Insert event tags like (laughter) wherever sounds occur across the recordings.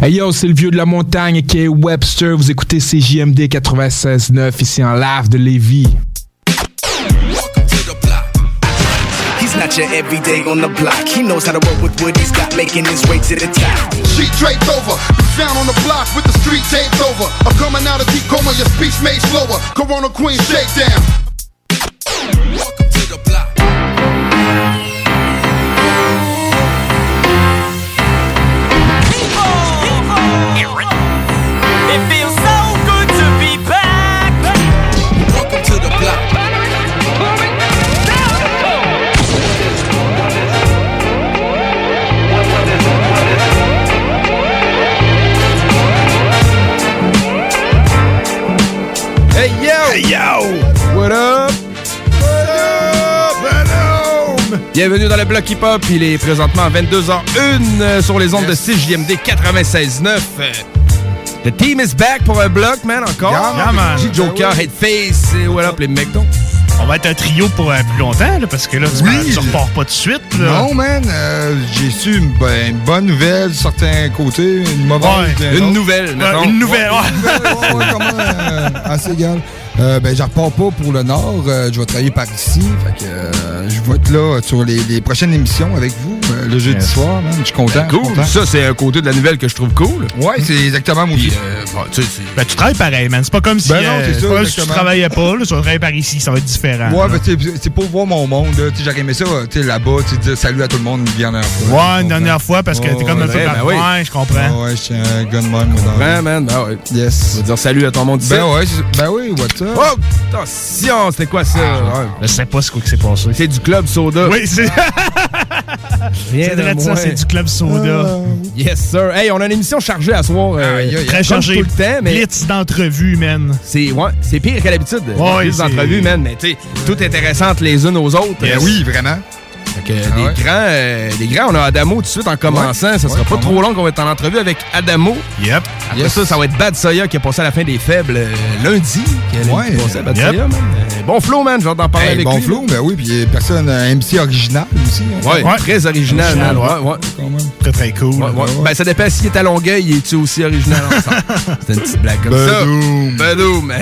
Hey yo, c'est le vieux de la montagne qui est Webster. Vous écoutez CJMD 96.9 ici en live de Lévis. He's not your everyday on the block. He knows how to work with what he's got, making his way to the top. Sheet draped over, found on the block with the street taped over. I'm coming out of deep coma, your speech made slower. Corona Queen shakedown. It Bienvenue dans le bloc hip-hop. Il est présentement 22h01 sur les ondes de 6JMD 96.9. Euh, The team is back pour un bloc, man, encore. Yeah, man. Yeah, man. J. Joker, Headface, et what up, les mecs, donc. On va être un trio pour euh, plus longtemps, là, parce que là, tu, Oui. tu repars pas tout de suite. Là. Non, man, euh, j'ai su une, ben, une bonne nouvelle de certains côtés, une mauvaise. Ouais. d'un Une nouvelle, Ouais, une nouvelle, ouais. Ouais, ouais, ouais, comment, euh, assez égal. Euh, ben, je repars pas pour le Nord. euh, je vais travailler par ici. Fait que euh, je vais être là sur les, les prochaines émissions avec vous euh, le jeudi Yes. soir, man. Je suis content. Ben, Cool. content. Ça, c'est un côté de la nouvelle que je trouve cool. Ouais, c'est exactement moi Puis, aussi. euh, bon, tu sais, c'est- Ben, tu travailles pareil, man. C'est pas comme si, Ben non, c'est ça, c'est pas comme si tu travaillais pas. Là, tu vas travailler par ici, ça va être différent. Ouais, ben, c'est- c'est pour voir mon monde. là. Tu sais, J'aurais aimé ça, tu sais, là-bas, dire salut à tout le monde une dernière fois. Ouais, une dernière fois, parce que Ouais, t'es comme un ouais, peu ben oui. Ouais, je comprends. Ouais, je suis un gun de même, moi, dans la Vraiment, vie. man. Ben ouais. Yes. Je veux dire salut à ton monde. Ben ouais, c'est- ben oui, what's up? Oh, attention, c'était quoi ça? Ouais. Je sais pas ce quoi qui s'est passé. C'est du club soda. Oui, c'est (laughs) c'est de ça, du club soda. Yes, sir. Hey, on a une émission chargée à soir. euh. Très comme chargé. tout le temps, mais Blitz d'entrevue, man. c'est ouais, c'est pire qu'à l'habitude. Ouais, les c'est- entrevues, man, mais tu sais, tout intéressantes les unes aux autres. Ben Euh, oui, vraiment. Fait que Ah des ouais? grands, euh, des grands, on a Adamo tout de suite en commençant. Ouais. Ça sera Ouais, pas trop long qu'on va être en entrevue avec Adamo. Yep. Après Yes. ça, ça va être Bad Soya qui a passé à la fin des faibles euh, lundi. Qui a Ouais. passé à Bad Yep. Soya, man. Euh, bon flow, man. Je vais t'en parler Hey, avec bon lui. flow, ben oui, puis euh, personne, un MC original aussi. hein. Ouais, très original, Original, man. Ouais, ouais. Quand même. Très, très cool. Ben, ça dépend s'il est à Longueuil, il est-tu aussi original ensemble? (laughs) C'était une petite blague comme Badoum. ça. Badoum.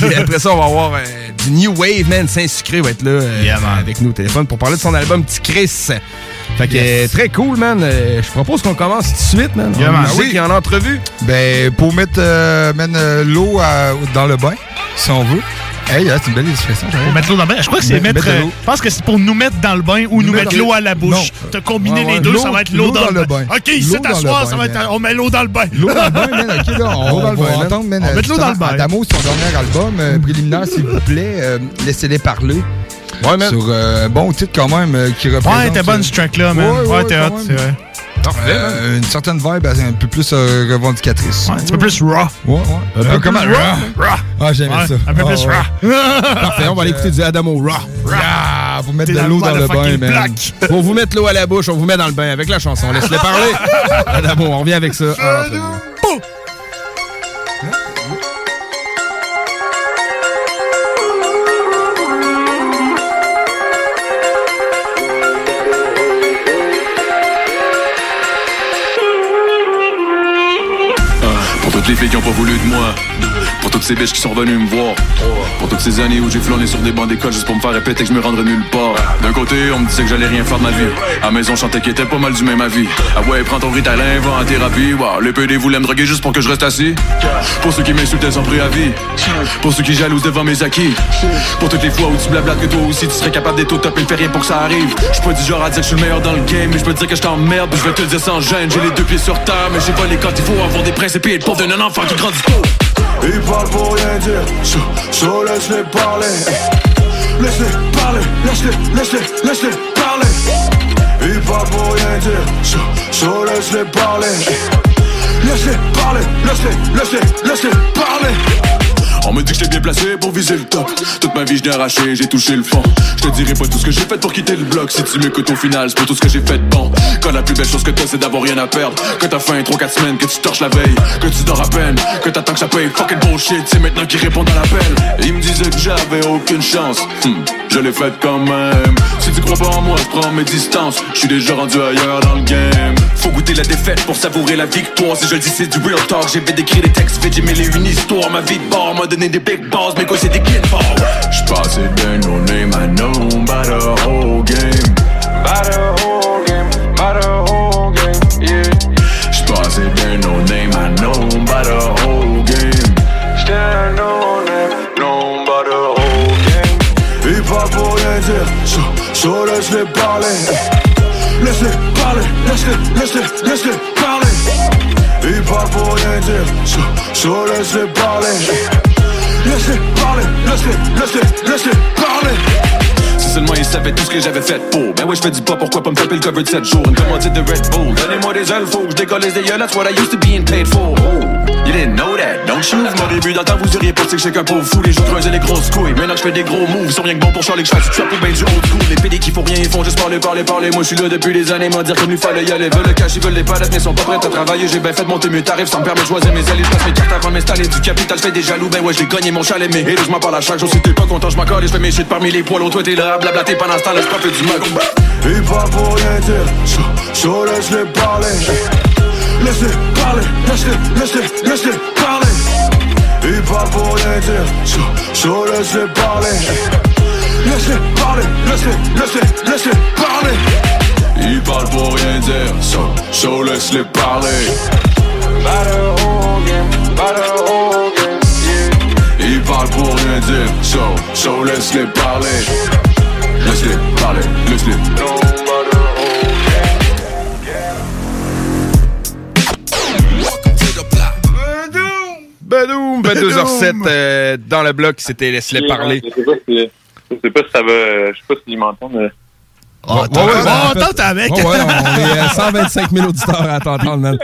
(laughs) Puis après ça, on va avoir euh, du New Wave, man. Saint-Sucré va être là euh, Yeah, avec nous au téléphone pour parler de son album Petit Chris. Fait que euh, très cool, man. Euh, je propose qu'on commence tout de suite, man. Yeah, En man. musique oui. et en entrevue. Ben, pour mettre euh, euh, l'eau dans le bain, si on veut. Hey, c'est une belle. Pour mettre l'eau dans le bain. Je crois que c'est Mettre- euh, je pense que c'est pour nous mettre dans le bain ou nous, mettre l'eau le- à la bouche. Combiner Ouais, ouais. les deux, ça va être l'eau dans, le bain. OK, ici, t'asseoir, ça va être. On met l'eau dans le bain. L'eau dans le bain, man, ok, là, on, L'eau dans le va entendre, man, On l'eau dans le bain. Adamo, son dernier album, euh, préliminaire, s'il vous plaît, euh, laissez-les parler. Ouais. Sur un bon titre quand même, qui représente... Ouais, t'es bonne ce track-là, man. Ouais, t'es hot, c'est vrai. Euh, une certaine vibe un peu plus euh, revendicatrice. Un petit peu plus raw. Ouais, ouais. Un peu Euh, comment? plus raw? Raw. Ah, j'aimais Ouais, ça. un peu Ah, plus ouais. raw. (laughs) Parfait, on va aller écouter du Adamo Raw. Ah, pour mettre de l'eau le dans le bain, man. Pour (laughs) vous mettre l'eau à la bouche, on vous met dans le bain avec la chanson. Laisse-les parler. (laughs) Adamo, on revient avec ça. en les ont pas voulu de moi toutes ces biches qui sont venues me voir. Pour toutes ces années où j'ai flâné sur des bancs d'école Juste pour me faire répéter que je me rendrais nulle part. D'un côté on me disait que j'allais rien faire de ma vie. À maison je chantais qu'il était pas mal du même avis Ah ouais prends ton Ritalin va en thérapie. Wow, Les PD voulaient me droguer juste pour que je reste assis. Pour ceux qui m'insultaient sans préavis. Pour ceux qui jalousent devant mes acquis. Pour toutes les fois où tu blablates que toi aussi tu serais capable d'être au top et fais rien pour que ça arrive. Je pas du genre à dire que je suis le meilleur dans le game Mais je peux dire que je t'emmerde. Je vais te dire sans gêne. J'ai les deux pieds sur terre Mais j'ai pas les quand il faut avoir des principes et être pauvre d'un enfant qui grandit. Ils parlent pour rien dire, so, so laisse-les parler. Laisse-les parler, laisse-les, laisse-les, laisse-les parler. Ils parlent pour rien dire, so, so laisse-les parler. Laisse-les parler, laisse-les, laisse-les, laisse-les parler. On me dit que j'étais bien placé pour viser le top. Toute ma vie je arraché, j'ai touché le fond. Je te dirai pas tout ce que j'ai fait pour quitter le bloc. Si tu m'écoutes au final, c'est pour tout ce que j'ai fait de bon. Quand la plus belle chose que t'as c'est d'avoir rien à perdre. Que t'as faim 3-4 semaines, que tu torches la veille. Que tu dors à peine, que t'attends que ça paye Fucking bullshit, c'est maintenant qu'ils répondent à l'appel. Ils me disaient que j'avais aucune chance. Hmm, Je l'ai fait quand même. Si tu crois pas en moi, je prends mes distances. Je suis déjà rendu ailleurs dans le game. Faut goûter la défaite pour savourer la victoire. Si je le dis c'est du real talk J'ai fait d'écrire des textes, fait j'ai mêlé une histoire. Ma vie de bord m'a donné des big balls Mais quoi c'est des kids balls J'passais de no name I know by the whole game. By the whole game, by the whole game, yeah. J'passais de no name I know by the whole game. J'étais no name, known by the whole game. Ils parlent pour rien dire, so, so laisse-les parler. Laisse-les parler, laisse-les, laisse-les, laisse-les parler. Ils parlent pour rien dire, so, so laisse-les parler. Laisse-les parler, laisse-les, laisse-les, laisse-les parler. Seulement ils savaient tout ce que j'avais fait pour. Ben ouais je fais du pas pourquoi pas me taper le cover de 7 jours Une commandite de Red Bull Donnez-moi des ailes faut que je décolle les yeux That's what I used to be in paid for. Oh, You didn't know that, don't you? Mon début temps vous auriez pensé que j'étais qu'un pauvre fou Les jours creusaient les grosses couilles. Maintenant je fais des gros moves sont rien que bons pour Charlie que je fasse du trap ben du old school. Les PD qui font rien ils font juste parler, parler, parler. Moi je suis là depuis des années M'en dire comme il fallait y aller. Veulent le cash, ils veulent les palettes Mais sont pas prêts à travailler. J'ai bien fait monter mes tarifs Ça me permet de choisir mes alliés Je mes cartes avant de m'installer Du capital je fais des jaloux. Ben ouais je l'ai gagné mon chalet Mais je m'en parle à chaque jour Si t'es pas content je m'en colle et je fais mes shit parmi les poils. Toi t'es là blablater pendant ce temps là je profite du mug Ils parlent pour rien dire, so laisse-les parler. Laisse-les parler, laisse-les, laisse-les, laisse-les parler. Ils parlent pour rien dire, so laisse-les parler. Laisse-les parler, laisse-les, laisse-les, laisse-les parler. Pour rien dire So, so laisse-les parler pour rien dire laisse-les parler Laisse-les parler, laisse-les Badoum, 22h07 euh, dans le bloc, c'était Laisse-les parler. Je sais pas si, je sais pas si ça va. Je sais pas s'ils m'entendent. mais- Oh, ouais, ouais, on tente avec. Oh, ouais, on est à 125 000 auditeurs à t'entendre, man.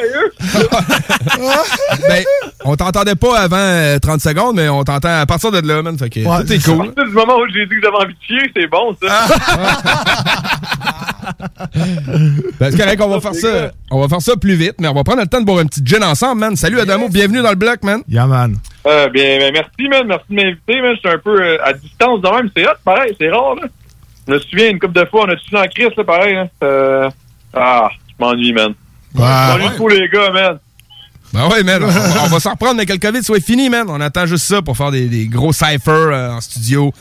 ben, on t'entendait pas avant euh, 30 secondes, mais on t'entend à partir de là, man. Fait que tout est À cool. partir du moment où j'ai dit que j'avais envie de chier, c'est bon, ça. (laughs) Ben, c'est correct, on va faire ça. On va faire ça plus vite, mais on va prendre le temps de boire un petit gin ensemble, man. Salut Adamo, bienvenue dans le bloc, man. Yeah, man. Euh, bien, ben, merci, man. Merci de m'inviter, man. Je suis un peu euh, à distance de même. C'est hot, pareil. C'est rare, là. Je me souviens, une couple de fois, on a tué en crise, là, pareil. Hein. Euh, Ah, je m'ennuie, man. je m'ennuie tous les gars, man. Ben ouais, man. On, va- on va (laughs) s'en reprendre, mais que le COVID soit fini, man. On attend juste ça pour faire des, des gros cyphers euh, en studio.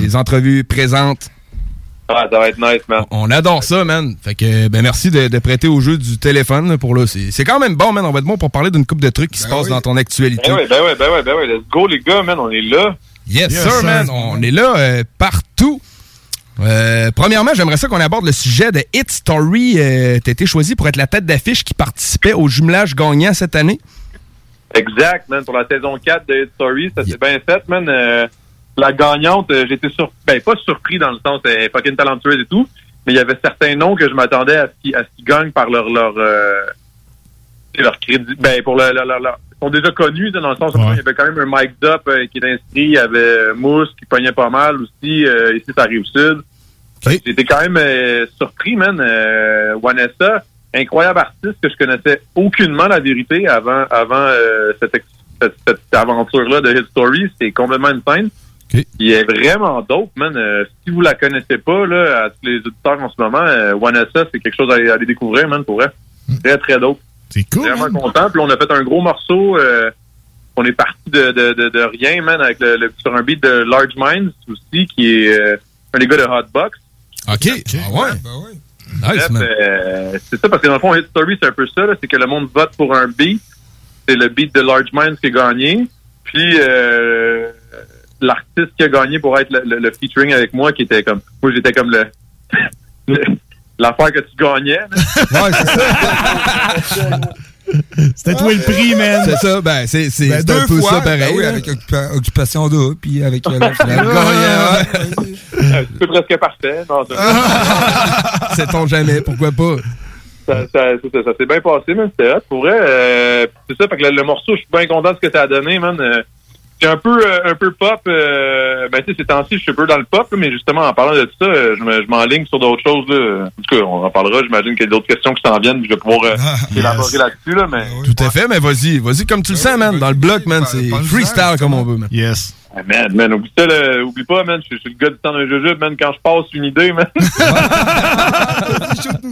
Des entrevues présentes. Ah, ça va être nice, man. On adore ça, man. Fait que, ben, merci de, de prêter au jeu du téléphone, pour là. C'est c'est quand même bon, man. On va être bon pour parler d'une coupe de trucs qui se passent dans ton actualité. Ben ouais, ben ouais, ben ouais, ben ouais. Let's go, les gars, man. On est là. Yes, sir, man. On est là euh, partout. Euh, premièrement, j'aimerais ça qu'on aborde le sujet de Hit Story. Euh, T'as été choisi pour être la tête d'affiche qui participait au jumelage gagnant cette année. Exact, man. Pour la saison 4 de Hit Story, ça s'est bien fait, man. Euh, la gagnante, euh, j'étais sur... Ben, pas surpris dans le sens, elle est fucking talentueuse et tout. mais il y avait certains noms que je m'attendais à ce qu'ils à ce qu'ils gagnent par leur leur euh, leur crédit. Ben pour le, leur- leur- leur- ils sont déjà connus dans le sens où il y avait quand même un Mike Up euh, qui est inscrit, il y avait Mousse qui pognait pas mal aussi euh, ici à J'étais quand même euh, surpris, man. Euh, Vanessa, incroyable artiste que je connaissais aucunement la vérité avant avant euh, cette, cette, cette aventure-là de Hit Story. C'est complètement une scène. Il est vraiment dope, man. Euh, si vous la connaissez pas, là, à tous les auditeurs en ce moment, euh, Vanessa, c'est quelque chose à, à aller découvrir, man, pour vrai. Très, très dope. C'est cool. Vraiment content. Puis on a fait un gros morceau. euh, on est parti de, de, de, de rien, man, avec le, le- sur un beat de Large Minds aussi, qui est euh, un des gars de Hotbox. OK. Ah ouais. Bref, Nice, man. euh, c'est ça, parce que dans le fond, Hit Story, c'est un peu ça, c'est que le monde vote pour un beat. C'est le beat de Large Minds qui a gagné. Puis euh, l'artiste qui a gagné pour être le, le- le featuring avec moi, qui était comme... Moi, j'étais comme le... (laughs) le- L'affaire que tu gagnais. là. (laughs) Ouais, c'est ça. (laughs) C'était toi le prix, man. C'est ça, ben, c'est c'est- Ben, c'est deux un peu fois, ça pareil. ben oui, avec occupa- Occupation d'eau, puis avec euh, la. Euh, C'est presque parfait. Non, ça- (laughs) Sait-on jamais, pourquoi pas? ça, ça, c'est ça, ça s'est bien passé, man. C'était hot, pour vrai. Euh, c'est ça, fait que le, le morceau, je suis bien content de ce que ça a donné, man. Euh, c'est un peu euh, un peu pop. Euh, ben, tu sais, ces temps-ci, je suis un peu dans le pop, là, mais justement, en parlant de ça, euh, je me- je m'enligne sur d'autres choses. Là. En tout cas, on en parlera. J'imagine qu'il y a d'autres questions qui s'en viennent, puis je vais pouvoir euh, (laughs) élaborer là-dessus, là, mais... Tout à fait, mais vas-y, vas-y comme tu le sens, man. Dans le bloc, man, c'est freestyle comme on veut, man. Yes. Ah, man, man, oublie ça, là, oublie pas, man, je suis le gars du temps d'un jujube, man, quand je passe une idée, man. (laughs)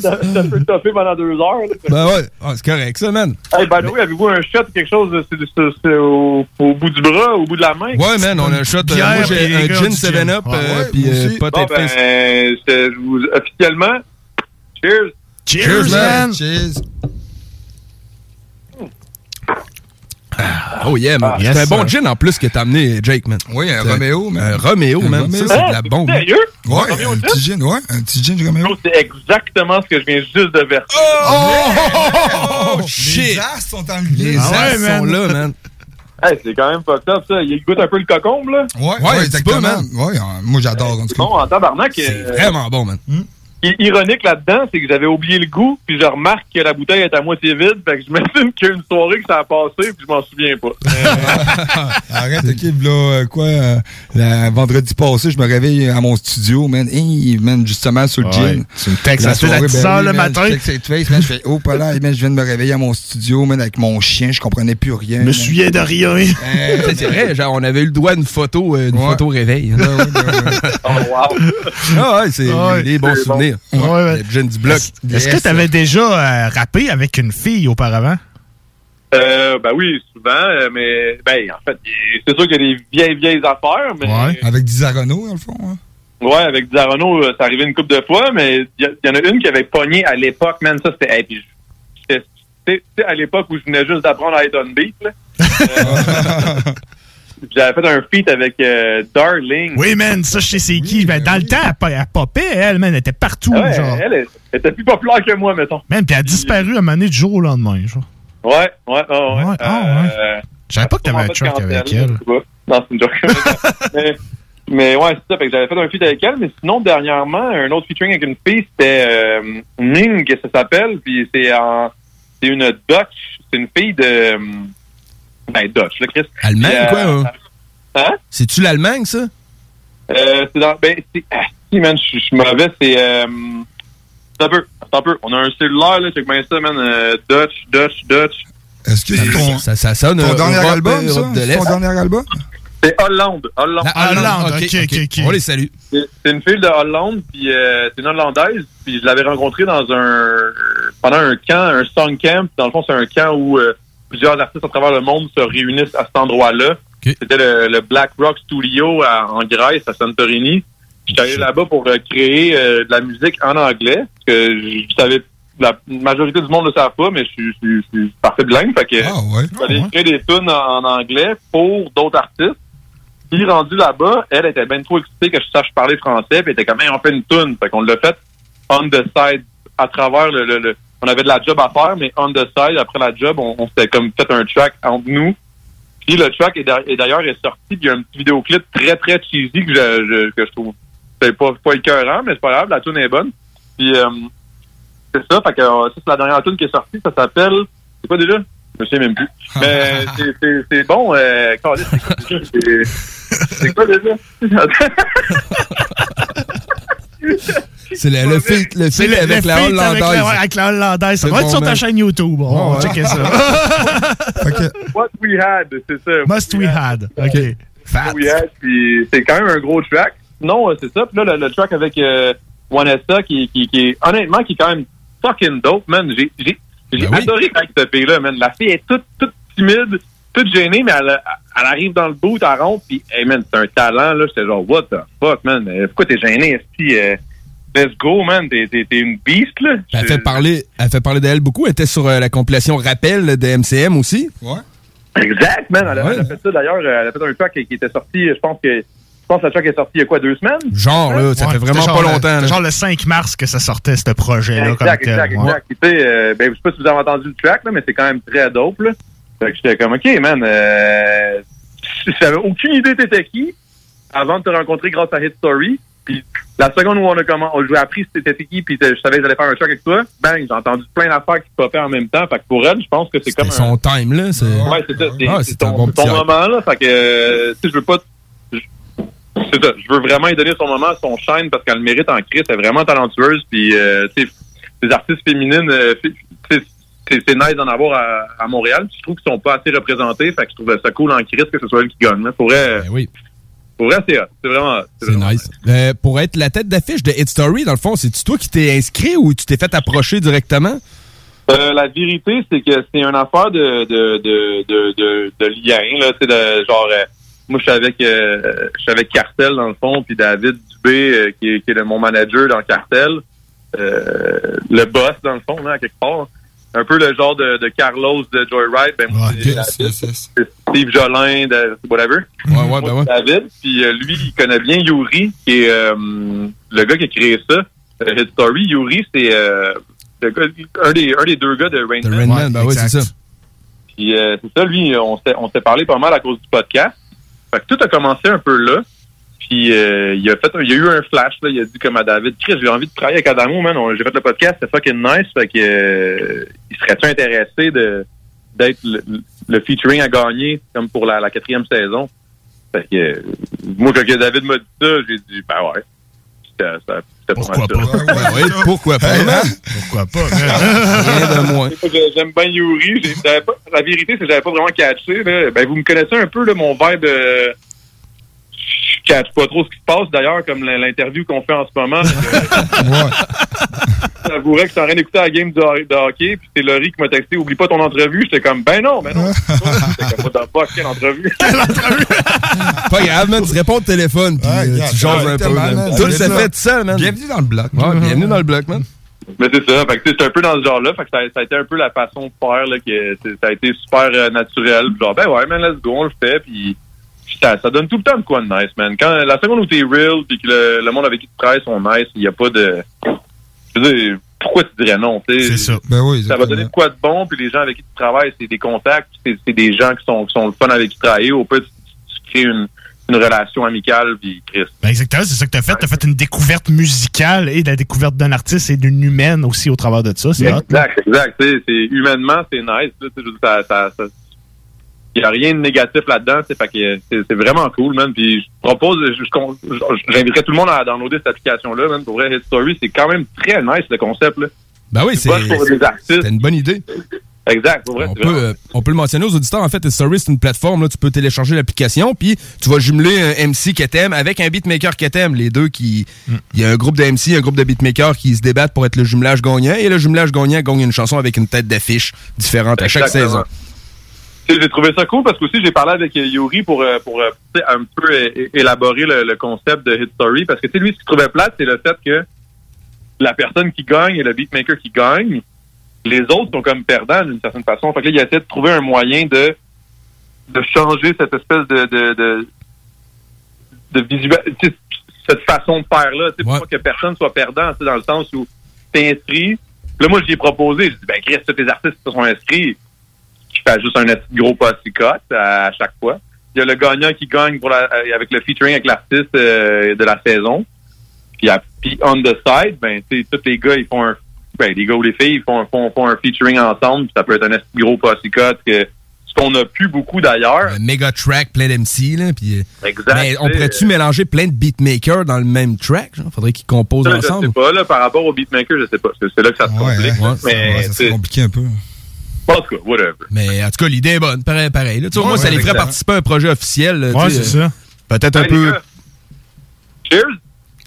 ça, ça peut toffer pendant deux heures, là. Ben ouais, Ah, c'est correct, ça, man. Hey, by the way, avez-vous un shot ou quelque chose, au, au bout du bras, au bout de la main? Ouais, man, on a un shot. euh, moi, j'ai un gin 7-up, euh, puis euh, pas Bon, ben, je vous, officiellement, cheers! Cheers, man. Cheers. Oh yeah, man. Ah, c'est yes, un bon gin en plus que t'as amené, Jake, man. Oui, un Roméo, man. Un Roméo, Un man. Ça, c'est de la bombe. Sérieux? Ouais, un gin? petit gin, ouais, un petit gin Roméo. C'est exactement ce que je viens juste de verser. Oh, shit! Les as sont. Les Ah ouais, sont là, man. Hey, c'est quand même fucked up, ça. Il goûte un peu le cocombe, là. Ouais, Ouais, ouais, un petit exactement. man. Ouais, euh, moi, j'adore, en tout cas. Bon, en tabarnak, C'est euh, vraiment bon, man. i- ironique là-dedans, c'est que j'avais oublié le goût, puis je remarque que la bouteille est à moitié vide, fait que je (laughs) m'estime qu'il y a une soirée que ça a passé, puis je m'en souviens pas. (laughs) Arrête, ok, là, euh, quoi, euh, la- vendredi passé, je me réveille à mon studio, man, hey, man, justement, sur le Ouais. gin. C'est une texte, La ça se fait à soirée, 10 ben heures oui, le man, matin. Je texte cette face, man, je fais, oh, pas là, man, je viens de me réveiller à mon studio, man, avec mon chien, je comprenais plus rien. Je me souviens de rien. Euh, (laughs) C'est vrai, genre, on avait eu le droit d'une photo, euh, une Ouais. photo réveil. ouais. Oh, wow! Ah ouais, c'est Ouais. des bons C'est bon. Ouais, ouais. Le gin du bloc. Est-ce que tu avais déjà euh, rappé avec une fille auparavant? Euh, ben oui, souvent, euh, mais ben en fait, c'est sûr qu'il y a des vieilles, vieilles affaires, mais Ouais. Avec Dizarano, dans le fond, hein? ouais, avec Dizarono, euh, ça arrivait une couple de fois, mais il y, en a une qui avait pogné à l'époque, man, ça c'était, hey, puis sais, à l'époque où je venais juste d'apprendre à être on beat, là. (laughs) Euh, J'avais fait un feat avec euh, Darling. Oui, man, ça, je sais c'est qui. Ben, dans le temps, elle, elle popait, elle, man, elle était partout, Ah ouais, genre. elle, elle était plus populaire que moi, mettons. Man, puis elle a disparu à un moment donné du jour au lendemain, genre. Ouais, ouais, ouais. ouais. Ouais, ah, Euh, Je savais pas que t'avais un quand avec elle-. Non, c'est une joke. (laughs) mais, mais ouais, c'est ça. Fait que j'avais fait un feat avec elle, mais sinon, dernièrement, un autre featuring avec une fille, c'était euh, Ning, que ça s'appelle, puis c'est en... C'est une Dutch. C'est une fille de... Ben, Dutch, là, Chris. Allemagne, quoi, euh, hein? Hein? C'est-tu l'Allemagne, ça? Euh, c'est dans... Ben, c'est... Ah, si, man, je suis- mauvais, c'est... Euh, un peu, un peu. On a un cellulaire, là, check bien ça, man. euh, Dutch, Dutch, Dutch. Est-ce que c'est ton, Ça, ça sonne ton euh, dernier Europe, album, ça? Europe de C'est l'Est? ton dernier album? C'est Hollande, Hollande. La Hollande, ok, ok, ok. ok, ok. On les salue. C'est c'est une fille de Hollande, puis euh, c'est une Hollandaise, puis je l'avais rencontrée dans un pendant un camp, un song camp. Dans le fond, c'est un camp où euh, plusieurs artistes à travers le monde se réunissent à cet endroit-là. C'était le, le Black Rock Studio à- en Grèce, à Santorini. J'étais allé là-bas pour euh, créer euh, de la musique en anglais, parce que je savais la majorité du monde ne le savent pas, mais je suis, je je suis parfait bilingue, fait que Ah, ouais. Créer des tunes en, en anglais pour d'autres artistes. Puis rendu là-bas, elle était bien trop excitée que je sache parler français, puis elle était comme, Hey, on fait une tune. Fait qu'on l'a fait on the side, à travers le, le, le- On avait de la job à faire, mais on the side, après la job, on, on s'était comme fait un track entre nous. Puis le track est, d'a- est d'ailleurs est sorti, puis il y a un petit vidéoclip très, très cheesy que je, je- que je trouve c'est pas, pas écœurant, mais c'est pas grave, la tune est bonne. Puis euh, c'est ça, fait que euh, ça, c'est la dernière tune qui est sortie, ça s'appelle. C'est quoi déjà? Je souviens même plus. Mais (laughs) c'est- bon, euh, c'est quoi déjà? (laughs) (laughs) C'est- le, le feat, le feat le- avec le la feat avec la- hollandaise. ouais, avec la hollandaise. Ça va être bon, sur ta chaîne YouTube. On va checker ça. (laughs) What We Had, c'est ça. Must We Had. OK. What We Had, puis c'est quand même un gros track. Non, euh, c'est ça. Puis là, le, le track avec euh, Wanessa, qui, qui, qui est, honnêtement, qui est quand même fucking dope, man. J'ai j'ai- j'ai Ben oui. adoré avec cette fille-là, man. La fille est toute, toute timide, toute gênée, mais elle, elle arrive dans le bout, elle rentre, puis, hey, man, c'est un talent, là. J'étais genre, what the fuck, man? Pourquoi t'es gêné, esti? Euh, let's go, man. T'es t'es- t'es une beast, là. Elle fait parler, elle fait parler d'elle beaucoup. Elle était sur euh, la compilation Rappel de MCM aussi. Ouais. Exact, man. Elle, a- Ouais. elle a fait ça, d'ailleurs. euh, Elle a fait un track qui qui était sorti, je pense que, je pense que le track est sorti il y a quoi, deux semaines? Genre, là, ça Ouais, fait vraiment pas le- longtemps. genre le 5 mars que ça sortait, ce projet-là. comme Exact, tel. exact, Ouais. exact. Puis, tu sais, euh, ben, je sais pas si vous avez entendu le track, là, mais c'est quand même très dope, là. Fait que j'étais comme, OK, man, euh, j'avais aucune idée t'étais qui avant de te rencontrer grâce à Hit Story. Puis la seconde où on a comment, on j'ai appris c'était qui, puis je savais que j'allais faire un track avec toi, bang, j'ai entendu plein d'affaires qui popaient en même temps. Fait que pour elle, je pense que c'est comme un... son time, là. c'est- Ouais, c'est ça. C'est Ah, c'est ton, bon moment, là. Fait que, euh, tu sais, je veux pas... C'est ça. Je veux vraiment lui donner son moment, son shine, parce qu'elle le mérite en Christ. Elle est vraiment talentueuse. Puis, euh, tu sais, les artistes féminines, euh, c'est c'est nice d'en avoir à, à Montréal. Puis je trouve qu'ils sont pas assez représentés. Fait que je trouve ça cool en Christ que ce soit elle qui gagne. Là. Pour Ben oui. Pour vrai c'est vraiment... C'est nice. Euh, pour être la tête d'affiche de Hit Story, dans le fond, c'est-tu toi qui t'es inscrit ou tu t'es fait approcher directement? Euh, la vérité, c'est que c'est une affaire de de de de, de, de lien, là, de genre euh, moi je suis avec euh, je suis avec Cartel dans le fond, puis David Dubé euh, qui, est, qui est le- mon manager dans Cartel, le boss dans le fond, là, à quelque part. Un peu le genre de, de Carlos de Joyride, ben moi, c'est David, c'est Steve Jolin de whatever. Ouais, ouais, ben ouais. David, puis euh, lui, il connaît bien Yuri, qui est euh, le gars qui a créé ça. Euh, Hit Story, Yuri, c'est euh, le gars- un, des, un des deux gars de Rain The Man. Rain Man, ben oui, c'est ça. Puis euh, c'est ça, lui, on s'est on s'est parlé pas mal à cause du podcast. Fait que tout a commencé un peu là. Puis euh, il a fait un- il y a eu un flash là, il a dit comme à David, Chris, j'ai envie de travailler avec Adamo, man. On- J'ai fait le podcast, c'est fucking nice. Fait que euh, il serait-tu intéressé de d'être le, le featuring à gagner comme pour la, la quatrième saison? Fait que euh, moi quand que David m'a dit ça, j'ai dit ben ouais. C'était ça- c'était pas oui, pourquoi pas, man? Pourquoi pas? (laughs) Rien de moins. J'ai- J'aime bien Yuri. J'ai- j'avais pas- La vérité, c'est que j'avais pas vraiment catché. Là. Ben, vous me connaissez un peu, là, mon vibe. euh, je catch pas trop ce qui se passe, d'ailleurs, comme l'interview qu'on fait en ce moment. (laughs) J'avouerais que je suis en train d'écouter la game de, ho- de hockey, puis c'est Laurie qui m'a texté « Oublie pas ton entrevue ». J'étais comme « Ben non, ben non. (laughs) » J'étais comme « What the fuck, quelle entrevue? » Pas grave, man. Tu réponds au téléphone, puis euh, tu changes un peu. man. Tout C'est fait tout seul, man. Bienvenue dans le bloc. Ouais, bienvenue dans le bloc, man. Mais c'est ça. Fait que tu sais, j'étais un peu dans ce genre-là. Fait que ça, ça a été un peu la façon de faire, là, que c'est- ça a été super euh, naturel. Genre, ben ouais, man, let's go, on le fait. Puis ça, ça donne tout le temps de quoi de nice, man. Quand la seconde où t'es real, puis que le, le monde avec qui tu travailles sont nice, il y a pas de. Je veux dire, pourquoi tu dirais non, tu sais? C'est ça. Ben oui, Ça va donner de quoi de bon, puis les gens avec qui tu travailles, c'est des contacts, puis c'est c'est des gens qui sont, qui sont le fun avec qui travailler. Au peu, tu, tu crées une, une relation amicale, puis Chris. Ben exactement, c'est ça que tu as fait. Tu as fait une découverte musicale et de la découverte d'un artiste et d'une humaine aussi au travers de ça. C'est hot. Exact, exact. C'est humainement, c'est nice. là, ça- il n'y a rien de négatif là-dedans. Fait que c'est vraiment cool, man. Puis je propose, j'inviterais tout le monde à downloader cette application-là, man. Pour vrai, Hit Story, c'est quand même très nice le concept. Là. Ben oui, c'est une bonne idée. Exact, pour vrai. On peut, euh, on peut le mentionner aux auditeurs. En fait, Hit Story, c'est une plateforme. Là, tu peux télécharger l'application, puis tu vas jumeler un MC que t'aimes avec un beatmaker que t'aimes. Les deux qui. Il y a un groupe de MC, un groupe de beatmakers qui se débattent pour être le jumelage gagnant. Et le jumelage gagnant gagne une chanson avec une tête d'affiche différente à chaque saison. J'ai trouvé ça cool parce que aussi j'ai parlé avec euh, Yuri pour euh, pour euh, un peu élaborer le, le concept de Hit Story. Parce que tu sais, lui ce qu'il trouvait plate c'est le fait que la personne qui gagne et le beatmaker qui gagne les autres sont comme perdants d'une certaine façon. Fait que là il a essayé de trouver un moyen de de changer cette espèce de de de, de cette façon de faire là tu sais pour que personne soit perdant dans le sens où t'es inscrit. Là moi j'y ai proposé. J'ai dit ben Chris tous les artistes qui sont inscrits juste un petit gros posticote à chaque fois. Il y a le gagnant qui gagne pour la, euh, avec le featuring avec l'artiste euh, de la saison. Puis, à- puis on the side, ben, tous les gars, ils font un, ben, les gars ou les filles, ils font, font, font un featuring ensemble. Puis ça peut être un gros posse-cut que, ce qu'on a plus beaucoup d'ailleurs. Un méga track plein d'MC, là. Puis, euh, Exact. mais on pourrait-tu mélanger plein de beatmakers dans le même track? Genre? Faudrait qu'ils composent Ça, je ensemble. sais pas, là, par rapport au beatmaker, je sais pas. C'est là que ça se complique. ouais, mais, Ouais, ça compliqué un peu. En tout cas, whatever. Mais en tout cas, l'idée est bonne. Pareil, pareil. là. Tu au Ouais, moins, ça les ferait participer à un projet officiel. là, Ouais, tu c'est euh, ça. Peut-être un peu. gars. Cheers!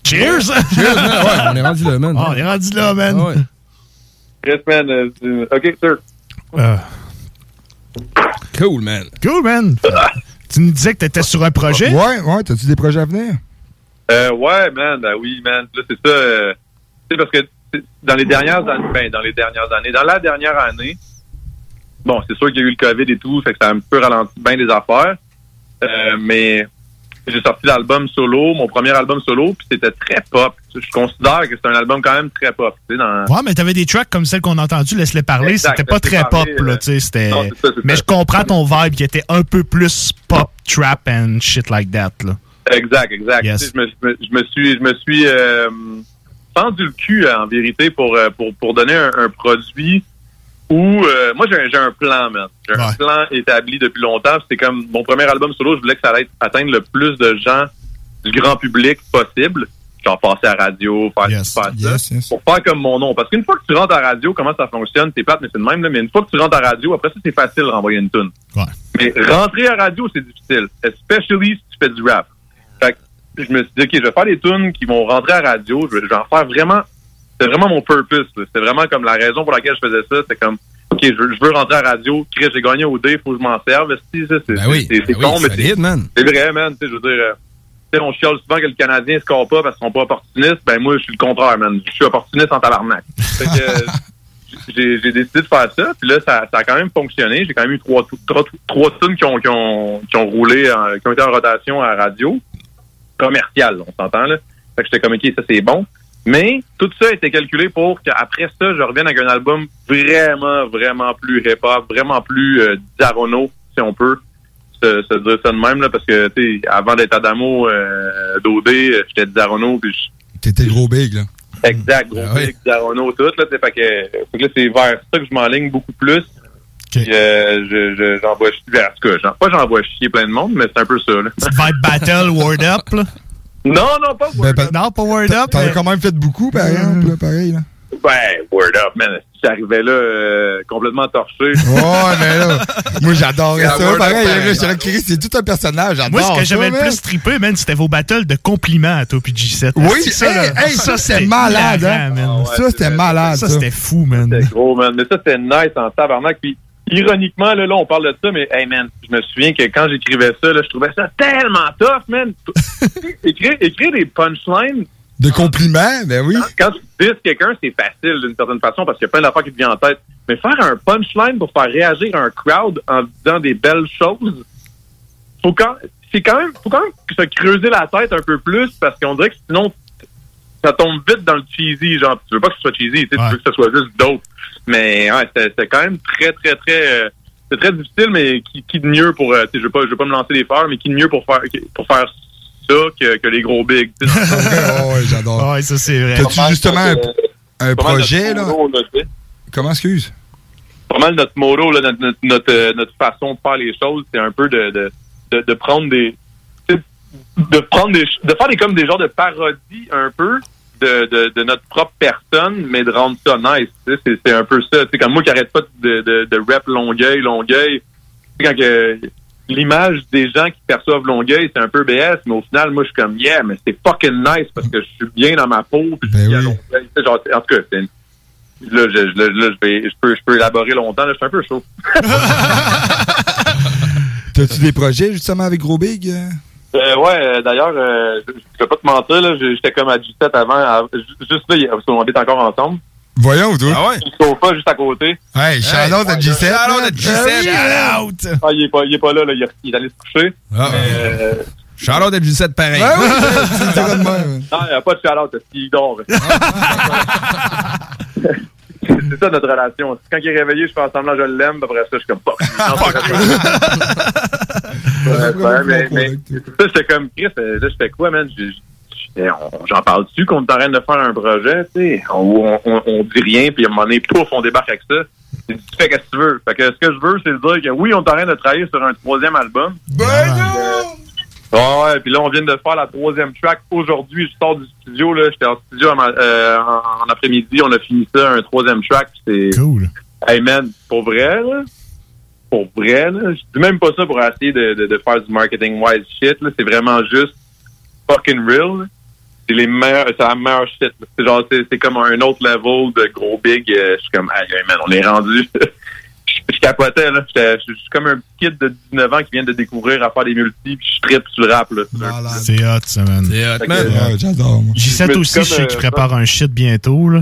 Cheers! Cheers, man. Ouais, on est rendu là, man. Ah, on est rendu là, man. Ah ouais. Yes, man. euh, c'est- OK, sir. Euh, Cool, man. cool, man. tu me disais que t'étais sur un projet? Ouais, ouais, t'as-tu des projets à venir? Euh, ouais, man, ben oui, man. Là, c'est ça. euh, tu sais, parce que dans les dernières années, ben, dans les dernières années, dans la dernière année, bon, c'est sûr qu'il y a eu le COVID et tout, fait que ça a un peu ralenti bien des affaires. Euh, mais j'ai sorti l'album solo, mon premier album solo, puis c'était très pop. Je considère que c'est un album quand même très pop. Dans, Ouais, mais t'avais des tracks comme celle qu'on a entendue, Laisse-les parler. C'était pas très parler, pop, là, euh, tu sais. Mais je comprends ton vibe qui était un peu plus pop, trap and shit like that, là. Exact, exact. Yes. Je, me, je me- je me suis, je me suis euh, tendu le cul en vérité pour euh, pour, pour donner un, un produit où euh, moi j'ai un, plan, man. J'ai un plan établi depuis longtemps. C'est comme mon premier album solo, je voulais que ça allait atteindre le plus de gens du grand public possible. Genre passer à la radio, faire, faire ça, pour faire comme mon nom. Parce qu'une fois que tu rentres à la radio, comment ça fonctionne, t'es plate, mais c'est le même, là, mais une fois que tu rentres à la radio, après ça, c'est facile de renvoyer une tune. Mais rentrer à la radio, c'est difficile. Especially si tu fais du rap. Fait que je me suis dit, OK, je vais faire des tunes qui vont rentrer à la radio. Je vais en faire vraiment... C'est vraiment mon purpose. C'était vraiment comme la raison pour laquelle je faisais ça. C'est comme, OK, je veux, je veux rentrer à la radio. Chris, j'ai gagné au dé, faut que je m'en serve. C'est Ben oui, ben oui, con, mais c'est vrai, man. Je veux dire... euh, on chiale souvent que le Canadien se score pas parce qu'ils sont pas opportunistes. Ben moi, je suis le contraire, man. Je suis opportuniste en tabarnak. Fait que, euh, (laughs) j'ai j'ai décidé de faire ça. Puis là, ça, ça a quand même fonctionné. J'ai quand même eu trois, trois, trois tunes qui ont, qui ont, qui ont roulé, en- qui ont été en rotation à la radio. Commercial, on s'entend, là. Fait que j'étais comme, OK, ça, c'est bon. Mais tout ça a été calculé pour qu'après ça, je revienne avec un album vraiment, vraiment plus hip-hop, vraiment plus euh, Darono, si on peut se, se dire ça de même, là, parce que, tu sais, avant d'être Adamo euh, Dodé, j'étais Darono, puis je- T'étais gros big, là. Exact, gros big, Darono, tout, là, tu sais, fait que, fait que là, c'est vers ça que je m'enligne beaucoup plus. Puis, euh, je, je, j'envoie chier, ben, en tout cas, j'en- pas j'envoie chier plein de monde, mais c'est un peu ça, là. Vibe Battle, Word Up, là. (laughs) Non, non, pas Word Up. Non, pas Word Up. T'en as quand même fait beaucoup, par exemple, là, pareil, là. Ben, Word Up, man. Si j'arrivais là, euh, complètement torché. Ouais, mais là, moi j'adorais ça. Word Pareil, pareil. c'est tout un personnage. J'adore Moi, ce que j'avais le plus trippé, man, c'était vos battles de compliments à toi puis G7. Oui, C'est ça, hey, là. hey, ça, c'était malade, hein. man. Ça, c'était malade, Ça, ça. c'était fou, man. C'était gros, man. Mais ça, c'était nice en tabarnak. Puis, ironiquement, là, là, on parle de ça, mais, hey, man, je me souviens que quand j'écrivais ça, là, je trouvais ça tellement tough, man. (laughs) écrire, écrire des punchlines. De compliments, ben oui. Quand tu dises quelqu'un, c'est facile d'une certaine façon parce qu'il y a plein d'affaires qui te viennent en tête. Mais faire un punchline pour faire réagir un crowd en disant des belles choses, faut quand, c'est quand même, faut quand même se creuser la tête un peu plus parce qu'on dirait que sinon, ça tombe vite dans le cheesy, genre, tu veux pas que ce soit cheesy, tu sais, tu veux que ce soit juste dope. Mais, ouais, c'était c'était quand même très, très, très, euh, c'est très difficile, mais qui, qui de mieux pour, euh, je veux pas, je veux pas me lancer des fleurs, mais qui de mieux pour faire, pour faire ça que, que les gros bigs, tu sais. Oh, (laughs) ouais, j'adore. Ouais, ça, c'est vrai. T'as-tu justement un, projet, là? motto. Comment, excuse? pas mal notre motto, là, notre, notre, notre, euh, notre façon de faire les choses, c'est un peu de, de, de, de prendre des. De prendre des. de faire des comme des genres de parodies un peu de, de, de notre propre personne, mais de rendre ça nice. C'est, c'est un peu ça. C'est comme moi qui arrête pas de, de, de rap Longueuil, Longueuil. Quand que l'image des gens qui perçoivent Longueuil, c'est un peu BS, mais au final, moi, je suis comme, yeah, mais c'est fucking nice parce que je suis bien dans ma peau, puis je suis Longueuil. Sais, genre, en tout cas, c'est une- Là, je, là, je, vais, je, peux, je peux élaborer longtemps. Là, je suis un peu chaud. (laughs) T'as-tu des projets, justement, avec Gros Big? Euh? Ouais, euh, d'ailleurs, euh, je, je vais pas te mentir, là, j'étais comme à 17 avant. à- ju- juste là, il parce qu'on habite encore ensemble. Voyons, toi. Ah ouais? Le sofa juste à côté. Hey, shout-out à G7. Shout-out à man. G7. Ah oui. Ah, il est pas, il est pas là, là. Il, est- il est allé se coucher. Ah, Euh, Charlotte de 17 pareil. Ben oui, tu le diras de même. non, il n'y a pas de shout-out, parce qu'il dort. (laughs) C'est ça notre relation. Quand il est réveillé, je fais semblant je l'aime, puis après ça, je suis comme. (laughs) Non, pas ça. Ouais, ouais, mais, mais c'est ça, j'étais comme Chris, euh, là, je fais quoi, man? J'en parle dessus qu'on est en train de faire un projet, tu sais, où on, on, on dit rien, puis à un moment donné, pouf, on débarque avec ça. Tu fais ce que tu veux? Fait que ce que je veux, c'est de dire que oui, on est en train de travailler sur un troisième album. Ben Ouais, ouais, puis là, on vient de faire la troisième track aujourd'hui. Je sors du studio, là. J'étais en studio en, euh, en- en après-midi. On a fini ça, un troisième track. C'est. Cool. Hey, man, pour vrai, là. Pour vrai, là. Je dis même pas ça pour essayer de, de, de faire du marketing-wise shit, là. C'est vraiment juste fucking real. C'est les meilleurs, c'est la meilleure shit. C'est genre, c'est c'est comme un autre level de gros big. euh, Je suis comme, hey, man, on est rendu. (laughs) je, je capotais, là. J'étais- Je je suis comme un petit kid de 19 ans qui vient de découvrir à faire des multis, puis je trippe sur le rap, là. C'est hot, ça, man. C'est hot, man. Ouais, j'adore, moi. Je J7 me aussi, je sais qu'il euh, prépare un shit bientôt, là.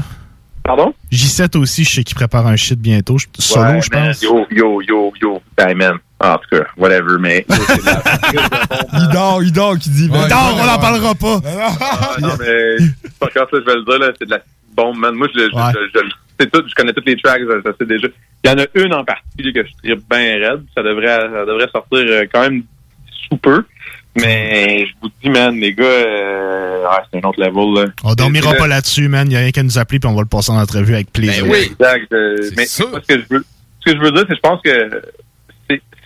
Pardon? J7 aussi, je sais qu'il prépare un shit bientôt. Je- Solo, Ouais, je pense. Yo, yo, yo, yo. Hey, man. En tout cas, whatever, mais. (laughs) Il dort, il dort, qui dit. ben, Dors, on n'en parlera pas. Ah, non, mais. Par contre, ça, je vais le dire, là, c'est de la bombe, man. Moi, je, je, je, je, tout, je connais toutes les tracks, je, je sais déjà. Il y en a une en particulier que je tripe bien raide. Ça devrait, ça devrait sortir euh, quand même sous peu. Mais je vous dis, man, les gars, euh, ouais, c'est un autre level, là. On dormira pas là-dessus, man. Il y a rien qu'à nous appeler, puis on va le passer en entrevue avec plaisir. Ben oui, exact. euh, mais moi, ce que je veux, ce que je veux dire, c'est que je pense que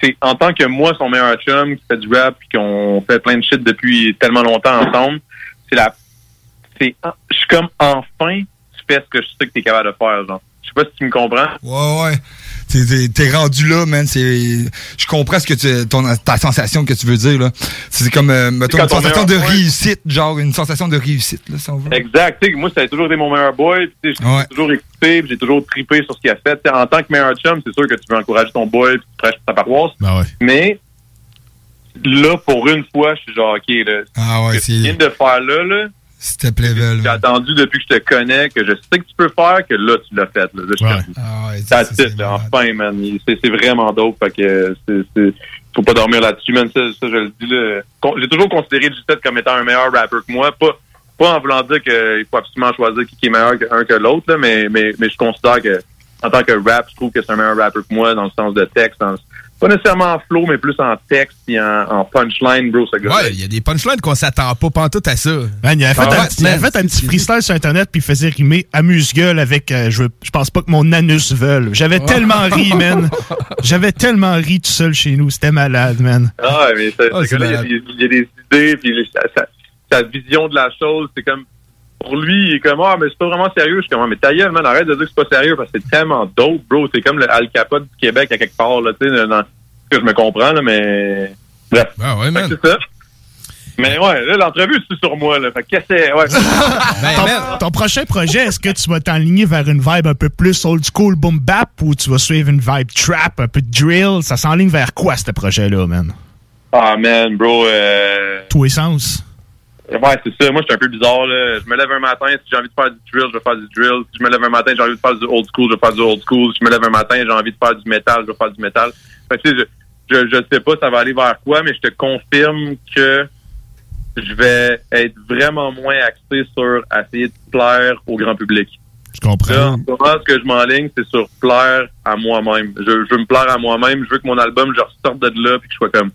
c'est, en tant que moi, son meilleur chum, qui fait du rap, puis qu'on fait plein de shit depuis tellement longtemps ensemble, c'est la, c'est, je suis comme enfin, fais ce que je sais que t'es capable de faire, genre. Je sais pas si tu me comprends. Ouais, ouais. T'es- T'es t'es rendu là, man. C'est, je comprends ce que tu, ton, ta sensation que tu veux dire là. C'est comme, euh, mettons, une sensation de point- réussite, genre une sensation de réussite là, si on veut. Exact. Tu sais, moi, ça a toujours été mon meilleur boy. J'ai Ouais. toujours écouté, puis j'ai toujours trippé sur ce qu'il a fait. En tant que meilleur chum, c'est sûr que tu veux encourager ton boy, tu prêches ta paroisse. Ben ouais. Mais là, pour une fois, je suis genre, OK, là, Ah ouais, ce de faire là, là, step level. j'ai attendu depuis que je te connais, que je sais que tu peux faire, que là, tu l'as fait. Là, Là, Ah ouais, it, là, enfin, man. C'est c'est vraiment dope. Fait que c'est- c'est- faut pas dormir là-dessus, man. Ça, ça, je le dis J'ai toujours considéré G7 comme étant un meilleur rapper que moi. Pas, pas en voulant dire qu'il faut absolument choisir qui est meilleur qu'un que l'autre, mais, mais, mais je considère que en tant que rap, je trouve que c'est un meilleur rapper que moi dans le sens de texte. dans- pas nécessairement en flow, mais plus en texte et en, en punchline, bro, ce gars Ouais, il y a des punchlines qu'on s'attend pas pantoute à ça. Man, il avait fait, Ah un, ouais, petit- il avait man. fait un petit freestyle sur Internet, puis il faisait rimer amuse-gueule avec euh, je, veux- je pense pas que mon anus veuille. J'avais tellement ri, (laughs) man. J'avais tellement ri tout seul chez nous. C'était malade, man. Ah, mais ça- Ah, ce gars-là, malade. il, y a- il y a des idées, puis sa vision de la chose, c'est comme. Pour lui, il est comme, ah, mais c'est pas vraiment sérieux. Je suis comme, Ah, mais ta gueule, man, arrête de dire que c'est pas sérieux, parce que c'est tellement dope, bro. C'est comme le Al Capote du Québec à quelque part, là, tu sais, dans ce que je me comprends, là, mais. Bref. Ah ouais, man. c'est ça. Mais ouais, là, l'entrevue, c'est sur moi, là. Fait que c'est? Ouais. (laughs) ton, ton prochain projet, est-ce que tu vas t'enligner vers une vibe un peu plus old school boom bap ou tu vas suivre une vibe trap, un peu de drill? Ça s'enligne vers quoi, ce projet-là, man? Ah, man, bro, euh. Tous les sens. Ouais, c'est ça. Moi, je suis un peu bizarre. Là. Je me lève un matin, si j'ai envie de faire du drill, je vais faire du drill. Si je me lève un matin, j'ai envie de faire du old school, je vais faire du old school. Si je me lève un matin, j'ai envie de faire du métal, je vais faire du métal. Fait que, tu sais, je, je, je sais pas ça va aller vers quoi, mais je te confirme que je vais être vraiment moins axé sur essayer de plaire au grand public. Je comprends. Là, en ce moment, ce que je m'enligne, c'est sur plaire à moi-même. Je, je veux me plaire à moi-même. Je veux que mon album, je ressorte de là puis que je sois comme...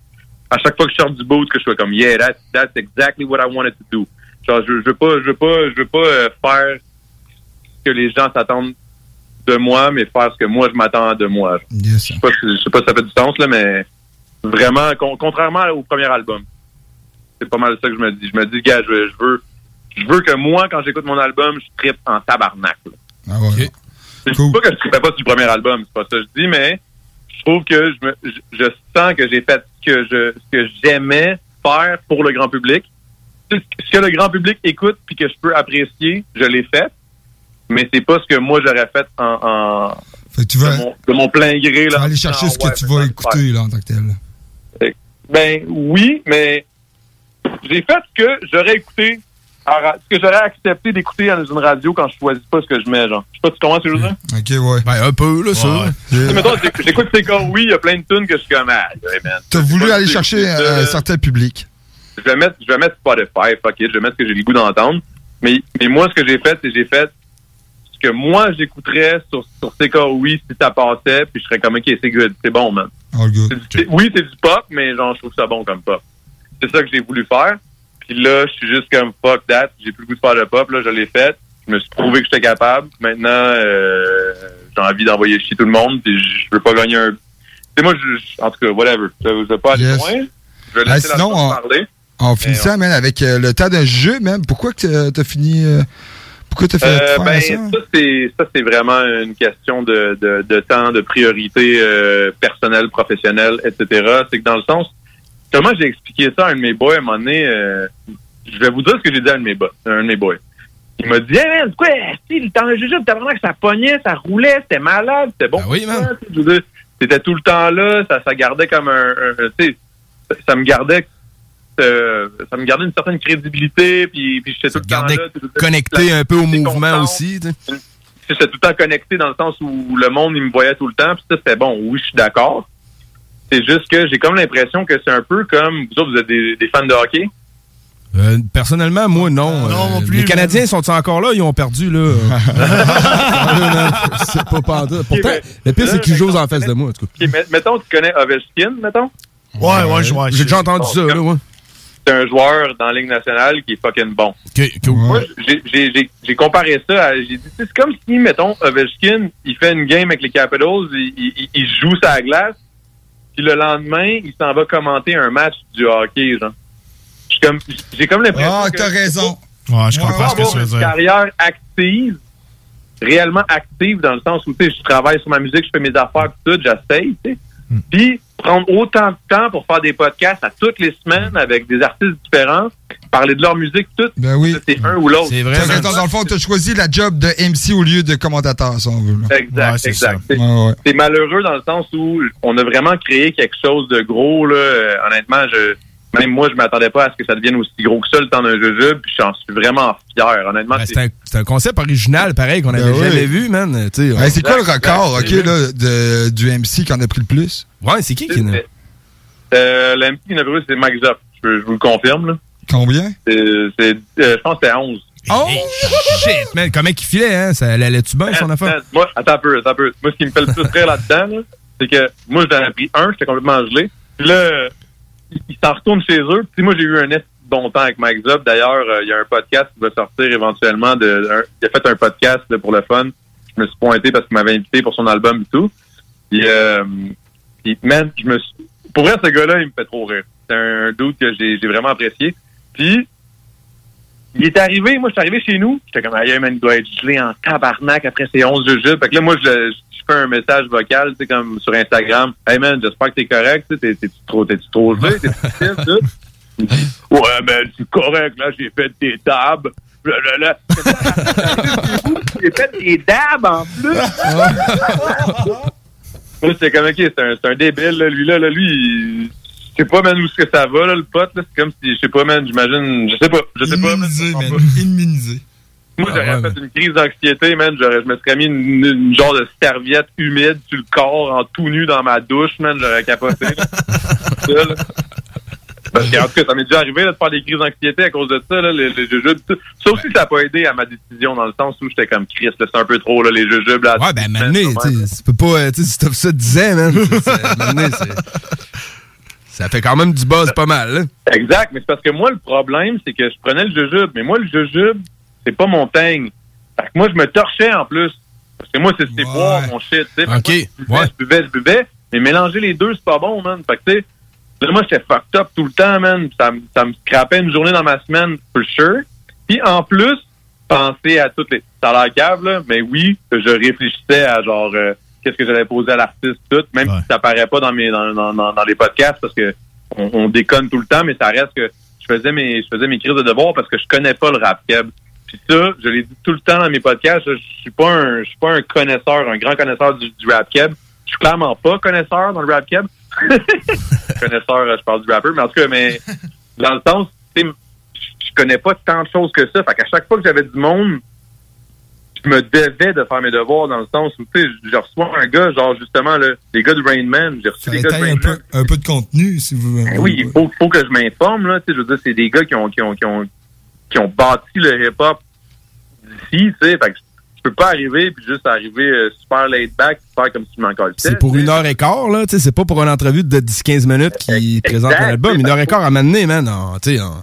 À chaque fois que je sors du boot, que je sois comme, yeah, that's, that's exactly what I wanted to do. Genre, je, je veux pas, je veux pas, je veux pas euh, faire ce que les gens s'attendent de moi, mais faire ce que moi, je m'attends de moi. Yes. Je sais pas, si- je sais pas si ça fait du sens, là, mais vraiment, con- contrairement au premier album, c'est pas mal ça que je me dis. Je me dis, gars, je, veux- je veux, je veux que moi, quand j'écoute mon album, je trippe en tabarnak. là. Ah ouais. Je dis pas que je trippais pas sur le premier album, c'est pas ça que je dis, mais je trouve que je, me, je, je sens que j'ai fait ce que je, ce que j'aimais faire pour le grand public. Ce que le grand public écoute puis que je peux apprécier, je l'ai fait. Mais c'est pas ce que moi j'aurais fait en, en Fait que tu vas, de, mon, de mon plein gré. tu Là, vas aller chercher Ah, ce que ouais, tu vas écouter là en tant que tel. Ben oui, mais j'ai fait ce que j'aurais écouté, en ra- ce que j'aurais accepté d'écouter dans une radio quand je choisis pas ce que je mets, genre? Je sais pas si tu comprends ce que je veux dire? Ok, ouais. Ben un peu, là, ça. Tu sais, mettons, j'éc- j'écoute ces gars, oui, il y a plein de tunes que je suis comme, ah, ouais, man. T'as voulu aller chercher ça. euh, un certain public. je vais mettre, je vais mettre Spotify, fuck it, je vais mettre ce que j'ai le goût d'entendre. Mais, mais moi, ce que j'ai fait, c'est que j'ai fait ce que moi, j'écouterais sur, sur CKOI si ça passait, puis je serais comme, OK, c'est good, c'est bon, man. All good. Oui, c'est du pop, mais genre, je trouve ça bon comme pop. C'est ça que j'ai voulu faire. Puis là, je suis juste comme fuck that. J'ai plus le goût de faire le pop. Là, je l'ai fait. Je me suis prouvé que j'étais capable. Maintenant, euh, j'ai envie d'envoyer chier tout le monde. Puis je veux pas gagner un. Sais, moi, je, en tout cas, whatever. Je, je vais pas aller Yes. loin. Je vais Ah, laisser sinon, la on- parler. En finissant, man, avec euh, le temps d'un jeu, même, pourquoi que t'as- fini. euh, pourquoi t'as fait Euh, ben, ça? ça, c'est ça c'est vraiment une question de, de, de temps, de priorité euh, personnelle, professionnelle, etc. C'est que dans le sens, comment j'ai expliqué ça à un de mes boys à un moment donné, euh, je vais vous dire ce que j'ai dit à un de mes, boys, un de mes boys. Il m'a dit, hey man, quoi, si, le temps de jujube, t'as vraiment que ça pognait, ça roulait, c'était malade, c'était bon. oui, man. C'était tout le temps là, ça, ça gardait comme un, un- tu sais, ça, ça me gardait euh, ça me gardait une certaine crédibilité, puis, puis j'étais tout le temps là. Connecté un peu au mouvement aussi. J'étais tout le temps connecté dans le sens où le monde, il me voyait tout le temps, puis ça, c'était bon. Oui, je suis d'accord. C'est juste que j'ai comme l'impression que c'est un peu comme, vous autres, vous êtes des, des fans de hockey. Euh, personnellement, moi, non. Euh, Les Canadiens sont encore là? Ils ont perdu, là. (laughs) (laughs) c'est pas pantoute. Pourtant, le pire, c'est qu'ils jouent en face de moi, en tout cas. Mettons, tu connais Ovechkin, mettons? Ouais, ouais, je vois. J'ai déjà entendu ça, là, ouais. C'est un joueur dans la Ligue nationale qui est fucking bon. Moi, j'ai- comparé ça à. J'ai dit, c'est comme si, mettons, Ovechkin, il fait une game avec les Capitals, il, il- il joue sa glace, puis le lendemain, il s'en va commenter un match du hockey, genre. J'ai comme, comme l'impression. Ah, que t'as raison. Ouais, je comprends ce que tu veux une dire. carrière active, réellement active dans le sens où tu sais, je travaille sur ma musique, je fais mes affaires pis tout, j'essaye, tu sais. Hmm. Puis prendre autant de temps pour faire des podcasts à toutes les semaines avec des artistes différents, parler de leur musique, tout. Ben oui. C'est un ou l'autre. C'est raison, dans le fond, t'as choisi la job de MC au lieu de commentateur, si on veut. là. Exact, exact. C'est- Ouais, ouais. C'est malheureux dans le sens où on a vraiment créé quelque chose de gros. Là. Euh, honnêtement, je, même moi, je m'attendais pas à ce que ça devienne aussi gros que ça le temps d'un jujube. Puis j'en suis vraiment fier. Honnêtement, Ben, c'est un, concept original, pareil, qu'on Ben n'avait oui. jamais vu, man. Hey, c'est quoi le record. OK, là, de, du MC qui en a pris le plus? Ouais, c'est qui qui en a? Euh, L'MP qui en a pris, c'est Max Up. Je, je vous le confirme. Là. Combien? C'est, c'est, euh, je pense que c'était 11. Oh! Shit, man, comment qu'il filait, hein? Ça allait-tu bien, son affaire? Man, Moi, attends un peu, attends un peu. Moi, ce qui me fait le plus rire là-dedans, là, c'est que moi, j'en ai pris un, j'étais complètement gelé. Puis là, ils s'en retournent chez eux. Puis moi, j'ai eu un bon temps avec Mike Zub. D'ailleurs, euh, il y a un podcast qui va sortir éventuellement. Il a fait un podcast pour le fun. Je me suis pointé parce qu'il m'avait invité pour son album et tout. Puis, euh, man, je me suis... Pour vrai, ce gars-là, il me fait trop rire. C'est un doute que j'ai vraiment apprécié. Puis, il est arrivé, moi, je suis arrivé chez nous. J'étais comme, aïe, man, il doit être gelé en tabarnak après ses 11 jujubes. Fait que là, moi, je fais un message vocal, tu sais, comme sur Instagram. Hey, man, j'espère que t'es correct, tu sais, t'es- t'es-tu trop, t'es-tu trop gelé, t'es difficile, tout? (laughs) Ouais, man, c'est correct, là, j'ai fait des dabs. (laughs) J'ai fait des dabs, en plus. (laughs) C'était comme, OK, c'est un, c'est un débile, là, lui, là, là lui, il- je sais pas, man, où est-ce que ça va, là, le pote, là. C'est comme si, je sais pas, man, j'imagine, je sais pas, je sais pas, man. Immunisé, man. Immunisé. Moi, j'aurais fait une crise d'anxiété, man. J'aurais, je me serais mis une, une genre de serviette humide sur le corps, en tout nu dans ma douche, man. J'aurais capoté. Ça, là. (laughs) Parce qu'en tout cas, ça m'est déjà arrivé là, de faire des crises d'anxiété à cause de ça, là, les, les jujubes. Ça aussi, ça n'a pas aidé à ma décision, dans le sens où j'étais comme Chris, c'est un peu trop, là, les jujubes. Là, Ouais, ben, maintenant, tu peux pas, tu sais, ça 10 ans, man. (laughs) Ça fait quand même du buzz pas mal, là. Exact, mais c'est parce que moi, le problème, c'est que je prenais le jujube, mais moi, le jujube, c'est pas mon teigne. Fait que moi, je me torchais en plus. Parce que moi, c'est c'est boire mon shit, tu sais. Je buvais, je buvais, je buvais, mais mélanger les deux, c'est pas bon, man. Fait que, tu sais, moi, j'étais fucked up tout le temps, man. Ça, me- ça me scrapait une journée dans ma semaine, for sure. Puis, en plus, penser à toutes les... Ça a l'air cave, là, mais oui, je réfléchissais à, genre, euh, qu'est-ce que j'allais poser à l'artiste, tout, même si ça paraît pas dans mes dans, dans, dans, dans les podcasts, parce que on, on déconne tout le temps, mais ça reste que je faisais mes je faisais mes crises de devoir parce que je connais pas le rap keb. Puis ça, je l'ai dit tout le temps dans mes podcasts, je je suis pas un je suis pas un connaisseur, un grand connaisseur du, du rap keb. Je suis clairement pas connaisseur dans le rap keb. (laughs) connaisseur, euh, je parle du rappeur, mais en tout cas, mais dans le sens, tu sais, je connais pas tant de choses que ça. Fait qu'à chaque fois que j'avais du monde, je me devais de faire mes devoirs dans le sens où, tu sais, je reçois un gars, genre, justement, là, les gars de Rain Man, j'ai reçu Ça gars de Rain un peu, un peu de contenu, si vous Ben oui, il faut, faut que je m'informe, là. Tu sais, je veux dire, c'est des gars qui ont, qui ont, qui ont, qui ont bâti le hip-hop d'ici, tu sais. Fait que je peux pas arriver puis juste arriver euh, super laid back faire comme si je m'en. C'est pour une heure et quart, là. tu sais, C'est pas pour une entrevue de 10-15 minutes qui présente un album. Une heure et quart à m'amener, man. en- tu sais, en-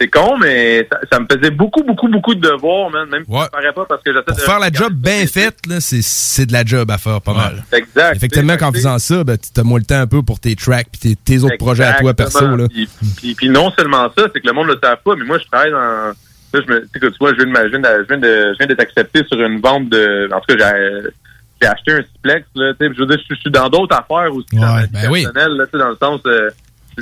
c'est con, mais ça, ça me faisait beaucoup, beaucoup, beaucoup de devoirs, man. Même si ça paraît pas parce que j'essaie de... faire la job bien faite, là, c'est- de la job à faire, pas mal. Exact. Effectivement, qu'en faisant ça, ben, tu as moins le temps un peu pour tes tracks puis tes, tes autres projets à toi perso. Là. Puis, puis- puis non seulement ça, c'est que le monde ne le savent pas, mais moi, je travaille dans... Là, je me, tu sais que tu vois, je viens d'être accepté sur une vente de... En tout cas, j'ai, j'ai acheté un Splex, là, je veux dire, je, suis dans d'autres affaires aussi, dans ma vie ben oui. personnelle, là, tu sais, dans le sens... euh,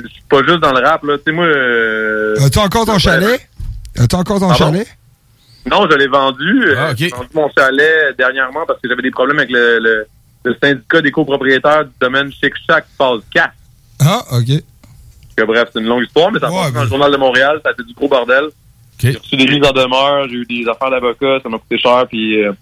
suis pas juste dans le rap, là, tu sais, moi... euh, As-tu encore ton ouais. chalet? As-tu encore ton Pardon? chalet? Non, je l'ai vendu. Euh, Ah, ok. J'ai vendu mon chalet dernièrement parce que j'avais des problèmes avec le, le, le syndicat des copropriétaires du domaine Chic Shack phase 4. Ah, OK. Que, bref, c'est une longue histoire, mais ça passe dans le Journal de Montréal. Ça a été du gros bordel. J'ai reçu des mises en demeure, j'ai eu des affaires d'avocat, ça m'a coûté cher, puis... euh.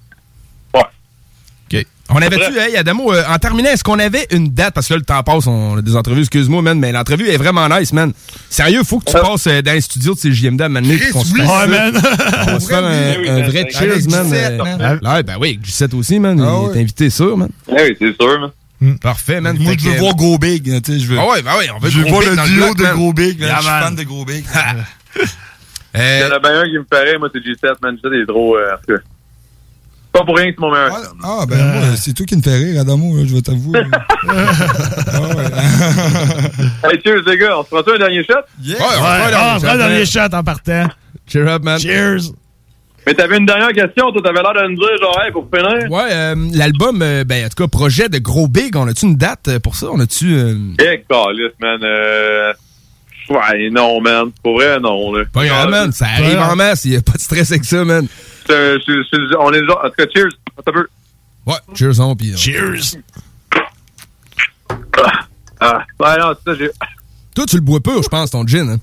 On avait-tu, hey, Adamo, euh, en terminant, est-ce qu'on avait une date? Parce que là, le temps passe, on a des entrevues, excuse-moi, man, mais l'entrevue est vraiment nice, man. Sérieux, faut que tu passes euh, dans les studios de CJMD à Mané puis qu'on se fasse ouais, (laughs) man. On va se faire un, Oui, un man. vrai cheers, man. G7, Euh, man. Ouais, ben oui, avec G7 aussi, man. Ah Il est invité sûr, man. Oui, c'est sûr, man. Parfait, man. Moi, je veux voir Gros Big. Tu sais, je veux. Ah ouais, ben oui, on veut Je veux voir Big le duo de. Gros Big. Je suis fan de Gros Big. (laughs) Il y en a bien un qui me ferait, moi, c'est G7, man. G7 est trop... Euh, en tout cas, pas pour rien que c'est mon meilleur. chum. Ah, ben moi, c'est toi qui me fais rire, Adamo, là, je vais t'avouer. (laughs) Hey, cheers, les gars. On se prend un dernier shot? Yeah. Ouais, on ah, le le dernier shot en partant. Cheer up, man. Cheers. Mais t'avais une dernière question. Toi, t'avais l'air de me dire, genre, hey, pour finir. Ouais, euh, l'album, euh, ben, en tout cas, projet de Gros Big, on a-tu une date euh, pour ça? On a-tu. euh, Eh, calice, man. Euh... Ouais, non, man. Pour vrai, non, là. Pas grave, man. Ça arrive en masse. Il n'y a pas de stress avec ça, man. C'est- c'est- c'est- on est genre... En tout cas, cheers. Attends un peu. Ouais, cheers on, puis. euh, Cheers. Ah, ouais, non, c'est ça, j'ai... Toi, tu le bois pur, je pense, ton gin. Hein?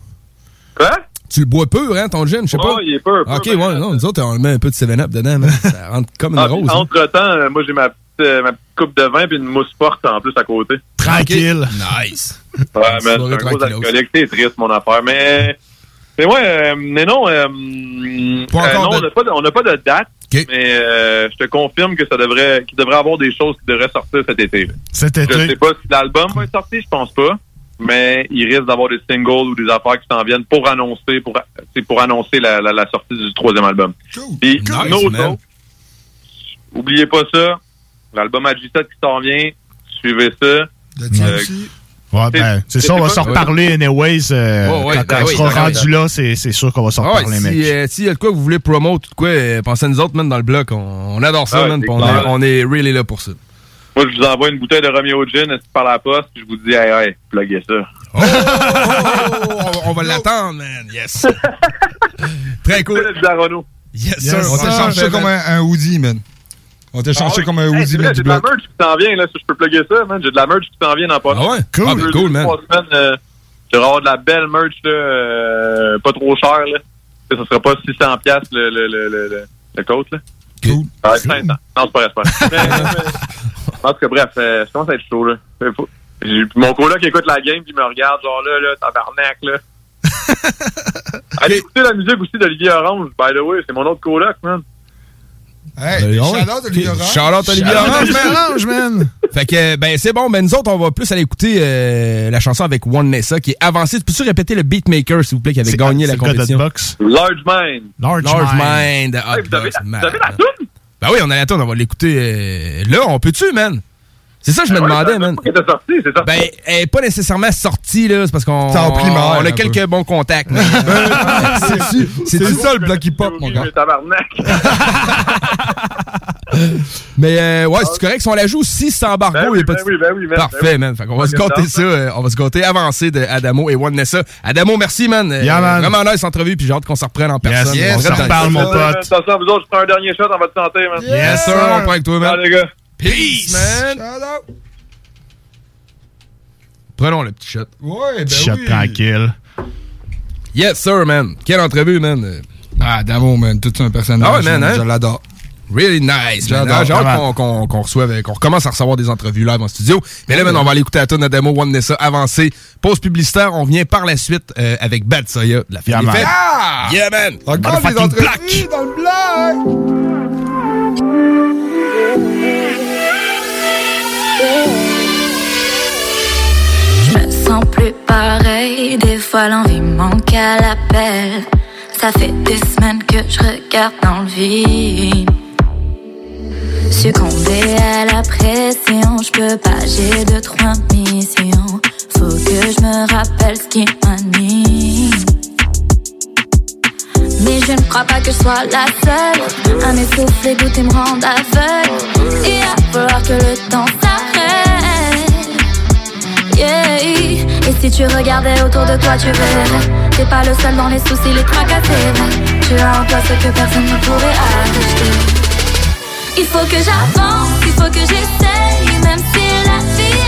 Quoi? Tu le bois pur, hein, ton gin, je sais pas. Oh, il est pur, pur, Ok, ben, ouais, non, nous autres, on met un peu de 7-Up dedans, man. Ça rentre comme une Ah, rose. hein. Entre-temps, euh, moi, j'ai ma petite, euh, ma petite coupe de vin puis une mousse forte en plus à côté. Tranquille. Nice. Ouais, man, c'est un gros alcoolique. C'est triste, mon affaire. Mais, mais ouais, euh, mais non, euh, Pas euh, encore non, de- on n'a pas, de- pas date. Mais euh, je te confirme que ça devrait, qu'il devrait avoir des choses qui devraient sortir cet été. Cet Je sais été. pas si l'album va être sorti, je pense pas. Mais il risque d'avoir des singles ou des affaires qui s'en viennent pour annoncer, pour, c'est pour annoncer la, la, la sortie du troisième album. Puis, Nice, oubliez pas ça. L'album à G7 qui s'en vient, suivez ça. Euh, Ouais, ben, c'est ça, on va s'en reparler anyways. euh, Ouais, ouais, quand ben on oui, sera oui, rendu là, c'est c'est sûr qu'on va s'en ouais, reparler, mec. si, euh, s'il y a de quoi que vous voulez promote ou de quoi, euh, pensez à nous autres, man, dans le bloc. On, on adore ça, Ah ouais, man. On est, on est really là pour ça. Moi, je vous envoie une bouteille de Romeo Gin par la poste, puis je vous dis, hey, hey, pluguez ça. Oh, on, on va (laughs) l'attendre, man. Yes. (laughs) Très cool. Le. Yes, Yes, sir. on t'échange ça comme un, un hoodie, man. On t'échange ça comme un Hey, vrai, man, du J'ai de la merch qui s'en vient, là, si je peux plugger ça, man. J'ai de la merch qui s'en vient dans pas Ah ouais? Ah, Deux, cool, deux, man. trois semaines, euh, je vais avoir de la belle merch, là, euh, pas trop cher, là. Ça sera pas 600 piastres le, le, le, le, le, le coat, là. Cool. Ça va être 500. Non, c'est pas vrai, c'est pas vrai. (laughs) Mais, mais- en tout cas, bref, euh, je commence à être chaud, là. Mon coloc écoute la game puis il me regarde, genre là, là, tabarnak, là. (laughs) Allez écouter la musique aussi d'Olivier Orange, by the way, c'est mon autre coloc, man. Hey, Ben, ouais. shout-out Olivier Orange. Shout-out Olivier Orange, Olivier man. (laughs) Fait que, ben, c'est bon. Ben, nous autres, on va plus aller écouter euh, la chanson avec One Nessa qui est avancée. Peux-tu répéter le beatmaker, s'il vous plaît, qui avait gagné la compétition? Large Mind. Large, Large Mind. Mind. Hey, vous, avez, vous la toune? Ben oui, on a la tourne, on va l'écouter euh, là. On peut-tu, man? C'est ça que je me Ouais, demandais, ça- man. Elle était sortie, c'est sorti. Ben, elle est pas nécessairement sortie, là. C'est parce qu'on C'est en primaire, on a quelques peu. bons contacts. man. (laughs) C'est c'est ça le bloc hip-hop, mon gars? Mais tabarnak. (laughs) Mais euh, ouais, c'est correct si on la joue si c'est embargo, Ben il oui, pas ben de- oui, ben oui, man, Parfait, ben oui. man. Fait qu'on va se compter ça. euh, on va se compter avancé de Adamo et One Nessa. Adamo, merci, man. Euh, Yeah, man. Vraiment nice entrevue, puis j'ai hâte qu'on se reprenne en personne. yes, On on dans- reparle, mon Euh, pote. Attention, vous autres, je prends un dernier shot dans votre santé, man. Yes, sir. On prend avec toi, man. Les gars. Peace, man. Shout-out. Prenons le petit shot. Ouais, ben Shot oui. tranquille. Yes, sir, man. Quelle entrevue, man. Euh, Ah, Adamo, man, tout un personnage. Ah ouais, man, hein? Je l'adore. Really nice, man. J'adore. J'ai hâte qu'on qu'on- qu'on reçoive, qu'on recommence à recevoir des entrevues live en studio. Mais là, man, on va aller écouter la tune Adamo, One Nessa, avancé. Pause publicitaire. On vient par la suite euh, avec Bad Soya, de la Yeah, fille man. des fêtes. Ah! Yeah, man. Encore des entrevues black. dans le bloc. Je me sens plus pareil des fois l'envie manque à l'appel. Ça fait des semaines que je regarde dans le vide. Succomber à la pression, je peux pas, j'ai deux, trois missions. Faut que je me rappelle ce qui m'anime. Mais je ne crois pas que je sois la seule à m'essouffler, goûter, me rendre aveugle. Et à vouloir que le temps s'arrête. Yeah. Et si tu regardais autour de toi, tu verrais. T'es pas le seul dans les soucis, les tracas, c'est vrai. Tu as en toi ce que personne ne pourrait acheter. Il faut que j'avance, il faut que j'essaye, même si la vie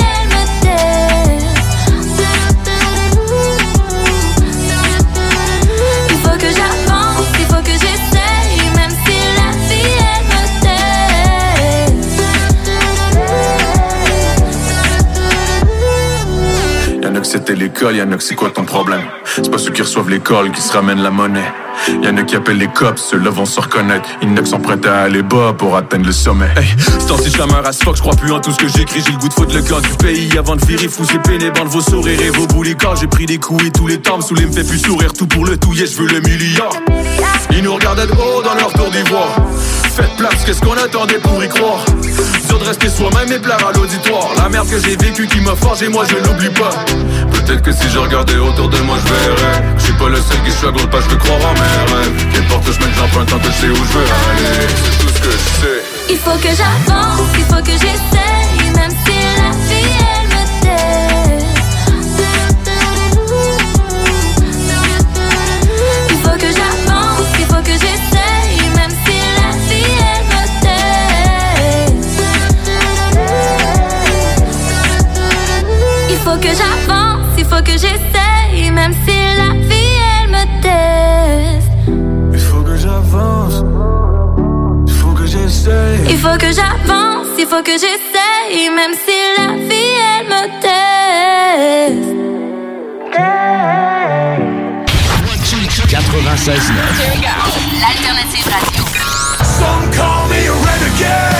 Y'en a que c'était l'école, y'en a que c'est quoi ton problème? C'est pas ceux qui reçoivent l'école qui se ramènent la monnaie. Y'en a qui appellent les cops, ceux-là vont se reconnaître. Y'en a qui sont à aller bas pour atteindre le sommet. Hey, c'est temps-ci je as fuck, je crois plus en tout ce que j'écris. J'ai le goût de foutre le clan du pays avant de virer fou C'est pénible vos sourires et vos boulicans J'ai pris des coups et tous les temps me saouler me fait plus sourire. Tout pour le tout, yeah, je veux le milliard Ils nous regardaient de haut dans leur tour d'ivoire Faites place, qu'est-ce qu'on attendait pour y croire? Dur de rester soi-même et plaire à l'auditoire La merde que j'ai vécue qui m'a forgé, moi je l'oublie pas Peut-être que si je regardais autour de moi, je verrais. Je suis pas le seul qui struggle, pas, je veux croire en mes rêves. Qu'importe le chemin que j'emprunte, tant que je où je veux aller. C'est tout ce que je sais. Il faut que j'avance, il faut que j'essaye, même si la vie faut que j'avance, il faut que j'essaye, même si la vie elle me teste. Il faut que j'avance. Il faut que j'essaye. Il faut que j'avance, il faut que j'essaye, même si la vie elle me teste. 96 L'alternative radio. Some call me a renegade,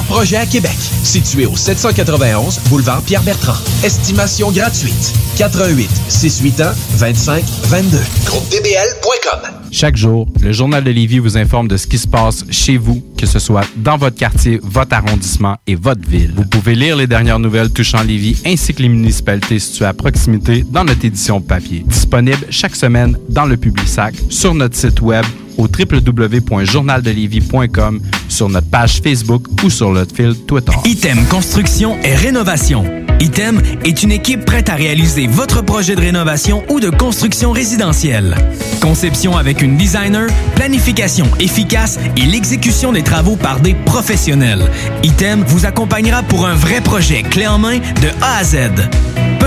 projets à Québec. Situé au 791 boulevard Pierre-Bertrand. Estimation gratuite. 88 681 25 22. GroupeDBL.com. Chaque jour, le Journal de Lévis vous informe de ce qui se passe chez vous, que ce soit dans votre quartier, votre arrondissement et votre ville. Vous pouvez lire les dernières nouvelles touchant Lévis ainsi que les municipalités situées à proximité dans notre édition papier. Disponible chaque semaine dans le Publisac, sur notre site web au www.journaldelévis.com, sur notre page Facebook ou sur notre fil Twitter. Item Construction et Rénovation. Item est une équipe prête à réaliser votre projet de rénovation ou de construction résidentielle. Conception avec une designer, planification efficace et l'exécution des travaux par des professionnels. Item vous accompagnera pour un vrai projet clé en main de A à Z.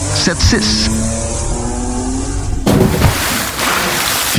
681 4476.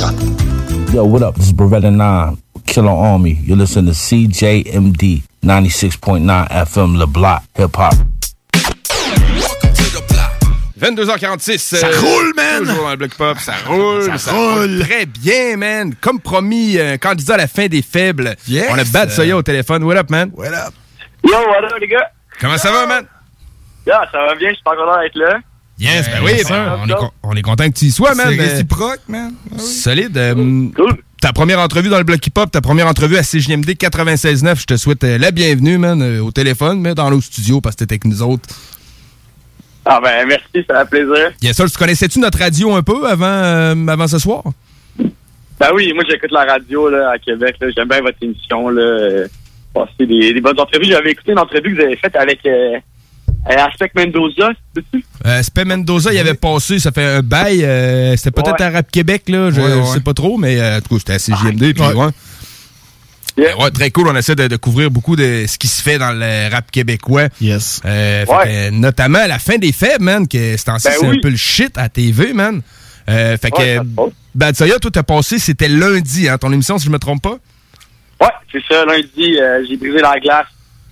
Yo, what up? This is Beretta 9, Killer Army. You're listening to CJMD 96.9 FM Le Block, Hip Hop. 22h46. Ça roule, man! Toujours dans le bloc pop, ça roule. Ça roule. Très bien, man. Comme promis, euh, candidat à la fin des faibles. Yes. On a Bad Soya au téléphone. What up, man? What up? Yo, what up, les gars? Comment ça va, man? Yo, ça va bien, je suis pas content d'être là. Yes, ben oui, ben, on, est con- on est content que tu y sois, man. C'est mais- réciproque, man. Solide. euh, Ta première entrevue dans le bloc hip-hop, ta première entrevue à CJMD 96.9, je te souhaite euh, la bienvenue, man, euh, au téléphone, mais dans nos studios, parce que t'étais avec nous autres. Ah ben, merci, ça fait plaisir. Yes, sir. Tu connaissais-tu notre radio un peu avant, euh, avant ce soir? Ben oui, moi j'écoute la radio là, à Québec. J'aime bien votre émission. Là. euh, passer des, des bonnes entrevues. J'avais écouté une entrevue que vous avez faite avec euh, Aspect Mendoza. sais-tu? Euh, Spé Mendoza, il avait passé, ça fait un bail. euh, c'était peut-être Ouais. à Rap Québec, là. Je, Ouais, je sais pas trop, mais euh, en tout cas, c'était à CJMD. puis Ouais. très cool. On essaie de, de couvrir beaucoup de ce qui se fait dans le rap québécois. Yes. Euh, fait notamment à la fin des fêtes, man, que c'est Ben c'est oui. un peu le shit à TV, man. Euh, fait que. Bad Soya, toi, t'as passé, c'était lundi, hein, ton émission, si je me trompe pas? Ouais, c'est ça. Lundi, euh, j'ai brisé la glace.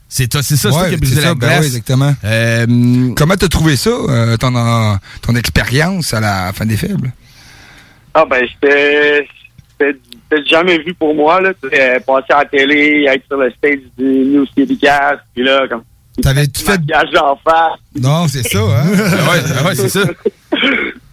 C'est toi, c'est ça, c'est Ouais, qui brisé la ça, ben glace. oui, exactement. Comment t'as trouvé ça, euh, ton, euh, ton expérience à la fin des faibles? Ah ben, c'était jamais vu pour moi. là. Euh, passer à la télé, être sur le stage du News Cast, puis là, comme... T'avais-tu fait... Maquillage en face. Non, c'est ça, hein? (laughs) ouais, ouais, c'est ça. (laughs)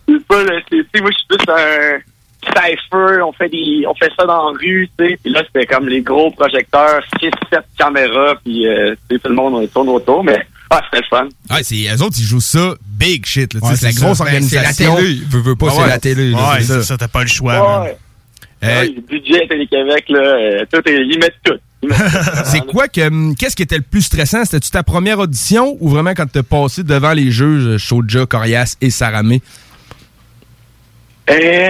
c'est pas moi, je suis plus un cypher, on fait des... on fait ça dans la rue, tu sais, puis là, c'était comme les gros projecteurs, 6, 7 caméras, puis euh, tu sais, tout le monde tourne autour, mais ah, c'était le fun. Ouais, c'est, eux autres, ils jouent ça big shit, là, tu sais, Ouais, c'est la grosse ça. Ben, organisation. c'est la télé. Veux, veux pas, Ah c'est la télé. là, Ouais, c'est ça. t'as pas le choix, Ouais. Ouais, le budget Télé-Québec, là, euh, tout est- ils mettent tout. (laughs) C'est quoi que. hum, Qu'est-ce qui était le plus stressant? C'était-tu ta première audition ou vraiment quand t'as passé devant les juges Shoja, Corias et Saramé? Euh,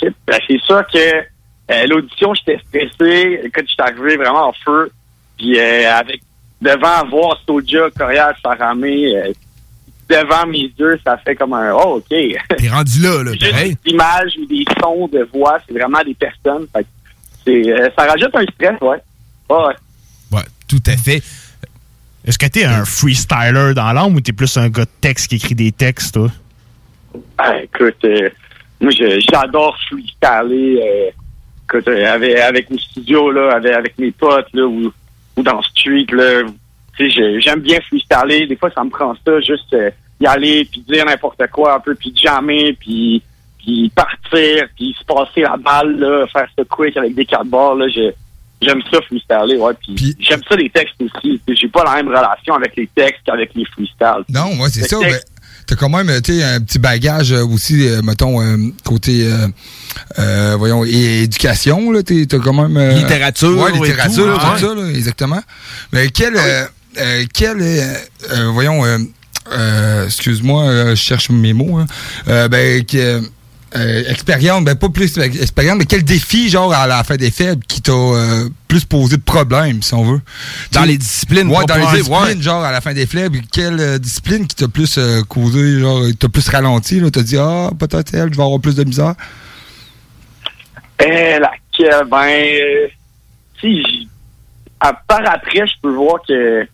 c'est- ben, c'est sûr que euh, l'audition, j'étais stressé. Écoute, j'étais arrivé vraiment en feu. Puis euh, avec devant voir Soja, Corias, Saramé, euh, devant mes yeux, ça fait comme un oh, OK. T'es rendu là, là, (laughs) des images ou des sons de voix, c'est vraiment des personnes. Fait que c'est, euh, ça rajoute un stress, ouais. Ouais. Ouais, tout à fait. Est-ce que t'es un freestyler dans l'âme ou t'es plus un gars de texte qui écrit des textes, toi? Ah, écoute, euh, moi, j'adore freestyler. Euh, euh, avec, avec mes studios, là, avec, avec mes potes, là, ou, ou dans le street, là. Tu sais, je- j'aime bien freestyler. Des fois, ça me prend ça, juste euh, y aller, puis dire n'importe quoi un peu, puis jammer, puis puis partir, puis se passer la balle, là, faire ce quick avec des cartes barres, là. J'aime ça freestyler, ouais. Puis j'aime ça les textes aussi. J'ai pas la même relation avec les textes qu'avec les freestyles. Non, moi, c'est ça. texte, T'as quand même, un petit bagage euh, aussi, euh, mettons, euh, côté, euh, voyons, éducation, là, t'as quand même... Littérature Ouais, littérature, tout, ça, là, exactement. Mais quel, euh, euh, quel, euh, euh, voyons, euh, euh, excuse-moi, je cherche mes mots, hein. Ben, que, euh, expérience, ben pas plus expérience, mais quel défi, genre, à la fin des faibles, qui t'a euh, plus posé de problèmes, si on veut? Dans Tu- les disciplines, Ouais, dans les disciplines, ouais. genre, à la fin des faibles, quelle euh, discipline qui t'a plus euh, causé, genre, t'a plus ralenti, là? T'as dit, ah, peut-être elle, je vais avoir plus de misère? Eh, laquelle, ben, euh, si, à part après, je peux voir que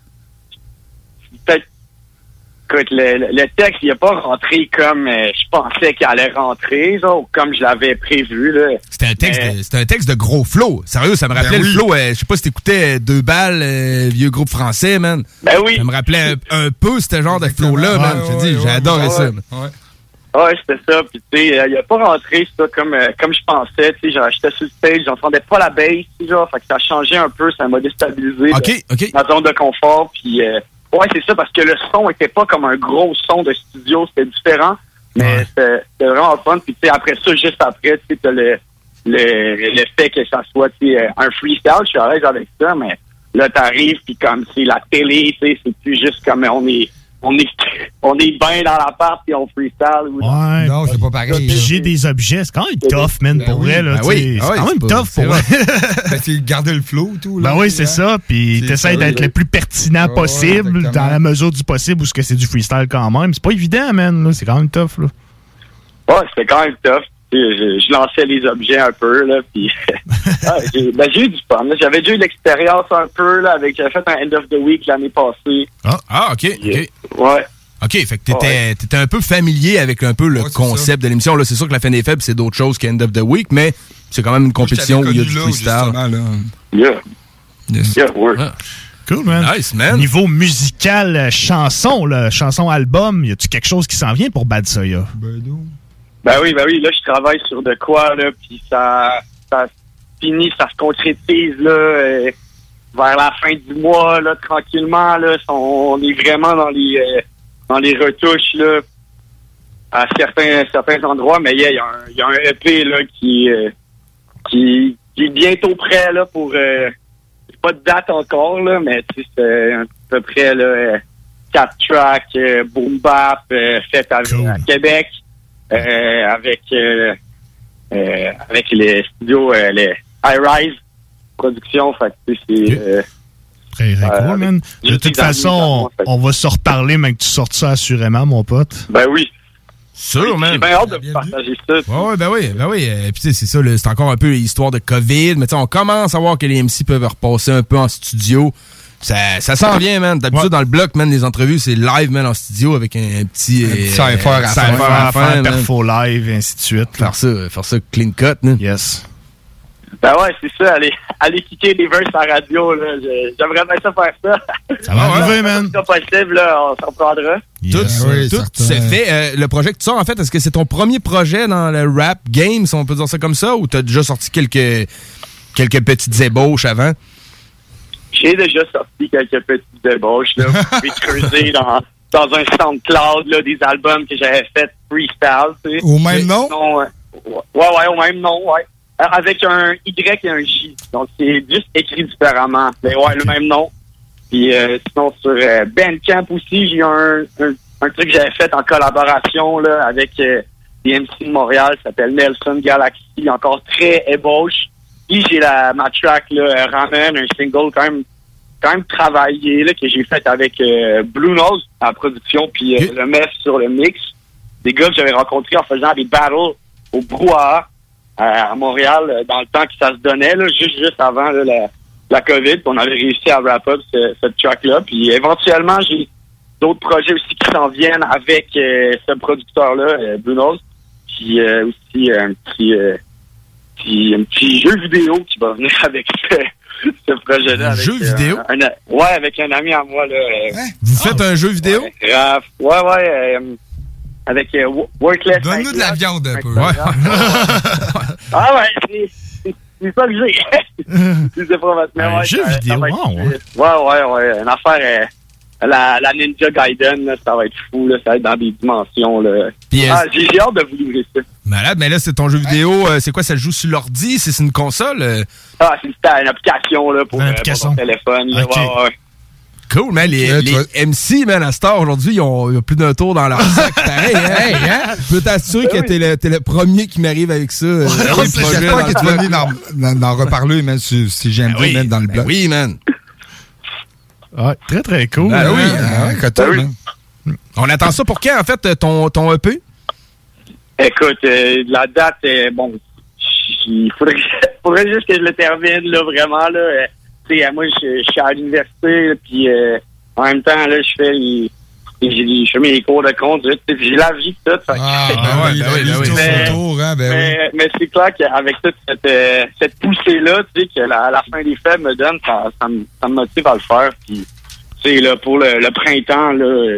écoute, le, le- texte, il n'est pas rentré comme euh, je pensais qu'il allait rentrer, genre, ou comme je l'avais prévu. là. C'était un texte, Mais- de, c'était un texte de gros flow. Sérieux, ça me Ben rappelait oui. le flow. euh, je sais pas si t'écoutais euh, Deux Balles, euh, vieux groupe français, man. Ben oui. Ça me rappelait un, un peu ce genre de flow-là, man. Je dis, adoré ça. man. Ouais, c'était ça. Puis, tu sais, il a pas rentré ça comme, euh, comme je pensais. Tu sais, genre, j'étais sur le stage, j'entendais pas la bass, tu sais, genre. Fait que ça a changé un peu, ça m'a déstabilisé. OK, de- OK. Ma zone de confort. Puis, euh, ouais, c'est ça, parce que le son était pas comme un gros son de studio, c'était différent. Mais c'était c'était vraiment fun. Puis, tu sais, après ça, juste après, tu sais, t'as le, le, le fait que ça soit, euh, un freestyle, je suis à l'aise avec ça, mais là, t'arrives, puis comme c'est la télé, tu sais, c'est plus juste comme on est, on est, on est bien dans l'appart, puis on freestyle. ou- Ouais. Non, c'est pas pareil. J'ai des objets, c'est quand même tough, man, pour vrai. Là, Ben tu oui. Ah c'est oui, quand même pas- tough pour vrai. vrai. Ben, c'est garder le flow, tout, là. Ben oui, c'est ça. Puis t'essayes d'être oui. le plus pertinent possible, dans la mesure du possible, ou ce que c'est du freestyle quand même. C'est pas évident, man. là. C'est quand même tough. Là. Ouais, c'était quand même tough. Tu Je, je lançais les objets un peu, là, puis (laughs) Ah, j'ai ben, eu du fun. J'avais déjà eu l'expérience un peu, là, avec, j'avais fait un End of the Week l'année passée. Ah, ah, OK, OK. Ouais. OK, fait que t'étais, t'étais un peu familier avec un peu le concept de l'émission. Là, c'est sûr que la fin des faibles, c'est d'autres choses qu'End of the Week, mais c'est quand même une compétition où il y a du freestyle. Yeah. Yeah, Cool, man. Nice, man. Niveau musical, euh, chanson, là, chanson album, y a-tu quelque chose qui s'en vient pour Bad Soya? Ben oui, ben oui, là, je travaille sur de quoi, là, puis ça, ça finit, ça se concrétise, là, euh, vers la fin du mois, là, tranquillement, là, on est vraiment dans les, euh, dans les retouches, là, à certains, certains endroits, mais yeah, il y, a un- il y a un EP, là, qui, euh, qui, qui est bientôt prêt, là, pour, euh, pas de date encore, là, mais, tu sais, c'est à peu près, là, euh, quatre tracks, euh, boom bap, euh, fait à, à Québec, euh, avec, euh, euh, avec les studios, euh, les High Rise Productions, fait que, tu sais, c'est, euh, Très, très Euh, man. De toute façon, on va se reparler, mais que tu sortes ça assurément, mon pote. Ben oui. Sûr, man. J'ai bien hâte de vous partager ça. Ouais, ouais, ben oui, ben oui. Euh, Puis tu sais, c'est ça, c'est encore un peu histoire de COVID, mais tu sais, on commence à voir que les MC peuvent repasser un peu en studio. Ça, ça s'en (laughs) vient, man. D'habitude, dans le bloc, man, les entrevues, c'est live, man, en studio avec un, un petit... Un petit euh, à fin. à Faire live, et ainsi de suite. Faire ça, faire ça clean cut, man. Yes. Ben ouais, c'est ça, aller, (laughs) aller kicker des verses à la radio, là. J'aimerais bien ça faire ça. Ça va arriver, man. Si c'est possible, là, on s'en prendra. Tout, oui, tout se fait. Euh, le projet que tu sors, en fait, est-ce que c'est ton premier projet dans le rap game, si on peut dire ça comme ça, ou t'as déjà sorti quelques, quelques petites ébauches avant? J'ai déjà sorti quelques petites débauches, là. (laughs) Vous pouvez creuser dans, dans un SoundCloud, là, des albums que j'avais fait freestyle, tu sais. Au même nom? Sinon, euh, ouais, ouais, au même nom, ouais. Euh, Avec un Y et un J. Donc, c'est juste écrit différemment. Mais ouais, le même nom. Puis euh, sinon, sur euh, Bandcamp aussi, j'ai un, un, un truc que j'avais fait en collaboration là, avec euh, des MC de Montréal, ça s'appelle Nelson Galaxy, encore très ébauche. Puis j'ai la ma track là, euh, Ramen, un single quand même quand même travaillé là, que j'ai fait avec euh, Blue Nose en production, puis euh, le MEF sur le mix. Des gars que j'avais rencontrés en faisant des battles au Brouhaha à Montréal euh, dans le temps que ça se donnait, là, juste juste avant là, la, la COVID. On avait réussi à wrap up ce- cette track-là. Puis éventuellement, j'ai d'autres projets aussi qui s'en viennent avec euh, ce producteur-là, euh, Blue Nose. Puis euh, aussi un petit, petit un petit jeu vidéo qui va venir (laughs) avec ce, ce projet-là. Un avec, jeu vidéo? un- ouais, avec un ami à moi. Là, euh, Vous faites un jeu vidéo? Raph. Ouais, ouais. Euh, avec euh, Wo- Workless. Donne-nous de la viande un peu. Ouais. ah ouais, c'est- c'est c'est ça que j'ai. Sais pas, (laughs) mais Un ouais, jeu vidéo, être- wow, ouais. Ouais, ouais, ouais. Une affaire, euh, la, la Ninja Gaiden, là, ça va être fou, là, ça va être dans des dimensions. Là. Puis, Ah, j'ai hâte de vous livrer ça. Malade, mais là, c'est ton jeu vidéo. euh, c'est quoi, ça joue sur l'ordi? C'est c'est une console? euh? Ah, c'est une application là, pour, euh, application. pour ton téléphone. là. Ok. Ouais, ouais. Cool, man. Les, Ok, les MC, man, à Star, aujourd'hui, ils ont, ils ont plus d'un tour dans leur sac. (laughs) Pareil, hein? Hey, hein? Je peux t'assurer que t'es le, t'es le premier qui m'arrive avec ça. euh, Ouais, J'espère que tu vas venir d'en- reparler, même si, si j'aime Ben oui, bien mettre dans le ben bloc. oui, man. Ouais, très, très cool. Ben oui, hein. hein, coton, man. On attend ça pour quand, en fait, ton, ton EP? Écoute, euh, la date, euh, bon, il faudrait, (laughs) faudrait juste que je le termine, là, vraiment, là. Tu sais, moi, je je suis à l'université, puis euh, en même temps, là, je fais les, je fais mes cours de conduite, puis j'ai la vie, tout. fait Ah, (laughs) ben oui, ben oui, ben oui. Mais- Tour, hein, ben oui. mais, mais c'est clair qu'avec toute cette, euh, cette poussée-là, tu sais, que la, la fin des fêtes me donne, ça, ça, me, ça me motive à le faire. Puis, tu sais, là, pour le, le printemps, là,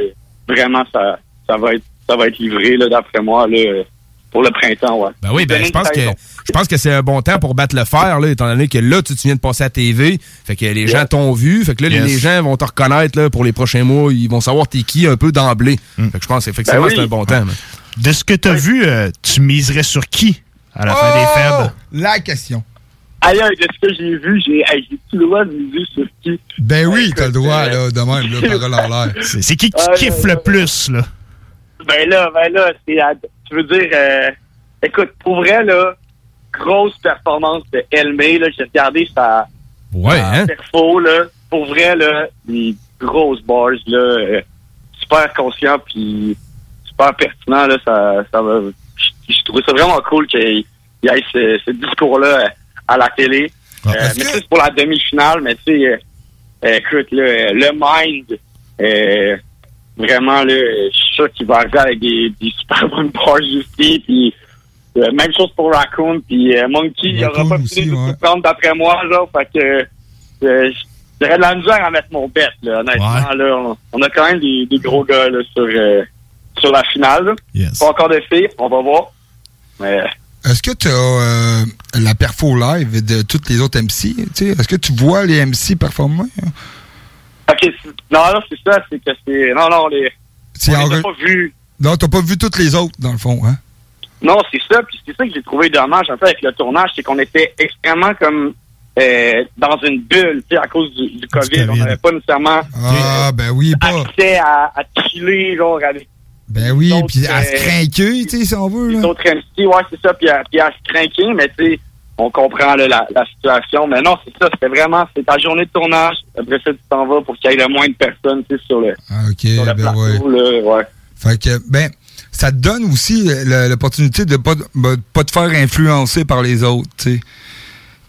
vraiment, ça, ça va être, ça va être livré, là, d'après moi, là, pour le printemps, ouais. Ben oui, ben je pense que je pense que c'est un bon temps pour battre le fer, là, étant donné que là, tu, tu viens de passer à TV. Fait que les gens t'ont vu. Fait que là, Yes. les gens vont te reconnaître là, pour les prochains mois. Ils vont savoir t'es qui un peu d'emblée. Fait que je pense effectivement Ben que c'est un bon temps. De ce que tu as vu, euh, tu miserais sur qui à la fin des Oh! fêtes? La question. Ailleurs, de ce que j'ai vu, j'ai, tout le droit de miser sur qui? Ben oui, t'as le droit, euh, là, de même, là, parole en l'air. C'est qui qui Ah, kiffe euh, le plus, là? Ben là, ben là, c'est, tu veux dire, euh, écoute, pour vrai, là, grosse performance de Elmé, là, j'ai regardé sa, Ouais, hein? perfo, là, pour vrai, là, des grosses bars, là, euh, super conscient, puis super pertinent, là, ça, ça va, je, trouvais ça vraiment cool qu'il y ait ce, ce discours-là à la télé. Euh, mais c'est pour la demi-finale, mais tu sais, euh, écoute, là, euh, le Mind, euh, vraiment, là, je suis sûr qu'il va arriver avec des, des super (laughs) bonnes bars aussi, puis euh, même chose pour Raccoon, puis euh, Monkey, il aura pas fini de se prendre d'après moi, genre, fait que euh, j'aurais de la misère à mettre mon bet, là, honnêtement, là, on, on a quand même des, des gros gars, là, sur, euh, sur la finale. Pas encore de filles, on va voir, mais... Est-ce que tu as euh, la perfo live de toutes les autres MC? Est-ce que tu vois les MC performer? Ok, non, non, c'est ça, c'est que c'est... Non, non, les... C'est on en les a pas vus. Non, t'as pas vu toutes les autres, dans le fond, hein? Non, c'est ça, puis c'est ça que j'ai trouvé dommage un peu avec le tournage, c'est qu'on était extrêmement comme euh, dans une bulle, tu sais, à cause du, du COVID. On n'avait pas nécessairement Ah, ben oui, pas. accès à, à chiller, genre, avec Ben oui, puis à se euh, craquer, tu sais, si on veut, là. MC, ouais, c'est ça, puis à, puis à se craquer, mais tu sais, on comprend là, la, la situation. Mais non, c'est ça, c'était vraiment, c'est ta journée de tournage. Après ça, tu t'en vas pour qu'il y ait le moins de personnes, tu sais, sur le, Ah, sur le ben plateau, ouais. là, ouais. Fait que, ben, ça te donne aussi l'opportunité de pas, ben, pas te faire influencer par les autres, tu sais.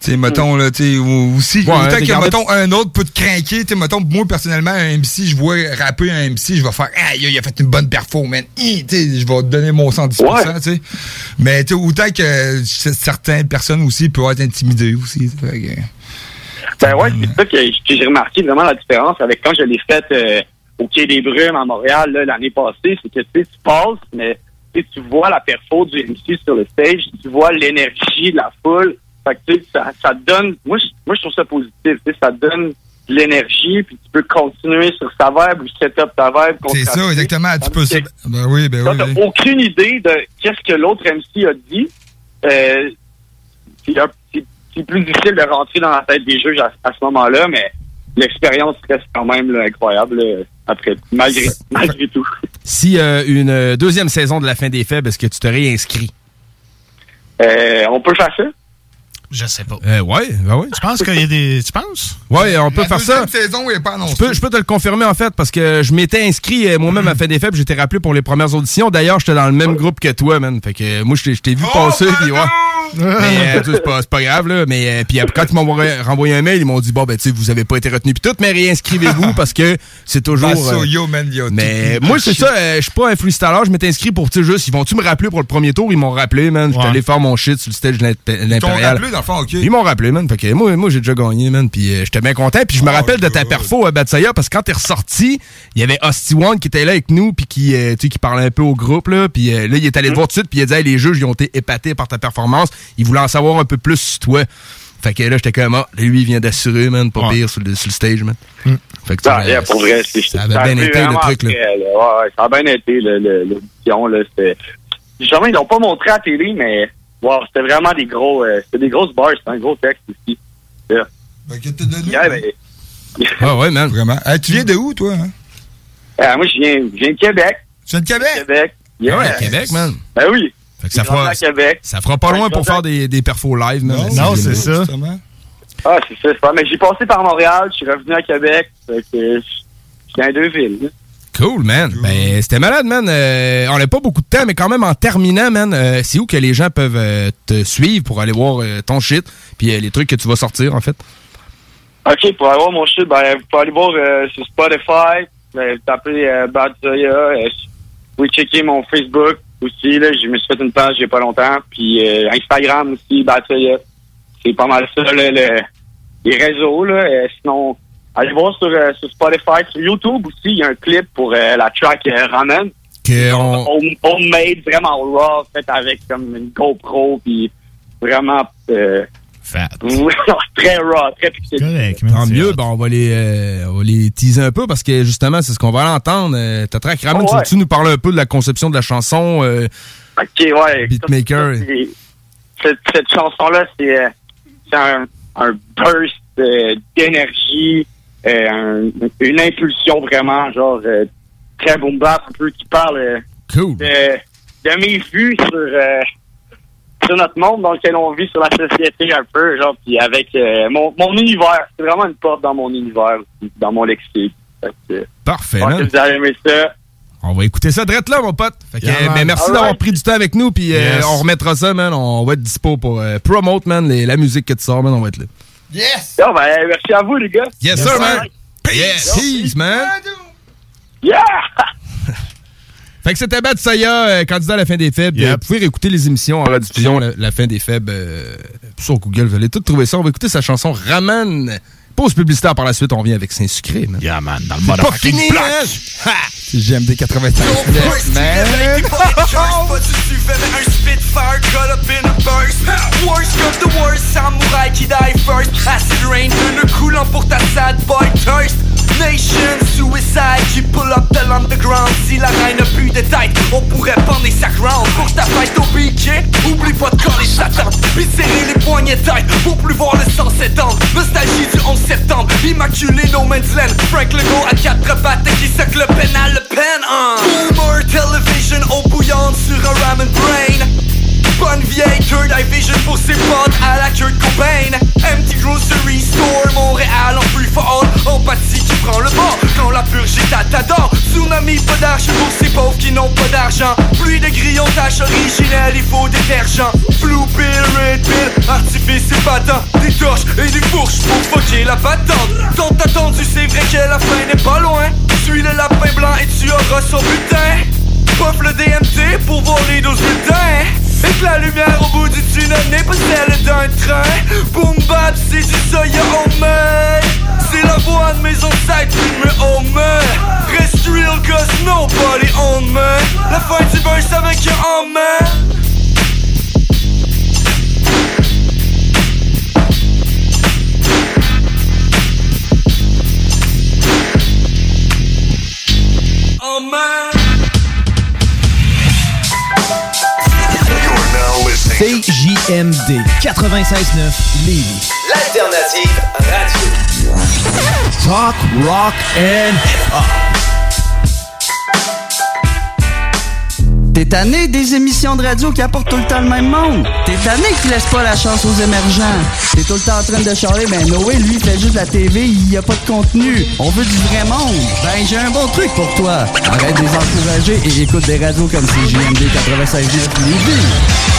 Tu sais, mettons, là, tu sais, ou- aussi, Ouais, autant que, mettons, un autre peut te craquer, tu sais, mettons, moi, personnellement, un MC, je vois rapper un MC, je vais faire, ah, il a fait une bonne perfo, man. Hi, tu sais, je vais te donner mon 110%, tu sais. Mais, tu sais, autant que certaines personnes aussi peuvent être intimidées aussi, tu sais, fait que- Ben ouais, c'est ça que, j'ai remarqué vraiment la différence avec quand je l'ai fait euh, au Quai des Brumes à Montréal là, l'année passée, c'est que tu sais, tu passes, mais tu sais, tu vois la perfo du MC sur le stage, tu vois l'énergie de la foule. Fait que ça, donne. Moi, je, moi, je trouve ça positif. Ça donne de l'énergie, puis tu peux continuer sur ta vibe ou setup ta vibe. C'est ça, exactement. Tu peux. Que Ben oui, ben Quand oui. t'as oui. aucune idée de qu'est-ce que l'autre MC a dit, euh, c'est plus difficile de rentrer dans la tête des juges à, à ce moment-là, mais l'expérience reste quand même là, incroyable là, après, malgré, malgré tout. Si euh, une euh, deuxième saison de la fin des faibles, est-ce que tu te réinscris? Euh, on peut faire ça? Je sais pas. Euh, ouais, ben ouais. Tu penses qu'il y a des. Tu penses? Ouais, on peut La faire ça. deuxième saison est pas annoncée. Je peux, je peux te le confirmer en fait parce que je m'étais inscrit euh, moi-même à Fin des Faibles, j'étais rappelé pour les premières auditions. D'ailleurs, j'étais dans le même groupe que toi, man. Fait que euh, moi je t'ai- je t'ai vu passer puis ouais. Mais euh, tu sais, c'est pas, c'est pas grave là, mais euh, puis après, quand ils m'ont renvoyé- un mail, ils m'ont dit bon ben tu sais vous avez pas été retenu puis tout, mais réinscrivez-vous (laughs) parce que c'est toujours Basso, euh, yo, man, yo, mais moi c'est ça, euh, je suis pas un freestyler, je m'étais inscrit pour tu sais juste ils vont tu me rappeler pour le premier tour, ils m'ont rappelé man, j'étais allé faire mon shit sur le stage de l'Imp- Ils t'ont l'impérial. rappelé, dans le fond, OK. Ils m'ont rappelé, man. Fait que moi, moi j'ai déjà gagné, man. Puis euh, j'étais bien content. Puis je Oh, me rappelle de ta perfo à Batsaya parce que quand t'es ressorti, il y avait Hosty One qui était là avec nous puis qui, euh, qui parlait un peu au groupe, là. Puis euh, là, il est allé te voir tout de suite puis il a dit, Hey, les juges, ils ont été épatés par ta performance. Ils voulaient en savoir un peu plus sur toi. Fait que là, j'étais comme, ah, lui, il vient d'assurer, man, pas pire sur le, sur le stage, man. Fait que tu Ah, yeah, pour vrai, c'est- ça avait ça bien été le vraiment truc, là. Ouais, ouais, ça a bien été, le- le- l'édition, là. Justement, ils l'ont pas montré à la télé, mais, wow, c'était vraiment des gros, euh, c'était des grosses bars, c'était un gros texte aussi. Yeah. Yeah, ben, Ah ouais, man. Vraiment. Hey, tu viens de où, toi? Hein? euh, moi, je viens, je viens de Québec. Tu viens de Québec? Québec. Yeah. Ah ouais, Québec, man. Ben oui. Fait que ça fera, ça fera pas Ouais, loin pour faire des, des perfos live, man. Non, c'est ça. Ah, c'est ça, c'est pas, mais j'ai passé par Montréal, je suis revenu à Québec, fait que je je viens deux villes. là. Cool, man. Ben, c'était malade, man. Euh, on n'a pas beaucoup de temps, mais quand même, en terminant, man, euh, c'est où que les gens peuvent euh, te suivre pour aller voir euh, ton shit, puis euh, les trucs que tu vas sortir, en fait? OK, pour avoir mon shit, ben, vous pouvez aller voir euh, sur Spotify, ben, euh, Bad Zoya, euh, vous pouvez checker mon Facebook aussi, là, je me suis fait une page il y a pas longtemps, puis euh, Instagram aussi, Bad Zoya. C'est pas mal ça, là, le- les réseaux, là. Euh, sinon, allez voir sur, euh, sur Spotify, sur YouTube aussi, il y a un clip pour euh, la track euh, Ramen. Que on... Home- Homemade, vraiment raw, fait avec comme une GoPro, puis vraiment... Euh, (laughs) très raw, très pixel. Tant mieux, ben, on va les, euh, on va les teaser un peu parce que justement, c'est ce qu'on va l'entendre. Euh, ta track Ramen, Oh, ouais. tu nous parler un peu de la conception de la chanson? euh, OK, ouais. Beatmaker? Ça, Cette, cette chanson-là, c'est euh, un, un burst euh, d'énergie, euh, un- une impulsion vraiment, genre, euh, très boom bap, un peu qui parle euh, Cool. de, de mes vues sur, sur notre monde dans lequel on vit, sur la société un peu, genre, puis avec euh, mon, mon univers. C'est vraiment une porte dans mon univers, aussi, dans mon lexique. Fait que, Parfait, je que vous allez aimer ça. On va écouter ça direct là, mon pote. Fait que, Yeah, ben, merci d'avoir pris du temps avec nous, puis euh, Yes. on remettra ça, man. On va être dispo pour euh, promote, man, les- la musique que tu sors, man. On va être là. Yes! ben, merci à vous, les gars. Yes, sir, man. Yes. Peace, man. Yeah! (laughs) Fait que c'était Bad Saya, euh, candidat à la fin des faibles. Euh, Vous pouvez réécouter les émissions en rediffusion, la, la fin des faibles, euh, sur Google. Vous allez tout trouver ça. On va écouter sa chanson Raman. Pause publicitaire par la suite, on revient avec Saint-Sucré, man. Yeah, man, dans le C'est pas fini, man. Ha! C'est GMD 85. Man. Pas du suivais mais un Spitfire cut up in a burst Worst of the worst, samouraï qui die first Acid rain, ne coulant pour ta sad boy thirst Suicide qui pull up de l'underground. Si la reine a plus de tête, on pourrait pendre des sacs round Pour ta fête au biquet, oublie pas de coller Satan. Puis serrer les poignets tight pour plus voir le sang s'étendre. Nostalgie du 11 septembre, immaculé no man's land Frank Legault à quatre pattes qui sac le pénal le pen hein. Boomer television eau bouillante sur un ramen brain Bonne vieille third eye vision pour ses potes à la Kurt Cobain. Empty grocery store, Montréal en free for all Empathie qui prend le bord quand la purge est t'adore Tsunami, pas d'argent pour ces pauvres qui n'ont pas d'argent. Pluie de grillons, tâches originelles, il faut détergent Blue pill, red pill, artifice et patent. Des torches et des fourches pour fucker la patente. Tant attendu, c'est vrai que la fin n'est pas loin. Suis le lapin blanc et tu auras son butin. Puff le DMT pour les doses bulletins Et que la lumière au bout du tunnel n'est pas celle d'un train. Boom c'est du soya homemade C'est la voix de mes ancêtres qui me homemade real cause nobody on me La fin du verse avec un man Oh man CJMD CJMD 96.9 Lévis. L'alternative radio. Talk, rock and hip-hop. T'es tanné des émissions de radio qui apportent tout le temps le même monde? T'es tanné qui laisse pas la chance aux émergents? T'es tout le temps en train de charler, ben Noé, lui, il fait juste la TV, il y a pas de contenu. On veut du vrai monde. Ben, j'ai un bon truc pour toi. Arrête de les encourager et écoute des radios comme CJMD 96.9 Lévis.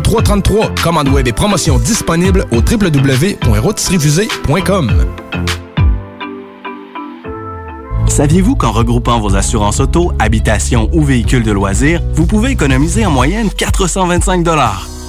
3333. Commande web et promotion disponible au www.rotisseriefusée.com. Saviez-vous qu'en regroupant vos assurances auto, habitation ou véhicules de loisirs, vous pouvez économiser en moyenne 425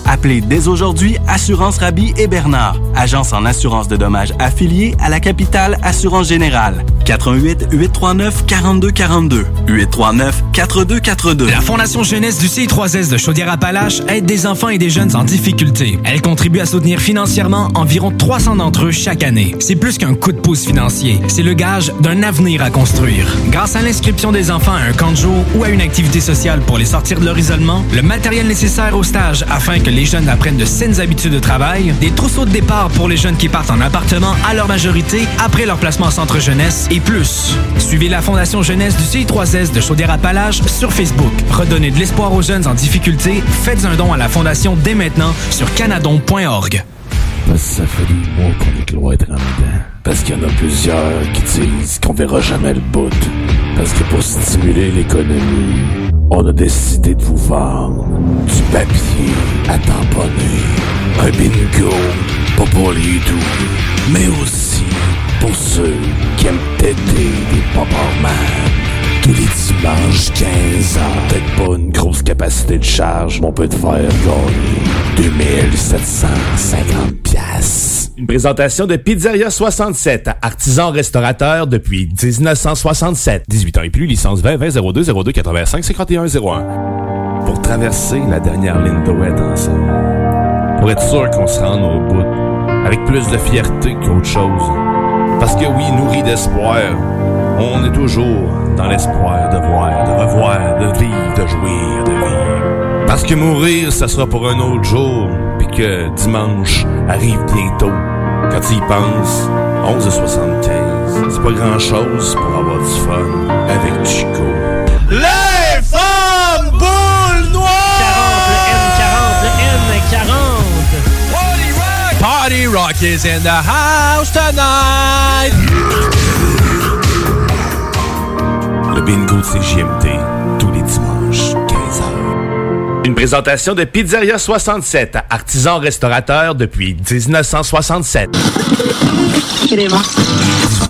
Appelez dès aujourd'hui Assurance Rabi et Bernard, agence en assurance de dommages affiliée à la capitale Assurance Générale. 88 839 4242 839 4242. La Fondation Jeunesse du CI3S de Chaudière-Appalaches aide des enfants et des jeunes en difficulté. Elle contribue à soutenir financièrement environ 300 d'entre eux chaque année. C'est plus qu'un coup de pouce financier, c'est le gage d'un avenir à construire. Grâce à l'inscription des enfants à un camp de jour ou à une activité sociale pour les sortir de leur isolement, le matériel nécessaire au stage afin que les jeunes apprennent de saines habitudes de travail, des trousseaux de départ pour les jeunes qui partent en appartement à leur majorité après leur placement en centre jeunesse et plus. Suivez la Fondation Jeunesse du CI3S de Chaudière-Appalaches sur Facebook. Redonnez de l'espoir aux jeunes en difficulté. Faites un don à la Fondation dès maintenant sur canadon.org. Parce qu'il y en a plusieurs qui disent qu'on verra jamais le bout. Parce que pour stimuler l'économie, on a décidé de vous vendre du papier à tamponner. Un bingo, pas pour les doux, mais aussi pour ceux qui aiment péter des pop Tous les dimanches, 15 ans. Peut-être pas une grosse capacité de charge, mais on peut te faire gagner 2750 piastres. Une présentation de Pizzeria 67, artisan restaurateur depuis 1967. 18 ans et plus, licence 20 20 02 02 85 51 01. Pour traverser la dernière ligne de wet ensemble. Pour être sûr qu'on se rende au bout. Avec plus de fierté qu'autre chose. Parce que oui, nourri d'espoir, on est toujours dans l'espoir de voir, de revoir, de vivre, de jouir, de vivre. Parce que mourir, ça sera pour un autre jour, puis que dimanche arrive bientôt. Quand tu y penses, 11h75, c'est pas grand-chose pour avoir du fun avec Chico. Les femmes boules noires! 40, le N40, le N40. Party Rock is in the house tonight! Le bingo de CGMT, tous les dimanches, 15h. Une présentation de Pizzeria 67, artisan restaurateur depuis 1967.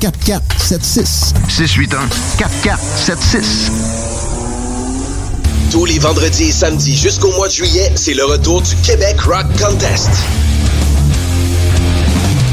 4476. 681 4476. Tous les vendredis et samedis jusqu'au mois de juillet, c'est le retour du Québec Rock Contest.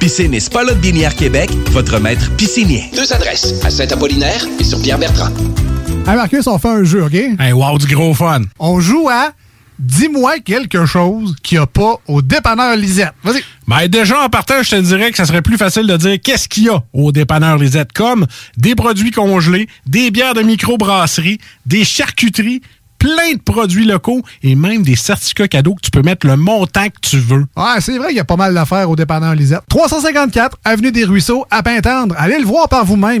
Piscine et Spa Lot Binière Québec, votre maître piscinier. Deux adresses, à Saint-Apollinaire et sur Pierre-Bertrand. Hey Marcus, on fait un jeu, OK? Hey, wow, du gros fun. On joue à Dis-moi quelque chose qu'il n'y a pas au dépanneur Lisette. Vas-y. Ben déjà, en partant, je te dirais que ça serait plus facile de dire qu'est-ce qu'il y a au dépanneur Lisette, comme des produits congelés, des bières de microbrasserie, des charcuteries, plein de produits locaux et même des certificats cadeaux que tu peux mettre le montant que tu veux. Ouais, c'est vrai qu'il y a pas mal d'affaires au dépanneur Lisette. 354 Avenue des Ruisseaux, à Pintendre. Allez le voir par vous-même.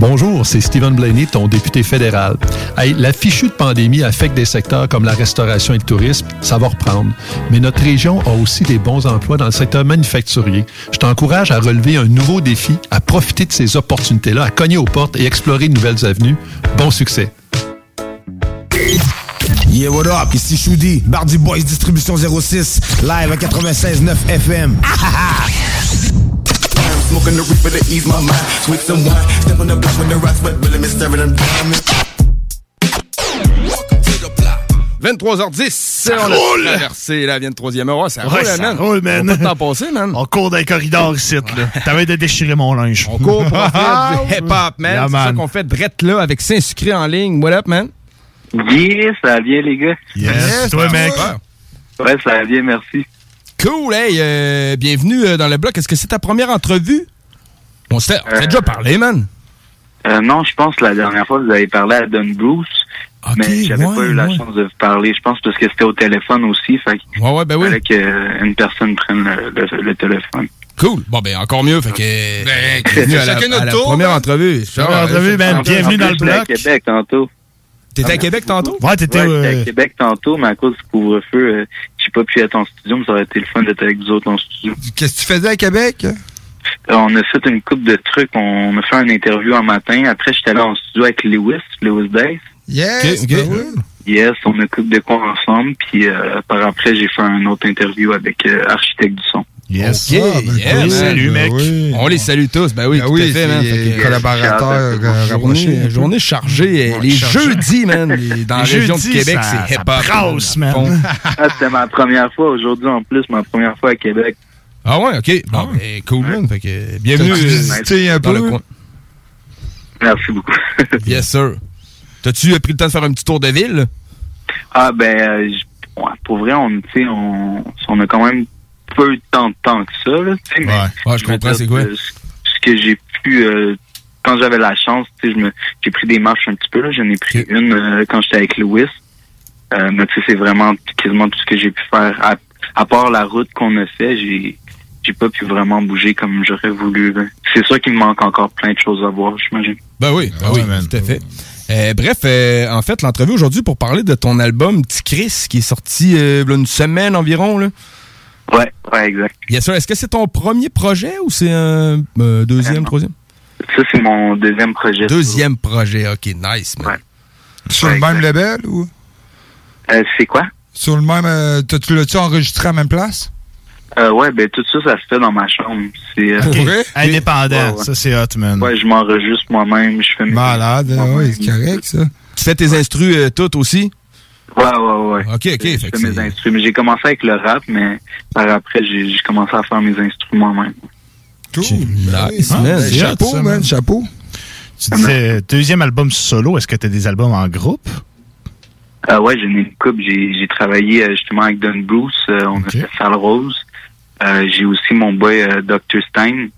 Bonjour, c'est Stephen Blaney, ton député fédéral. Hey, la fichue de pandémie affecte des secteurs comme la restauration et le tourisme, ça va reprendre. Mais notre région a aussi des bons emplois dans le secteur manufacturier. Je t'encourage à relever un nouveau défi, à profiter de ces opportunités-là, à cogner aux portes et explorer de nouvelles avenues. Bon succès. Yeah, what up? Ici Choudi, Bardi Boys Distribution 06, live à 96.9 FM. (laughs) Smoking the reaper to ease my mind. Sweet some wine. Step on the block when the rocks, but really me staring them diamonds. 23h10, Ça on roule. a traversé la 23e heure. Ça Ouais, roule, ça man. roule, man. On man. On court dans les corridors ici, là. T'avais de déchirer mon linge. On court pour faire du hip-hop, man. Yeah, C'est ça qu'on fait drette là avec Saint-Sucré en ligne. What up, man? Yeah, ça va bien, les gars. Yes, toi, mec. Ouais, ça va bien, merci. Cool, hey, euh, bienvenue euh, dans le bloc. Est-ce que c'est ta première entrevue? On s'était on s'était déjà parlé, man. Euh, non, je pense que la dernière fois, vous avez parlé à Don Bruce. mais j'avais ouais, pas eu la ouais. chance de vous parler. Je pense parce que c'était au téléphone aussi. Fait que ouais, ouais, ben oui. fallait qu'une personne prenne le, le- le téléphone. Cool. Bon, ben, encore mieux. Fait que. Ben, bienvenue à la, à la tour, première man. entrevue. Première entrevue, man. Bienvenue dans le J'étais à bloc. Québec tantôt. T'étais à Québec tantôt? Ouais, t'étais. Ouais, euh, à Québec tantôt, mais à cause du couvre-feu, euh, j'ai pas pu être en studio, mais ça aurait été le fun d'être avec vous autres en studio. Qu'est-ce que tu faisais à Québec? Euh, On a fait une coupe de trucs. On a fait un interview un matin. Après, j'étais là en studio avec Lewis, Lewis Days. Yes, ben oui. Yes, on a coupe de quoi ensemble. Puis euh, par après, j'ai fait un autre interview avec euh, Architecte du son. Yes. Ok, Ah, ben cool. Salut, Ben mec. oui. On les salue tous. Ben oui, Ben tout oui, à fait, man. c'est Fait que- collaborateur, euh, rapproché. Journée, journée chargée. Ouais, les jeudis, man, les- dans la région de jeudis, Québec, c'est hip-hop. brasse, man. man. (laughs) Ah, c'était ma première fois aujourd'hui en plus, ma première fois à Québec. Ah ouais, ok. Bon, ben, cool, man. Fait que, bienvenue euh, visité un dans peu? le coin. Merci beaucoup. (laughs) Yes, sir. T'as-tu euh, pris le temps de faire un petit tour de ville? Ah ben, euh, ouais, pour vrai, on, tu sais, on, on a quand même peu de temps de temps que ça. Là, tu sais, mais Ouais, je comprends, c'est quoi? Ce que j'ai pu, euh, quand j'avais la chance, tu sais, je me- j'ai pris des marches un petit peu. là. J'en ai pris une euh, quand j'étais avec Louis. Euh, mais tu sais, c'est vraiment quasiment tout ce que j'ai pu faire. À, à part la route qu'on a fait, j'ai j'ai pas pu vraiment bouger comme j'aurais voulu. C'est sûr qu'il me manque encore plein de choses à voir, j'imagine. Ben oui, ben oui, tout à fait. Euh, bref, euh, en fait, l'entrevue aujourd'hui pour parler de ton album Petit Chris qui est sorti euh, une semaine environ. Là. Ouais, ouais, exact. Yes, sir. Est-ce que c'est ton premier projet ou c'est un euh, deuxième, troisième? Ça, c'est mon deuxième projet. Deuxième projet, ok, nice, man. Sur le même label ou? Euh, c'est quoi? Sur le même. euh, tu l'as-tu enregistré à la même place? Euh, ouais, ben tout ça, ça se fait dans ma chambre. C'est euh? Indépendant, Ouais, ouais. ça c'est hot, man. Ouais, je m'enregistre moi-même, je fais mes Malade, moi-même. oui, c'est correct, ça. Tu fais tes instrus euh, toutes aussi? Ouais, ouais, ouais. OK, OK. Fait mes instruments. J'ai commencé avec le rap, mais par après, j'ai j'ai commencé à faire mes instruments même. Cool. Nice, Ah, man. c'est Chapeau, ça, man, chapeau. Tu disais deuxième album solo, est-ce que tu as des albums en groupe? Euh, ouais, j'ai une coupe. J'ai j'ai travaillé euh, justement avec Don Bruce. euh, on a fait Sal Rose. Euh, j'ai aussi mon boy euh, Dr. Stein,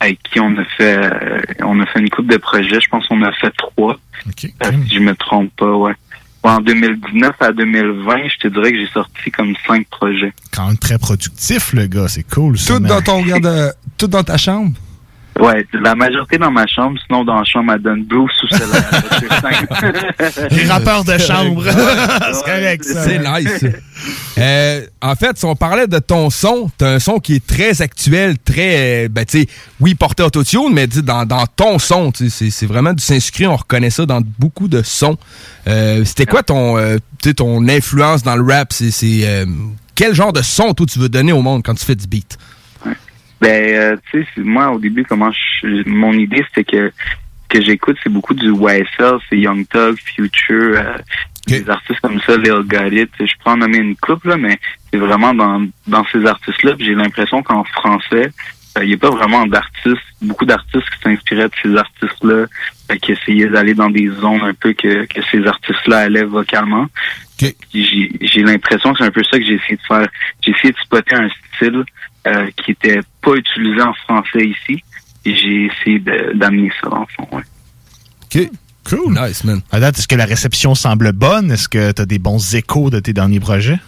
avec qui on a fait euh, on a fait une coupe de projets. Je pense qu'on a fait trois. Euh, si je me trompe pas, ouais. En 2019 à 2020, je te dirais que j'ai sorti comme cinq projets. Quand même très productif, le gars, c'est cool. Ça, Tout man. dans ton garde, tout dans ta chambre? Ouais, la majorité dans ma chambre, sinon dans la chambre à Don Bruce ou celle à Dr. Stein. (laughs) Les rappeurs de chambre. (laughs) c'est correct, ça. C'est nice. Euh, en fait, si on parlait de ton son, t'as un son qui est très actuel, très, euh, ben, tu sais, oui, porté autotune, mais dans, dans ton son, tu sais, c'est- vraiment du Saint-Sucré, on reconnaît ça dans beaucoup de sons. Euh, C'était quoi ton, euh, ton influence dans le rap? C'est c'est, euh, quel genre de son, toi, tu veux donner au monde quand tu fais du beat? Ben, euh, tu sais, moi, au début, comment je, mon idée, c'était que que j'écoute, c'est beaucoup du YSL, c'est Young Thug, Future, euh, des artistes comme ça, Lil Got It. Je peux en nommer une couple, là, mais c'est vraiment dans, dans ces artistes-là. J'ai l'impression qu'en français, euh, il n'y a pas vraiment d'artistes, beaucoup d'artistes qui s'inspiraient de ces artistes-là, euh, qui essayaient d'aller dans des zones un peu que, que ces artistes-là allaient vocalement. J'ai j'ai l'impression que c'est un peu ça que j'ai essayé de faire. J'ai essayé de spotter un style euh, qui était pas utilisé en français ici. Et j'ai essayé d'amener ça, en fond, ouais. OK. Cool. Nice, man. À date, est-ce que la réception semble bonne? Est-ce que tu as des bons échos de tes derniers projets?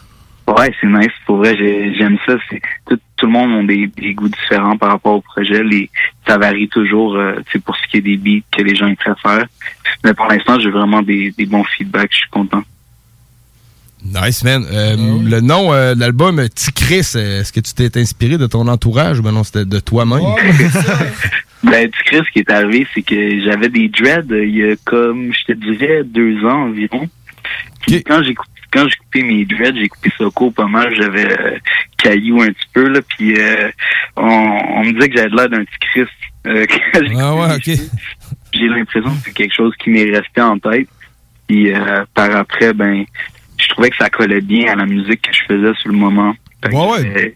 Ouais, c'est nice. Pour vrai, j'ai- j'aime ça. C'est tout, tout le monde a des, des goûts différents par rapport au projet. Les, ça varie toujours, euh, tu sais, pour ce qui est des beats que les gens préfèrent. Mais pour l'instant, j'ai vraiment des, des bons feedbacks. Je suis content. Nice, man. Euh, Ah Le nom euh, de l'album, euh, Ticris, est-ce que tu t'es inspiré de ton entourage ou ben non, c'était de toi-même? (laughs) Ben, tu sais, ce qui est arrivé, c'est que j'avais des dreads il y a comme, je te dirais, deux ans environ. Puis quand j'ai coupé, quand j'ai coupé mes dreads, j'ai coupé ça court pas mal. J'avais euh, caillou un petit peu, là. Puis euh, on, on me disait que j'avais l'air d'un petit Christ. euh, (laughs) quand j'ai Ah ouais, cheveux. J'ai l'impression que c'est quelque chose qui m'est resté en tête. Puis euh, par après, ben, je trouvais que ça collait bien à la musique que je faisais sur le moment. Fait que, euh,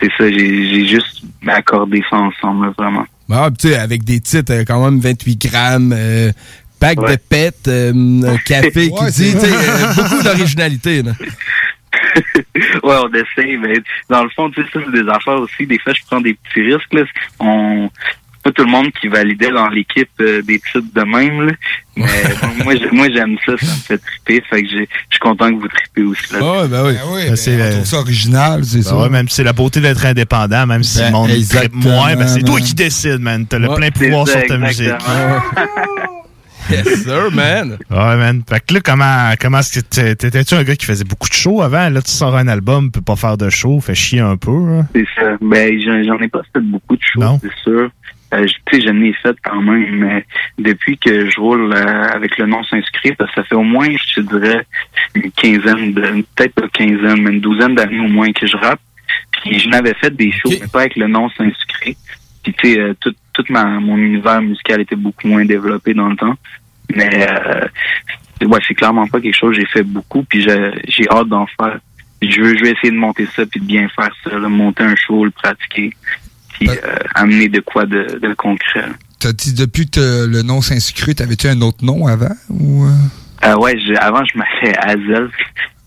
C'est ça, j'ai juste accordé ça ensemble, vraiment. Ah, tu sais, avec des titres euh, quand même 28 grammes, euh, pack de pète, euh, un café Ouais, qui dit, euh, beaucoup d'originalité. là. (laughs) ouais, on essaie, mais dans le fond, tu sais, ça, c'est des affaires aussi. Des fois, je prends des petits risques, là. On, pas tout le monde qui validait dans l'équipe euh, des titres de même, là. Mais (laughs) moi, j'ai- moi, j'aime ça, ça me fait triper. Fait que j'ai- je suis content que vous tripez aussi, là. Ah, ben oui. Ben, c'est on trouve ça original, c'est Ben ça. ouais, même si c'est la beauté d'être indépendant, même si Ben, le monde tripe moins, ben, c'est toi qui décides, man. T'as le plein c'est pouvoir ça, sur ta musique. Yes, sir, man. Ouais, man. Fait que là, comment, comment est-ce que t'é- t'étais-tu un gars qui faisait beaucoup de shows avant? Là, tu sors un album, peut pas faire de show, fait chier un peu, hein? C'est ça. Ben, j'en ai pas fait beaucoup de choses, c'est sûr. Euh, je- tu sais, j'en ai fait quand même, mais depuis que je roule euh, avec le nom s'inscrit, ça fait au moins, je te dirais, une quinzaine, de, peut-être pas quinzaine, mais une douzaine d'années au moins que je rappe. Puis je n'avais fait des shows, mais pas avec le nom s'inscrit. Puis tu sais, euh, tout, tout ma, mon univers musical était beaucoup moins développé dans le temps. Mais euh, ouais, c'est clairement pas quelque chose que j'ai fait beaucoup, puis j'ai j'ai hâte d'en faire. Je veux, je vais essayer de monter ça puis de bien faire ça, là, monter un show, le pratiquer, puis euh, amener de quoi de, de concret. T'as dit depuis que le nom Saint-Sucré, t'avais-tu un autre nom avant? Ou, euh? Euh, ouais, je- avant je m'appelais Azelf.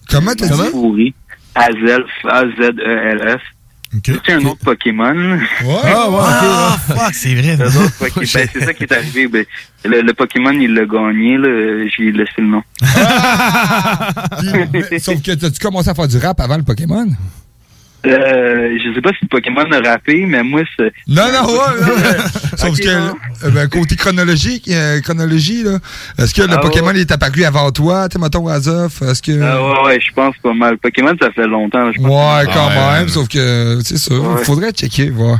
Comment t'as dit? Pourri. Azelf, A-Z-E-L-F. C'est un autre Pokémon? Ouais. Ah, ouais, ah, fuck, c'est vrai. Ben, c'est ça qui est arrivé. Ben, le, le Pokémon, il l'a gagné, là. J'ai laissé le nom. (laughs) Puis, mais- sauf que t'as-tu commencé à faire du rap avant le Pokémon? Euh, je sais pas si le Pokémon a rappé, mais moi, c'est. Non, non, ouais, (laughs) Sauf que, non. euh, ben, côté chronologique, euh, chronologie, là, est-ce que le Ah, Pokémon ouais. il est apparu avant toi, tu sais, mettons, Azof? Est-ce que. Ah ouais, ouais, je pense pas mal. Pokémon, ça fait longtemps. je pense. Ouais, quand même, sauf que, c'est ça, faudrait checker, voir.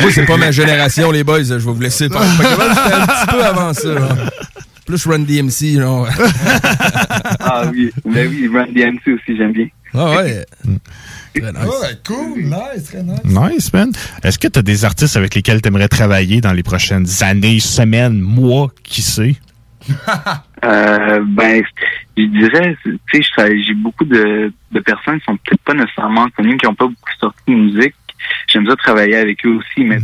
Moi, c'est pas ma génération, les boys. Je vais vous laisser parler. (laughs) Pokémon, c'était un petit peu avant ça. là. Plus Run DMC, genre. Ah oui, ben oui, Run DMC aussi, j'aime bien. Ah ouais. Cool, nice, très nice. Nice, man. Est-ce que tu as des artistes avec lesquels tu aimerais travailler dans les prochaines années, semaines, mois, qui sait? (laughs) Euh, ben, je dirais, tu sais, j'ai beaucoup de, de personnes qui sont peut-être pas nécessairement connues, qui n'ont pas beaucoup sorti de musique. J'aime ça travailler avec eux aussi, mais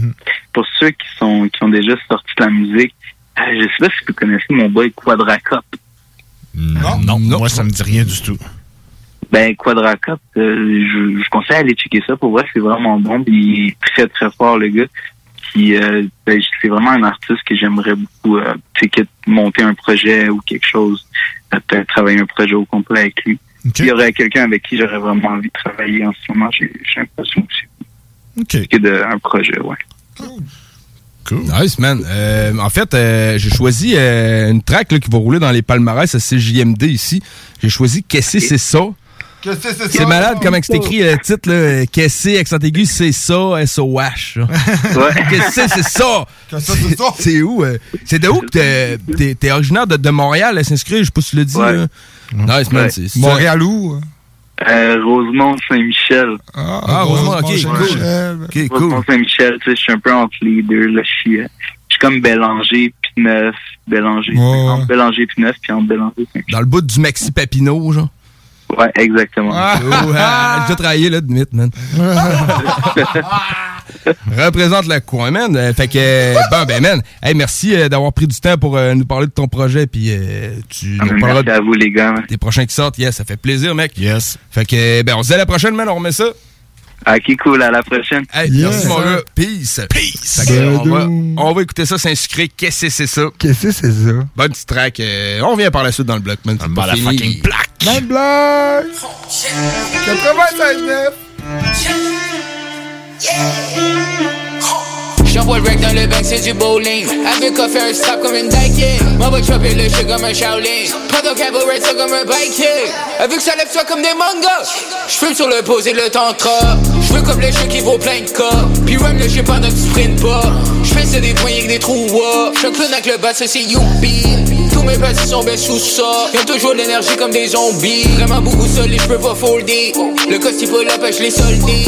pour ceux qui sont qui ont déjà sorti de la musique, euh, je sais pas si vous connaissez mon boy Quadracop. Non, moi, ça me dit rien du tout. Ben, Quadracop, euh, je, je conseille d'aller checker ça. Pour vrai, c'est vraiment bon. Puis il est très, très fort, le gars. Puis, euh, ben, c'est vraiment un artiste que j'aimerais beaucoup, euh, tu sais, que monter un projet ou quelque chose. euh, Peut-être travailler un projet au complet avec lui. Il y aurait quelqu'un avec qui j'aurais vraiment envie de travailler en ce moment. J'ai l'impression que c'est de, un projet, ouais. Nice, man. Euh, en fait, euh, j'ai choisi euh, une track là, qui va rouler dans les palmarès à CJMD ici. J'ai choisi Qu'est-ce que c'est ça? C'est? C'est malade comment que c'est écrit le titre, là. Qu'est-ce que accent aigu, c'est ça, S-O-H. Qu'est-ce (laughs) que c'est ça? C'est ça? C'est où? euh? C'est de où que t'es- originaire de, Montréal, s'inscrire, je sais pas si tu l'as dit. Nice, man. C'est- c'est- Montréal où? Euh, Rosemont Saint-Michel. Ah, Rosemont, ok, cool. Rosemont Saint-Michel, tu sais, je suis un peu entre les deux, là. Je suis, euh, je suis comme Bélanger puis Neuf. Bélanger. Entre Bélanger puis Neuf puis entre Bélanger Saint-Michel. Dans le bout du Maxi Papineau, genre. Ouais, exactement. Oh, ah, J'ai déjà (laughs) travaillé là, de mythe, man. (laughs) Représente le coin, man. Euh, fait que, euh, bon, ben, man, hey, merci euh, d'avoir pris du temps pour euh, nous parler de ton projet, puis euh, tu Ah, nous parleras merci à vous, les gars. des prochains qui sortent. Yes, ça fait plaisir, mec. Yes. Fait que, ben, on se dit à la prochaine, man, on remet ça. Ok, cool, à la prochaine. Hey, merci, mon gars. Peace. Peace. Fait que, on, va, on va écouter ça, s'insucrer. Qu'est-ce que c'est ça? Qu'est-ce que c'est ça? Bonne petite track. on revient par la suite dans le bloc, man. Pas la fucking Même blague! 96.9! J'envoie le rec dans le bac, c'est du bowling. Avec un strap comme une Daikin. M'en va chopper le shit comme un Shaolin. Pas de cabaret, ça comme un biking. Avec ça lève toi comme des mangas. J'fume sur le posé le tantra. J'veux comme le shit qui vaut plein de cas. Puis run le shit pendant que tu sprint pas. J'fais ça des poignées avec des trous, ouais. J'suis avec le bas, c'est youpi. Tous mes petits sont bien sous ça. Y'ont toujours l'énergie comme des zombies. Vraiment beaucoup solide, j'peux pas folder. Le costume pas là, je l'ai soldé.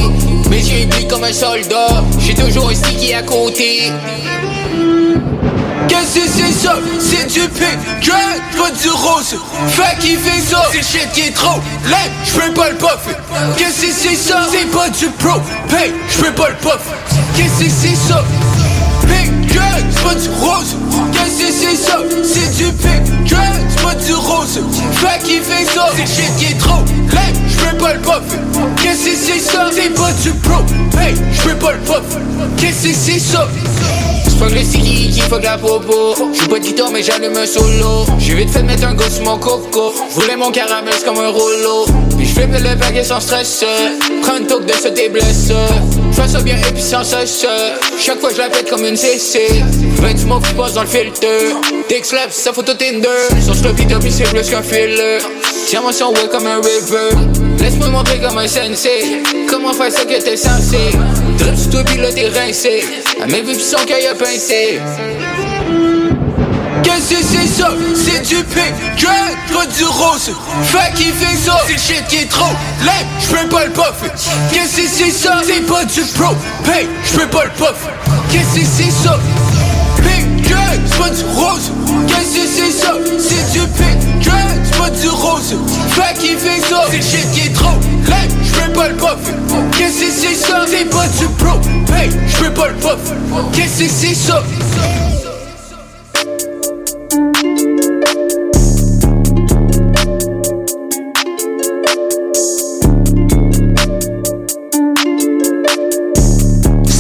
Mes yeux brillent comme un soldat. J'ai toujours un sticky à côté. Qu'est-ce que c'est ça? C'est du pink, pas du rose. Fait qui fait ça? C'est shit qui est trop lame, j'peux pas le puff. Qu'est-ce que c'est ça? C'est pas du pro, pay, j'peux pas le puff. Qu'est-ce que c'est ça? Que c'est pas du rose. Qu'est-ce que c'est ça? C'est du pink, que c'est pas du rose. Fait qui fait ça? C'est shit qui est trop lame, j'peux pas le puff. Qu'est-ce que c'est ça? C'est pas du pro, pay, j'peux pas le puff. Qu'est-ce que c'est ça? Fuck le sticky qui fuck la popo J'suis pas guitare mais j'allume un solo J'ai vite fait de mettre un gosse mon coco Voulais mon caramel comme un rouleau Puis j'flippe le paquet sans stress Prends une toque de ce tes blesses Ça bien et puis sans cesse Chaque fois je la pète comme une CC 20 smoke qui passe dans le filtre. Slap sa photo Tinder. Son sloppy toppy c'est plus qu'un filler. Tiens-moi son wet comme un river. Laisse-moi montrer comme un sensei. Comment faire ça que t'es censé? Drip sur toi pis là t'es rincé. À mes vues pis son cœur a pincé que c'est ça? C'est du que pas du rose Fait qui fait ça? C'est shit qui est trop lame, j'peux pas le puff Qu'est-ce que c'est ça? C'est pas du pro, pay, j'peux pas le puff Qu'est-ce que c'est ça? Pink, que c'est pas du rose Qu'est-ce que c'est ça? C'est du pink, que c'est pas du rose Fait qui fait ça? C'est shit qui est trop lame, j'peux pas le puff Qu'est-ce que c'est ça? C'est pas du pro, pay, j'peux pas le puff Qu'est-ce que c'est ça?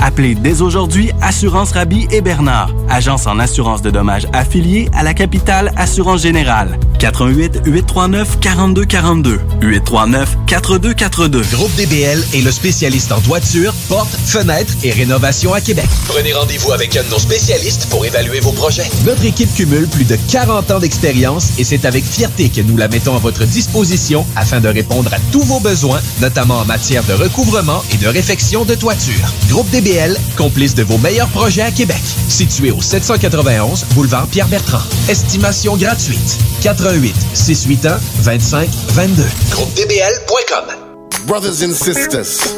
Appelez dès aujourd'hui Assurance Rabi et Bernard, agence en assurance de dommages affiliée à la capitale Assurance Générale. 88 839 4242 839 4242. Groupe DBL est le spécialiste en toiture, portes, fenêtres et rénovation à Québec. Prenez rendez-vous avec un de nos spécialistes pour évaluer vos projets. Notre équipe cumule plus de 40 ans d'expérience et c'est avec fierté que nous la mettons à votre disposition afin de répondre à tous vos besoins, notamment en matière de recouvrement et de réfection de toiture. Groupe DBL, complice de vos meilleurs projets à Québec. Situé au 791 boulevard Pierre-Bertrand. Estimation gratuite. 88 681 25 22. GroupeDBL.com Brothers and sisters.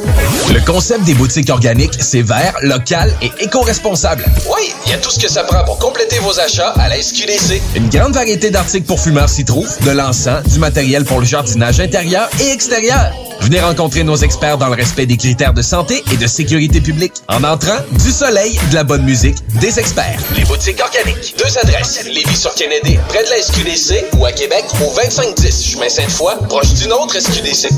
Le concept des boutiques organiques, c'est vert, local et éco-responsable. Oui, il y a tout ce que ça prend pour compléter vos achats à la SQDC. Une grande variété d'articles pour fumeurs s'y trouve, de l'encens, du matériel pour le jardinage intérieur et extérieur. Venez rencontrer nos experts dans le respect des critères de santé et de sécurité publique. En entrant, du soleil, de la bonne musique, des experts. Les boutiques organiques. Deux adresses. Lévis sur Kennedy, près de la SQDC ou à Québec au 2510 chemin Sainte-Foy, proche d'une autre SQDC.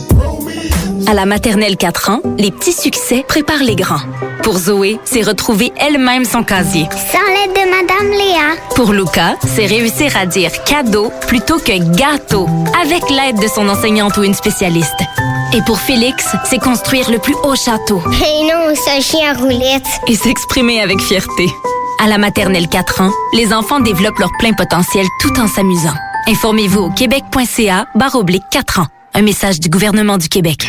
À la maternelle 4 ans, les petits succès préparent les grands. Pour Zoé, c'est retrouver elle-même son casier. Sans l'aide de Madame Léa. Pour Luca, c'est réussir à dire cadeau plutôt que gâteau, avec l'aide de son enseignante ou une spécialiste. Et pour Félix, c'est construire le plus haut château. Et non, un chien roulette. Et s'exprimer avec fierté. À la maternelle 4 ans, les enfants développent leur plein potentiel tout en s'amusant. Informez-vous au québec.ca barre oblique 4 ans. Un message du gouvernement du Québec.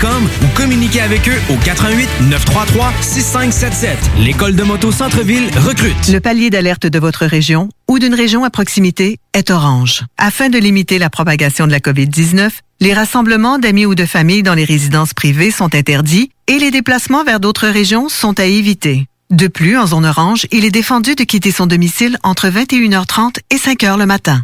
ou communiquez avec eux au 88 933 6577. L'école de moto Centre-ville recrute. Le palier d'alerte de votre région ou d'une région à proximité est orange. Afin de limiter la propagation de la COVID-19, les rassemblements d'amis ou de familles dans les résidences privées sont interdits et les déplacements vers d'autres régions sont à éviter. De plus, en zone orange, il est défendu de quitter son domicile entre 21h30 et 5h le matin.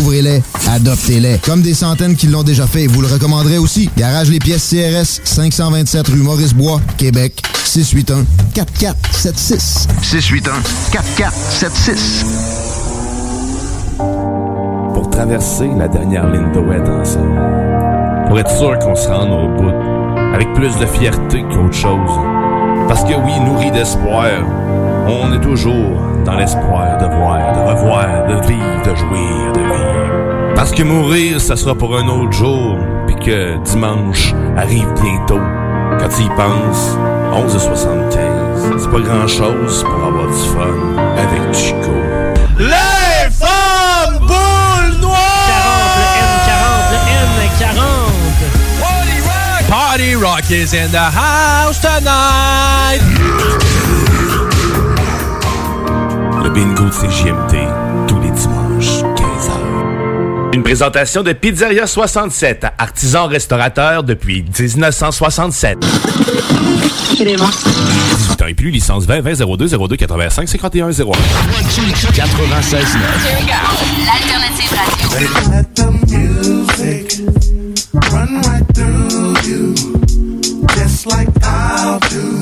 Découvrez-les, adoptez-les. Comme des centaines qui l'ont déjà fait, vous le recommanderez aussi. Garage Les Pièces CRS, 527 rue Maurice-Bois, Québec, 681 4476. 681 4476. Pour traverser la dernière ligne droite ensemble. Pour être sûr qu'on se rende au bout. Avec plus de fierté qu'autre chose. Parce que oui, nourri d'espoir, on est toujours dans l'espoir de voir, de revoir, de vivre, de jouir, de vivre. Parce que mourir, ça sera pour un autre jour, puis que dimanche arrive bientôt. Quand tu y penses, 11h75, c'est pas grand-chose pour avoir du fun avec Chico. Les femmes boules noires! 40, le N40, le N40. Party Rock is in the house tonight! Le bingo de CJMT, Une présentation de Pizzeria 67, artisan restaurateur depuis 1967. 18 ans et plus, licence 20 20 02 02 85 51 01. 96 L'alternative run right through you, just like I'll do.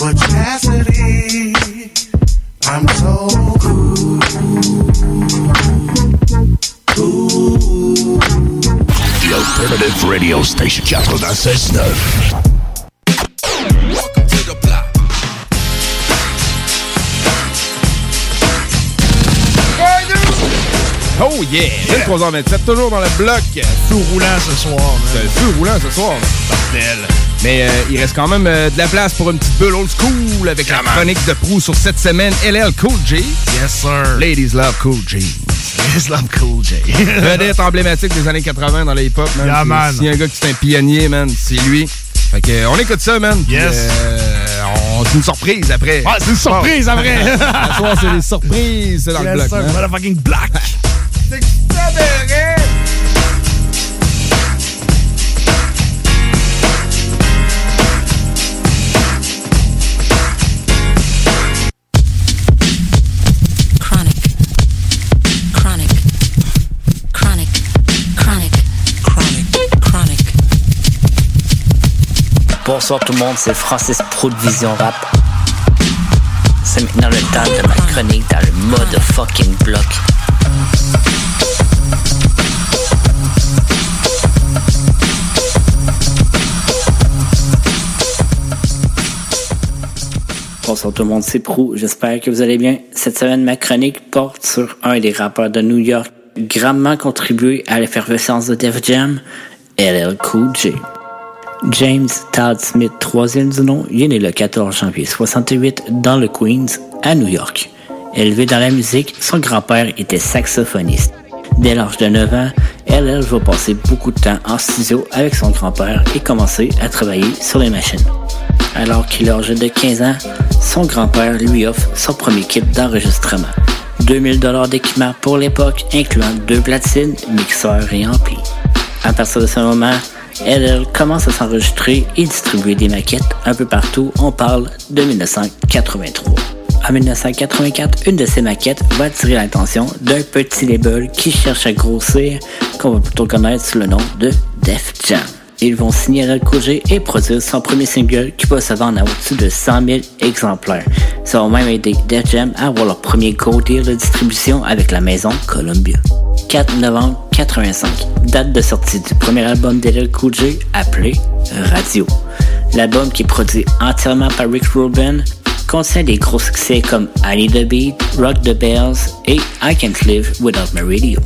But Cassidy, I'm so cool. The Alternative Radio Station 96.9. Oh yeah! 23h27, toujours dans le bloc. Feu roulant ce soir. C'est le feu roulant ce soir. Bordel. Mais euh, il reste quand même euh, de la place pour une petite bulle old school avec la chronique de Prou sur cette semaine. LL Cool J. Yes, sir. Ladies love Cool J. Ladies love Cool J. (laughs) Vedette emblématique des années 80 dans les hip-hop, man. Yeah, C'est- man. S'il y a un gars qui c'est un pionnier, man, c'est lui. Fait que, euh, on écoute ça, man. Puis, Yes. euh, on- c'est une surprise après. Ouais, c'est une surprise après. Ce (laughs) soir, c'est des surprises, c'est dans le Yes, bloc. sir. man. Motherfucking black. Chronic. Bonsoir tout le monde, c'est Francis Pro de Vision Rap. C'est maintenant le temps de ma chronique dans le mode fucking bloc. Bonsoir tout le monde, c'est Prou. J'espère que vous allez bien. Cette semaine, ma chronique porte sur un des rappeurs de New York grandement contribué à l'effervescence de Def Jam, LL Cool J. James Todd Smith, troisième du nom, est né le 14 janvier 68 dans le Queens, à New York. Élevé dans la musique, son grand-père était saxophoniste. Dès l'âge de 9 ans, LL va passer beaucoup de temps en studio avec son grand-père et commencer à travailler sur les machines. Alors qu'il est âgé de 15 ans, son grand-père lui offre son premier kit d'enregistrement. 2000 dollars d'équipement pour l'époque, incluant deux platines, mixeurs et amplis. À partir de ce moment, LL commence à s'enregistrer et distribuer des maquettes un peu partout. On parle de 1983. En 1984, une de ces maquettes va attirer l'attention d'un petit label qui cherche à grossir, qu'on va plutôt connaître sous le nom de Def Jam. Ils vont signer Cool J et produire son premier single qui va se vendre à au-dessus de 100 000 exemplaires. Ça va même aider Def Jam à avoir leur premier go deal de distribution avec la maison Columbia. 4 novembre 85, date de sortie du premier album d'LL Cool appelé Radio. L'album qui est produit entièrement par Rick Rubin contient des gros succès comme I Need a Beat, Rock the Bells et I Can't Live Without My Radio.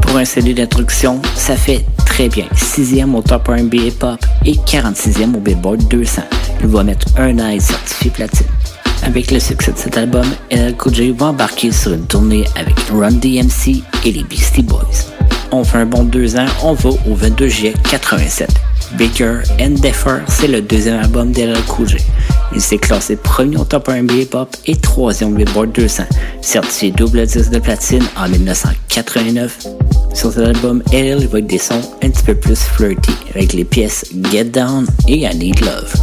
Pour un CD d'introduction, ça fait très bien. 6e au Top R&B Hip Hop et 46e au Billboard 200. Il va mettre un être certifié platine. Avec le succès de cet album, LL va embarquer sur une tournée avec Run DMC et les Beastie Boys. On fait un bon deux ans, on va au 22 juillet 87. Baker and Deffer, c'est le deuxième album d'LL Cool. Il s'est classé premier au Top R&B Hip Hop et troisième au Billboard 200, certifié double disque de platine en 1989. Sur cet album, LL va être des sons un petit peu plus flirty, avec les pièces Get Down et I Need Love.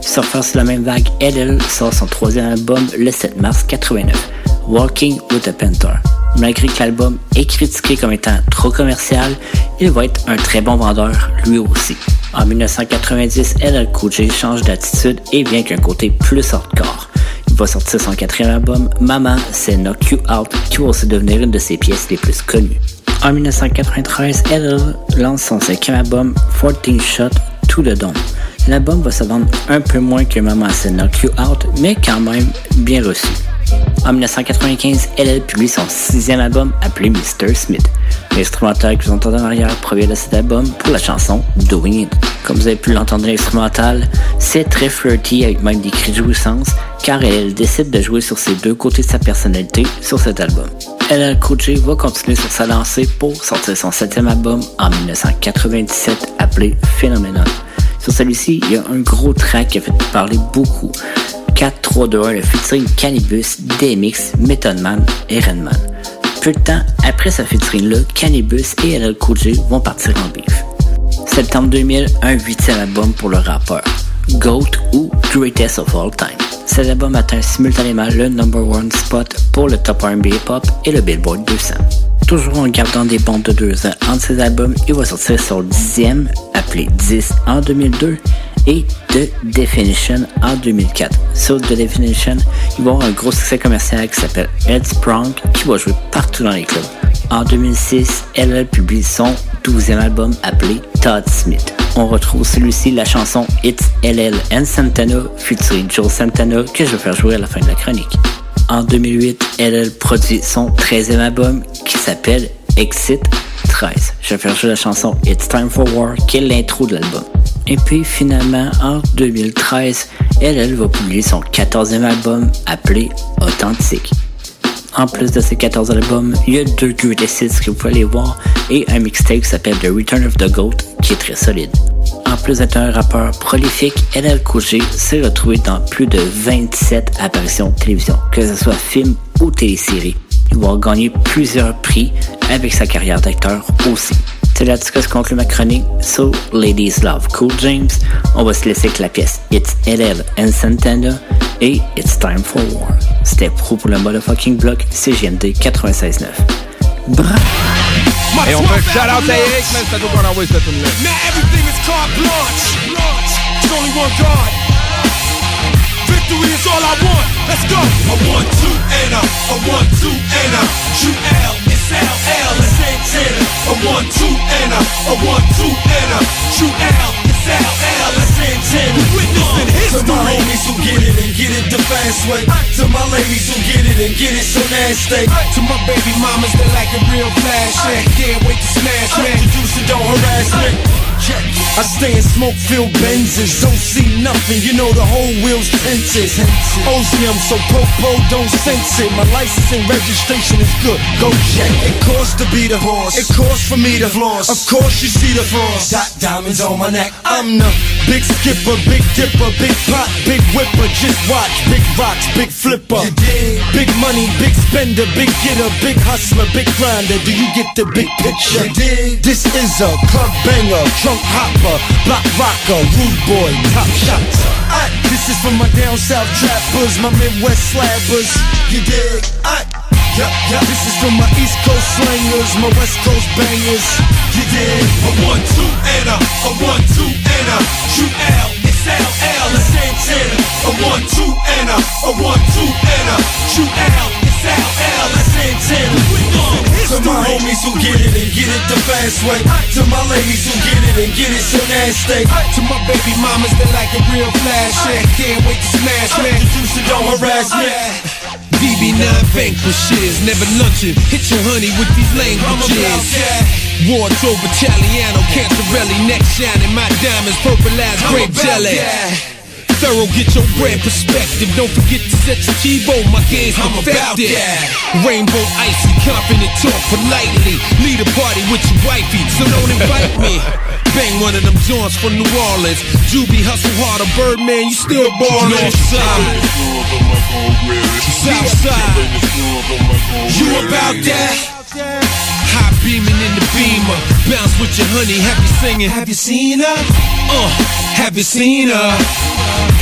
Surfant sur la même vague, LL sort son troisième album le 7 mars 89, Walking with a Panther. Malgré que l'album est critiqué comme étant trop commercial, il va être un très bon vendeur lui aussi. En 1990, LL Cool change d'attitude et vient qu'un côté plus hardcore. Il va sortir son quatrième album, Mama, c'est Knock You Out, qui va aussi devenir une de ses pièces les plus connues. En 1993, LL lance son cinquième album, 14 Shot to the Dome. L'album va se vendre un peu moins que Mama c'est Knock You Out, mais quand même bien reçu. En 1995, LL publie son sixième album appelé Mr. Smith. L'instrumental que vous entendez en arrière provient de cet album pour la chanson Doing It. Comme vous avez pu l'entendre l'instrumental, c'est très flirty avec même des cris de jouissance, car elle décide de jouer sur ces deux côtés de sa personnalité sur cet album. LL Cool va continuer sur sa lancée pour sortir son septième album en 1997 appelé Phenomenon. Sur celui-ci, il y a un gros track qui a fait parler beaucoup. 4, 3, 2, 1, le featuring Cannabis, DMX, Method Man et Redman. Peu de temps après ce featuring-là, Cannabis et LL Cool vont partir en bif. Septembre 2000, un huitième album pour le rappeur, GOAT ou Greatest of All Time. Cet album atteint simultanément le number one spot pour le Top R&B Hip Hop et le Billboard 200. Toujours en gardant des bandes de deux ans entre ces albums, il va sortir son dixième, appelé 10 en 2002, et The Definition en 2004. Sur The Definition, il va avoir un gros succès commercial qui s'appelle Ed Sprung, qui va jouer partout dans les clubs. En 2006, LL publie son 12e album appelé Todd Smith. On retrouve celui-ci la chanson It's LL and Santana, featuring Joe Santana, que je vais faire jouer à la fin de la chronique. En 2008, LL produit son 13e album qui s'appelle Exit 13. Je vais faire jouer la chanson It's Time for War, qui est l'intro de l'album. Et puis finalement, en 2013, elle, elle va publier son 14e album appelé Authentique. En plus de ces 14 albums, il y a deux greatest hits que vous pouvez aller voir et un mixtape qui s'appelle The Return of the Goat qui est très solide. En plus d'être un rappeur prolifique, LL Cool s'est retrouvé dans plus de 27 apparitions de télévision, que ce soit film ou télésérie. Il va gagner plusieurs prix avec sa carrière d'acteur aussi. C'est là-dessus que se conclut ma chronique So Ladies Love Cool James. On va se laisser avec la pièce It's LL and Santana et It's Time for War. C'était pro pour le motherfucking block CGMD 96.9. Bravo! Et on fait shout out à Eric, man, ça cette tune-là. Now everything is carte blanche. There's only one God. Victory is all I want. Let's go. A one, two, and a, a one, two, and a. Shoot L, it's L, L, it's Santana. A one, two, and a, a one, two, and a. Shoot L, it's L, L, it's history. To my homies who get it and get it the fast way. To my ladies who get it and get it so nasty. To my baby mamas that like a real flash. and Can't wait to smash, man. Introduce it, don't harass me. I stay in smoke-filled Benzes, don't see nothing, you know the whole wheel's tinted. Ozium, so popo don't sense it. My license and registration is good, go check. It costs to be the horse, it costs for me to floss. Of course you see the frost. Got diamonds on my neck. I'm the big skipper, big dipper, big pot, big whipper. Just watch, big rocks, big flipper. Big money, big spender, big getter, big hustler, big grinder. Do you get the big picture? This is a club banger, trunk hopper, block rocker, rude boy, top shots. I, this is for my down south trappers, my Midwest slabbers. You dig? I, yeah. This is for my East Coast slangers, my West Coast bangers. You dig? A one, two, and a, a one, two, and a. Shoot L, it's L, L, it's Santana. A one, two, and a, a one, two, and a. Shoot L, L, L, it's Santana. To my homies who get it and get it the fast way. To my ladies who get it and get it so nasty. To my baby mamas that like a real flash. and Can't wait to smash, man. Introduce it, don't harass me. DB9 vanquishes, never lunching. Hit your honey with these languages. Wardrobe Italiano, Cantarelli, neck shining, my diamonds purple as grape jelly. Thorough, get your brand perspective. Don't forget to set your keyboard. My game's perfected. Rainbow icy, confident, talk politely. Lead a party with your wifey, so don't invite me. (laughs) Bang one of them joints from New Orleans. Juby hustle harder, Birdman, you still ballin'. North side, South side. You about that? Beaming in the beamer, bounce with your honey. Have you singing? Have you seen her? Uh, have you seen her?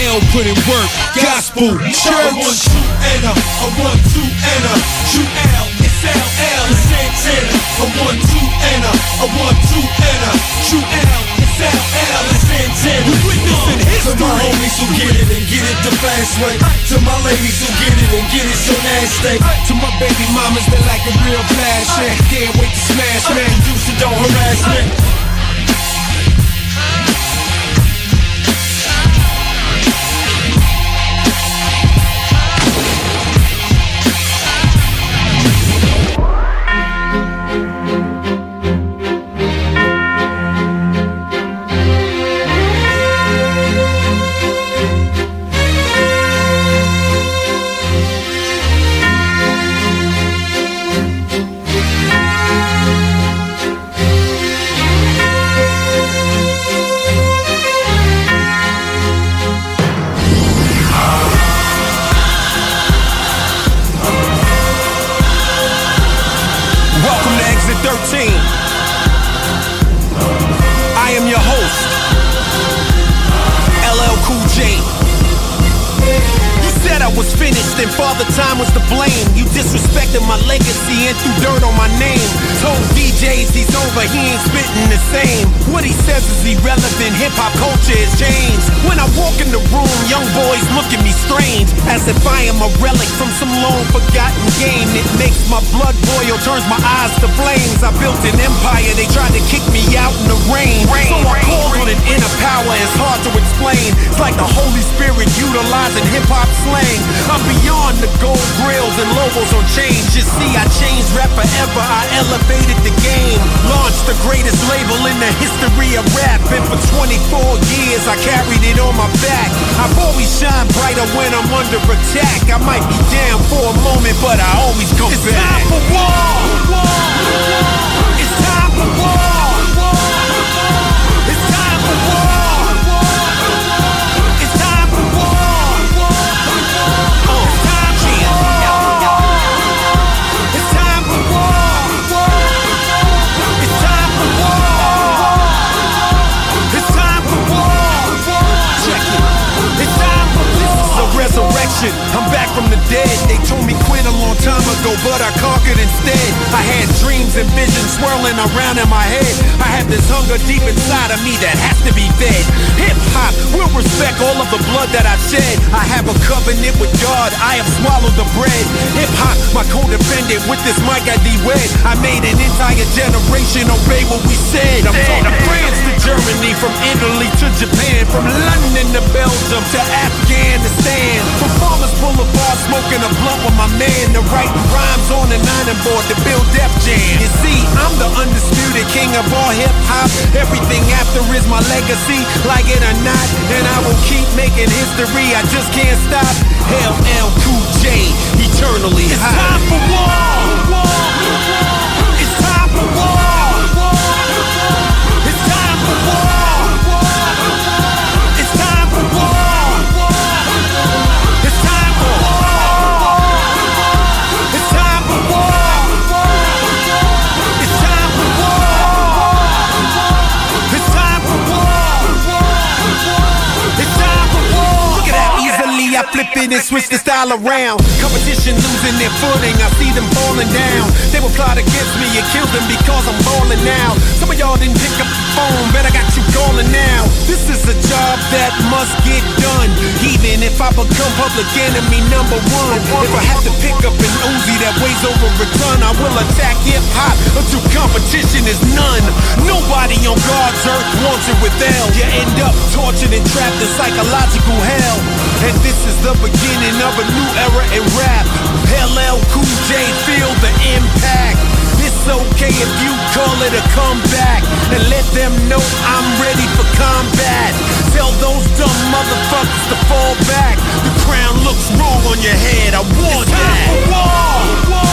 L put in work, gospel, church. A one, two, and a, a one, two, and a. Shoot L, it's L, L, Santana. A one, two, and a, a one, two, and a. Shoot L, L, L, it's Santana. Witnessing To history. my homies who get it and get it the fast way. To my ladies who get it and get it so nasty. To my baby mamas that like a real and Can't wait to smash, man. Introduce it, don't harass me. He the same. What he says is irrelevant, hip hop culture has changed. When I walk in the room, young boys look at me strange, as if I am a relic from some long forgotten game. It makes my blood boil, turns my eyes to flames. I built an empire, they tried to kick me out in the rain. So I called on an inner power, it's hard to explain. It's like the Holy Spirit utilizing hip hop slang. I'm beyond the gold grills and logos on change. Just see, I changed rap forever, I elevated the game. Launched the greatest label in the history of rap. And for 24 years, I carried it on my back. I've always shine brighter when I'm under attack. I might be down for a moment, but I always come It's back. time for war. It's time for war. Resurrection. I'm back from the dead. They told me quit a long time ago, but I conquered instead. I had dreams and visions swirling around in my head. I have this hunger deep inside of me that has to be fed. Hip hop will respect all of the blood that I've shed. I have a covenant with God. I have swallowed the bread. Hip hop, my codependent. With this mic, I de-wed. I made an entire generation obey what we said. I'm talking to Germany, from Italy to Japan, from London to Belgium to Afghanistan. From Farmers Boulevard, smoking a blunt with my man, to writing rhymes on the nine board to build Def Jam. You see, I'm the undisputed king of all hip hop. Everything after is my legacy, like it or not, and I will keep making history. I just can't stop. LL Cool J, eternally high. Flip it and switch the style around. Competition losing their footing, I see them falling down. They will plot against me and kill them because I'm balling now. Some of y'all didn't pick up the phone, but I got you calling now. This is a job that must get done. Even if I become public enemy number one. If I have to pick up an Uzi that weighs over a ton, I will attack hip hop until competition is none. Nobody on God's earth wants it with L. You end up tortured and trapped in psychological hell. And this is the beginning of a new era in rap. LL Cool J, feel the impact. It's okay if you call it a comeback and let them know I'm ready for combat. Tell those dumb motherfuckers to fall back. The crown looks wrong on your head. I want it's time For war.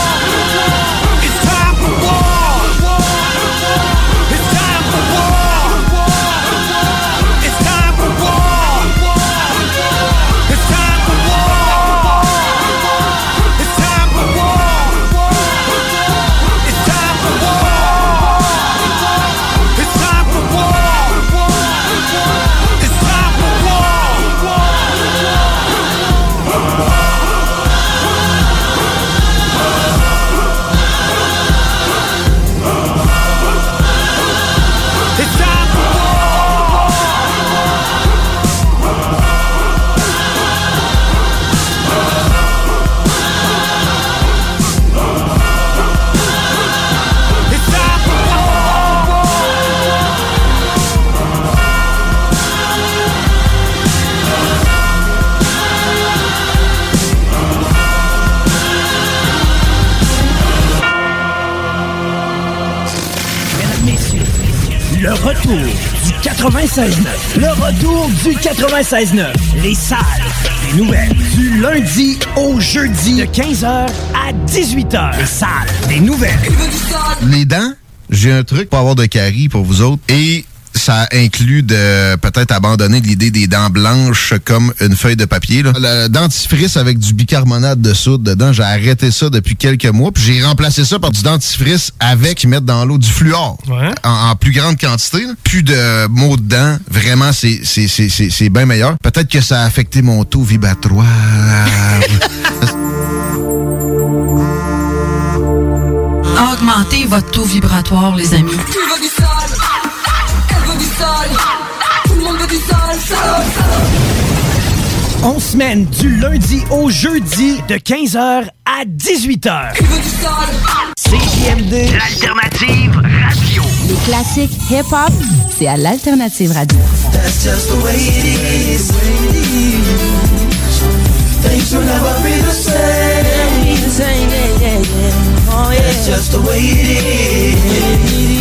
Retour du 96.9. Le retour du 96.9. Les salles des nouvelles. Du lundi au jeudi de 15h à 18h. Les salles des nouvelles. Les dents, j'ai un truc pour avoir de caries pour vous autres. Et ça inclut de peut-être abandonner l'idée des dents blanches comme une feuille de papier. Là? Le dentifrice avec du bicarbonate de soude dedans, j'ai arrêté ça depuis quelques mois. Puis j'ai remplacé ça par du dentifrice avec mettre dans l'eau du fluor en, en plus grande quantité. là. Plus de mots de dents. Vraiment, c'est c'est- c'est- c'est- c'est bien meilleur. Peut-être que ça a affecté mon taux vibratoire. (laughs) Augmentez votre taux vibratoire, les amis. Sale, sale, On semaine du lundi au jeudi de 15h à 18h. CJMD. L'alternative radio. Les classiques hip-hop, c'est à l'Alternative Radio. That's just the way it is. Things will never be the same. Oh. That's just the way it is.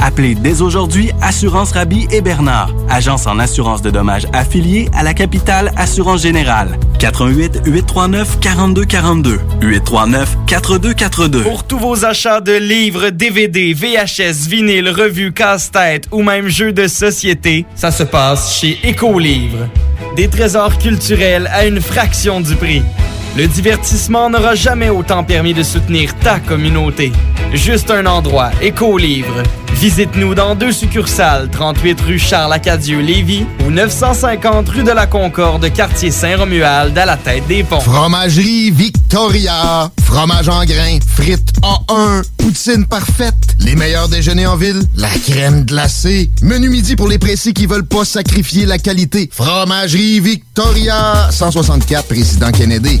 Appelez dès aujourd'hui Assurance Rabi et Bernard, agence en assurance de dommages affiliée à la capitale Assurance Générale. 88 839 4242 839 4242. Pour tous vos achats de livres, DVD, VHS, vinyle, revues, casse-tête ou même jeux de société, ça se passe chez Écolivre. Des trésors culturels à une fraction du prix. Le divertissement n'aura jamais autant permis de soutenir ta communauté. Juste un endroit, Écolivre. Visite-nous dans deux succursales, 38 rue Charles-Acadieux-Lévis ou 950 rue de la Concorde, quartier Saint-Romuald, à la tête des ponts. Fromagerie Victoria. Fromage en grains. Frites A1. Poutine parfaite. Les meilleurs déjeuners en ville. La crème glacée. Menu midi pour les précis qui veulent pas sacrifier la qualité. Fromagerie Victoria. 164 Président Kennedy.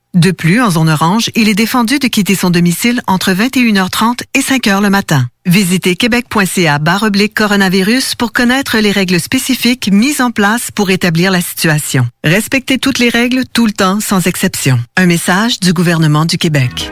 De plus, en zone orange, il est défendu de quitter son domicile entre 21h30 et 5h le matin. Visitez québec.ca oblique coronavirus pour connaître les règles spécifiques mises en place pour établir la situation. Respectez toutes les règles tout le temps sans exception. Un message du gouvernement du Québec.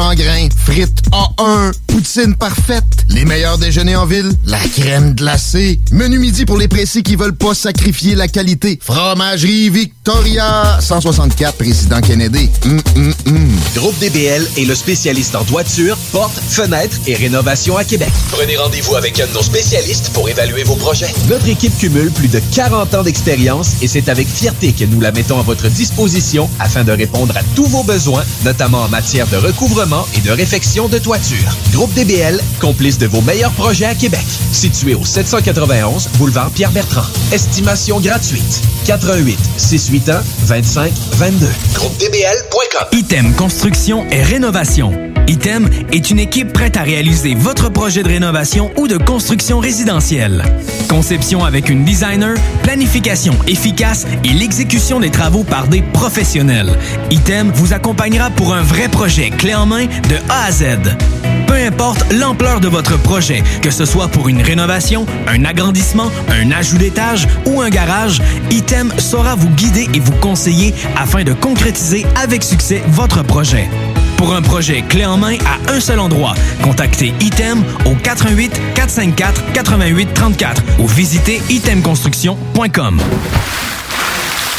en grains. Frites A1. Poutine parfaite. Les meilleurs déjeuners en ville. La crème glacée. Menu midi pour les précis qui veulent pas sacrifier la qualité. Fromagerie Victoria. 164 Président Kennedy. Hum, hum, hum. Groupe DBL est le spécialiste en toiture, portes, fenêtres et rénovation à Québec. Prenez rendez-vous avec un de nos spécialistes pour évaluer vos projets. Notre équipe cumule plus de 40 ans d'expérience et c'est avec fierté que nous la mettons à votre disposition afin de répondre à tous vos besoins, notamment en matière de recouvrement et de réfection de toiture. Groupe DBL, complice de vos meilleurs projets à Québec. Situé au 791 boulevard Pierre-Bertrand. Estimation gratuite. 88 681 25 22. GroupeDBL.com. Item Construction et Rénovation. Item est une équipe prête à réaliser votre projet de rénovation ou de construction résidentielle. Conception avec une designer, planification efficace et l'exécution des travaux par des professionnels. Item vous accompagnera pour un vrai projet clé en main de A à Z. Peu importe l'ampleur de votre projet, que ce soit pour une rénovation, un agrandissement, un ajout d'étage ou un garage, Item saura vous guider et vous conseiller afin de concrétiser avec succès votre projet. Pour un projet clé en main à un seul endroit, contactez Item au 88 454 88 34 ou visitez itemconstruction.com.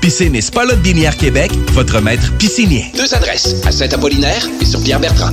Piscine et Spa Binière Québec, votre maître piscinier. Deux adresses, à Saint-Apollinaire et sur Pierre-Bertrand.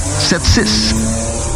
681 4476.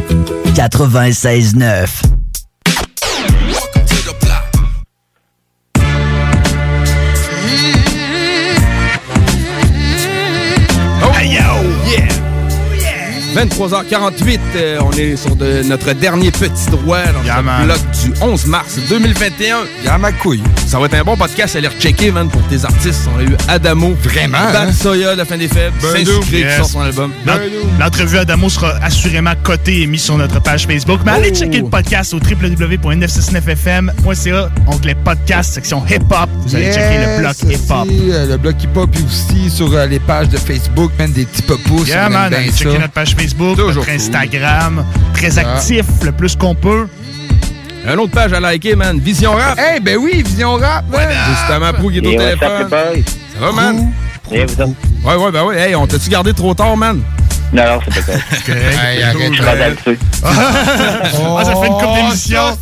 96.9. Oh, yeah! 23h48, euh, on est sur de- notre dernier petit droit dans le bloc du 11 mars 2021. Y'a ma couille. Ça va être un bon podcast à aller rechecker, man, pour tes artistes. On a eu Adamo. Vraiment? Bad hein? Soya, La fin des fêtes. Saint-Sucré qui Yes. sort son album. L'ent- L'entrevue Adamo sera assurément cotée et mise sur notre page Facebook. Mais allez Oh. checker le podcast au www.969fm.ca, onglet podcast, section hip-hop. Vous allez checker le bloc hip-hop. euh, le bloc hip-hop, puis aussi sur euh, les pages de Facebook, même des petits popos. Yeah, man, allez checker notre page Facebook, notre Instagram. Très Ah. actif, le plus qu'on peut. Un autre page à liker, man. Vision Rap. Eh ben oui, Vision Rap, man. Justement, Prou qui est au téléphone. Ça va, man? Ouais, ouais, ben ouais. Hey, on t'a-tu gardé trop tard, man? Non, non, c'est pas ça. (laughs) Hey, arrête. Je vais là-dessus. Ah, ça fait une couple d'émissions.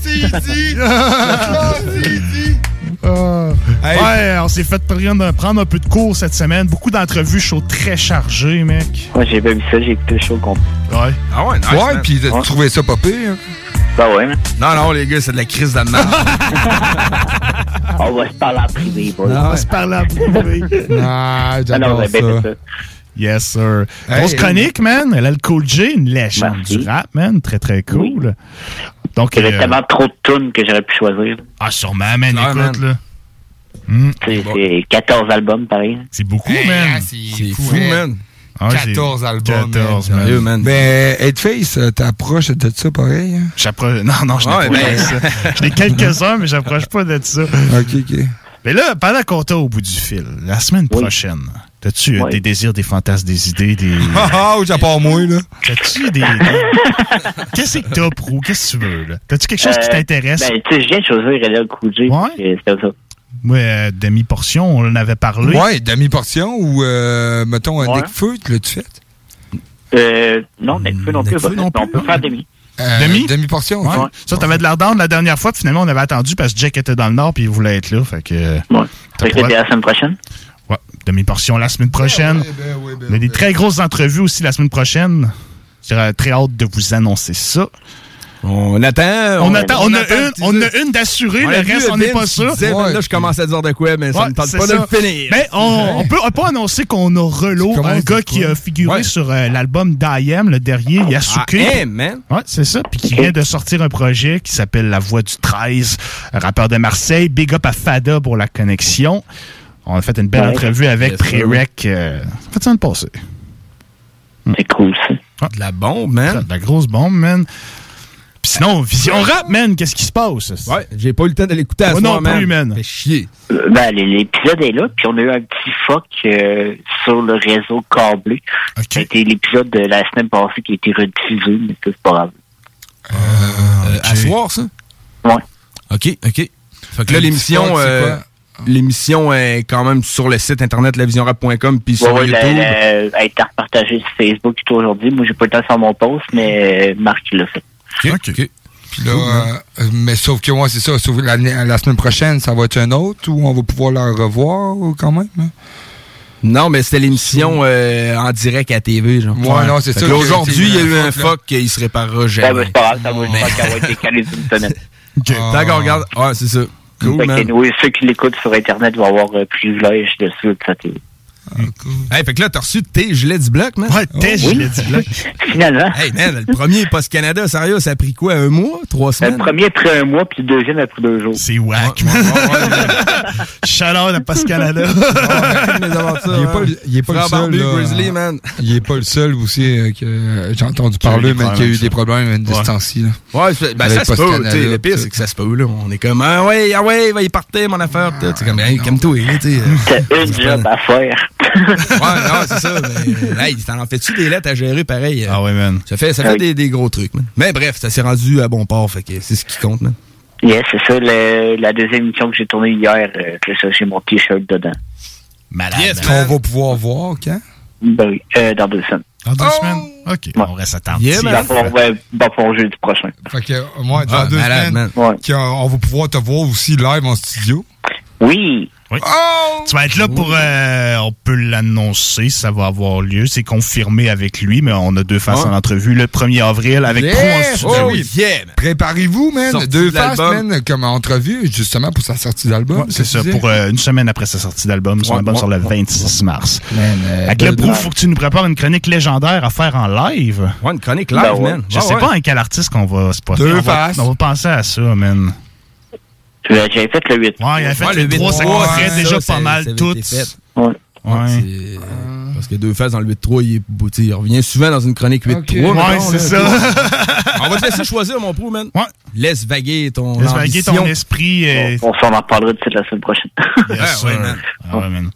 (laughs) Ah. Ouais, on s'est fait prendre, prendre un peu de cours cette semaine. Beaucoup d'entrevues, show très chargé, mec. Moi, j'ai pas vu ça, j'ai écouté le show complet. Ouais. Ah ouais, nice. Ouais, puis tu trouvais ça pas pire? Bah ouais, man. Non, non, les gars, c'est de la crise de. (laughs) On va se parler en privé, boy. On va se parler en privé. (laughs) Ah, Ah non, ben, ben, c'est ça. Yes, sir. Hey, Grosse hey. chronique, man. Elle a le Cool J, une légende Merci. du rap, man. Très, très cool. Donc, Il y avait euh, tellement trop de tunes que j'aurais pu choisir. Ah, sûrement, man. Écoute, man. là. Hmm. C'est c'est 14 albums, pareil. C'est beaucoup, Hey, man. ah, c'est fou, man. Ah, j'ai- 14 albums. 14, man. Sérieux, man. Ben, Headface, euh, t'approches de ça pareil? hein? J'approche. Non, non, je n'ai Ouais, pas ben- de ça. (laughs) Je n'ai quelques-uns, mais j'approche pas de ça. Ok, ok. Mais là, pendant qu'on t'a au bout du fil, la semaine prochaine, t'as-tu euh, Oui. des désirs, des fantasmes, des idées, des. (laughs) Ah, ah, j'apporte moi, là. T'as-tu des. des- (laughs) Qu'est-ce que t'as, Prou? Qu'est-ce que tu veux, là? T'as-tu quelque chose qui Euh, t'intéresse? Ben, tu sais, je viens de choisir Cool J. Ouais. C'était ça. Ouais, euh, demi-portion, on en avait parlé. Ouais, demi-portion ou, euh, mettons, un Ouais. Necfeu, tu l'as-tu fait? Euh, non, Necfeu non plus. Non plus, On peut faire demi. Euh, Demi? Demi-portion, Ouais. Ça, t'avais de l'air down la dernière fois, puis finalement, on avait attendu parce que Jack était dans le Nord, puis il voulait être là. Fait que. Ouais. Fait que c'était la semaine prochaine? Ouais, demi-portion la semaine prochaine. on a des très grosses entrevues aussi la semaine prochaine. J'ai très hâte de vous annoncer ça. On attend. On, attend. On, a une, on a une d'assurée, On le reste, on n'est pas sûr. disait, man, Là, je commence à dire de quoi, mais ça Ouais, me tente c'est pas de ça. le finir. Mais on, on peut on peut annoncer qu'on a Relo, un gars qui a figuré sur euh, l'album d'I.M., le dernier, Yasuke. Ah, M, man. Ouais, c'est ça. Puis qui vient de sortir un projet qui s'appelle La Voix du 13, un rappeur de Marseille. Big up à Fada pour la connexion. On a fait une belle Ouais. entrevue avec Yes, Pré-Rec. Euh, ça fait ça le passé. C'est cool, ça. De la bombe, man. De la grosse bombe, man. Puis sinon, Vision Rap, man, qu'est-ce qui se passe? Ouais, j'ai pas eu le temps de l'écouter à Moi ce non soir, plus, man. Fait chier. Euh, Ben, l'épisode est là, puis on a eu un petit fuck euh, sur le réseau câblé. C'était l'épisode de la semaine passée qui a été rediffusé, mais c'est pas grave. Euh, À soir, ça? Ouais. OK, OK. Fait que là, l'émission... Euh? L'émission est quand même sur le site internet lavisionrap.com puis sur Ouais, YouTube. la- la- elle a été repartagée sur Facebook tout aujourd'hui. Moi, j'ai pas le temps de faire mon post, mais euh, Marc, il l'a fait. OK. Puis là, euh, mais sauf que moi, c'est ça. sauf la, la semaine prochaine, ça va être un autre ou on va pouvoir la revoir quand même? hein? Non, mais c'était l'émission euh, en direct à TV, genre. Ouais, non, c'est ça Aujourd'hui, il y a eu un un fuck, fuck qu'il se réparera Ouais, jamais. ben, c'est pas grave, ça va, va être d'une semaine. Tant qu'on regarde. Ouais, c'est ça. Cool, Fait que, ceux qui l'écoutent sur Internet vont avoir euh, privilège dessus de sa télé. Hey, fait que là, t'as reçu tes gilets du bloc, man? Ouais, tes gilets du bloc. (laughs) Finalement. Hey, man, le premier Post Canada, sérieux, ça a pris quoi, un mois? Trois Le semaines? premier après un mois, puis le deuxième après deux jours. C'est whack. Chaleur de Post Canada. (laughs) Il est pas, le- le seul. Grizzly, man. Il est pas le seul aussi euh, que euh, j'ai entendu a parler, mais qui a eu problèmes des problèmes de Ouais. ce temps-ci. là. Ouais, c'est- ben, Avec ça se peut. Le pire, tout c'est que ça se peut, là. On est comme, ah ouais, ah ouais, va y partir, mon affaire. Tu sais, C'est comme, hey, calme-toi, là, tu sais. T'as une job à faire. Ouais, (laughs) non, c'est ça. Mais, hey, t'en fais-tu des lettres à gérer pareil? Ah ouais, man. Ça fait, ça fait des, des gros trucs, man. Mais bref, ça s'est rendu à bon port, fait que c'est ce qui compte, man. Yes, c'est ça. le- la deuxième émission que j'ai tournée hier, euh, que ça, j'ai mon t-shirt dedans. Malade. Est-ce qu'on va pouvoir voir quand? Ben oui, euh, dans deux semaines. Dans deux semaines? OK, on reste attentif. Yeah, ben, on va va pour jeudi prochain. Fait que, euh, moi, dans Ah, deux malade, semaines, qu'on- on va pouvoir te voir aussi live en studio. Oui. Oui. Tu vas être là pour. euh, on peut l'annoncer, ça va avoir lieu. C'est confirmé avec lui, mais on a deux faces Ouais. en entrevue le 1er avril avec Yeah! Pro en studio. Oh, yeah, man. Préparez-vous, man. Sortie Deux de faces, man, comme entrevue, justement pour sa sortie d'album. Ouais, c'est ça, pour euh, une semaine après sa sortie d'album. Son Ouais, album ouais, sort le ouais. 26 mars. euh, Avec le Pro, faut que tu nous prépares une chronique légendaire à faire en live. Ouais, une chronique Ben ouais. Je Ouais, sais ouais. pas à quel artiste qu'on va spotter. Deux on va, faces. on va penser à ça, man. J'avais fait le 8. Ouais, il a fait Ouais, le 3, ça ouais, ça, déjà ça, pas mal avait fait. Ouais. Parce que deux faces dans le 8-3, il, il revient souvent dans une chronique 8-3. Ok. Ouais, c'est là. ça. (laughs) On va te laisser choisir, mon pro, man. Ouais. Laisse vaguer ton Laisse vaguer ton esprit. euh, On s'en en reparlera d'ici la semaine prochaine. (laughs) Yes, ouais, man. Ah ouais, man.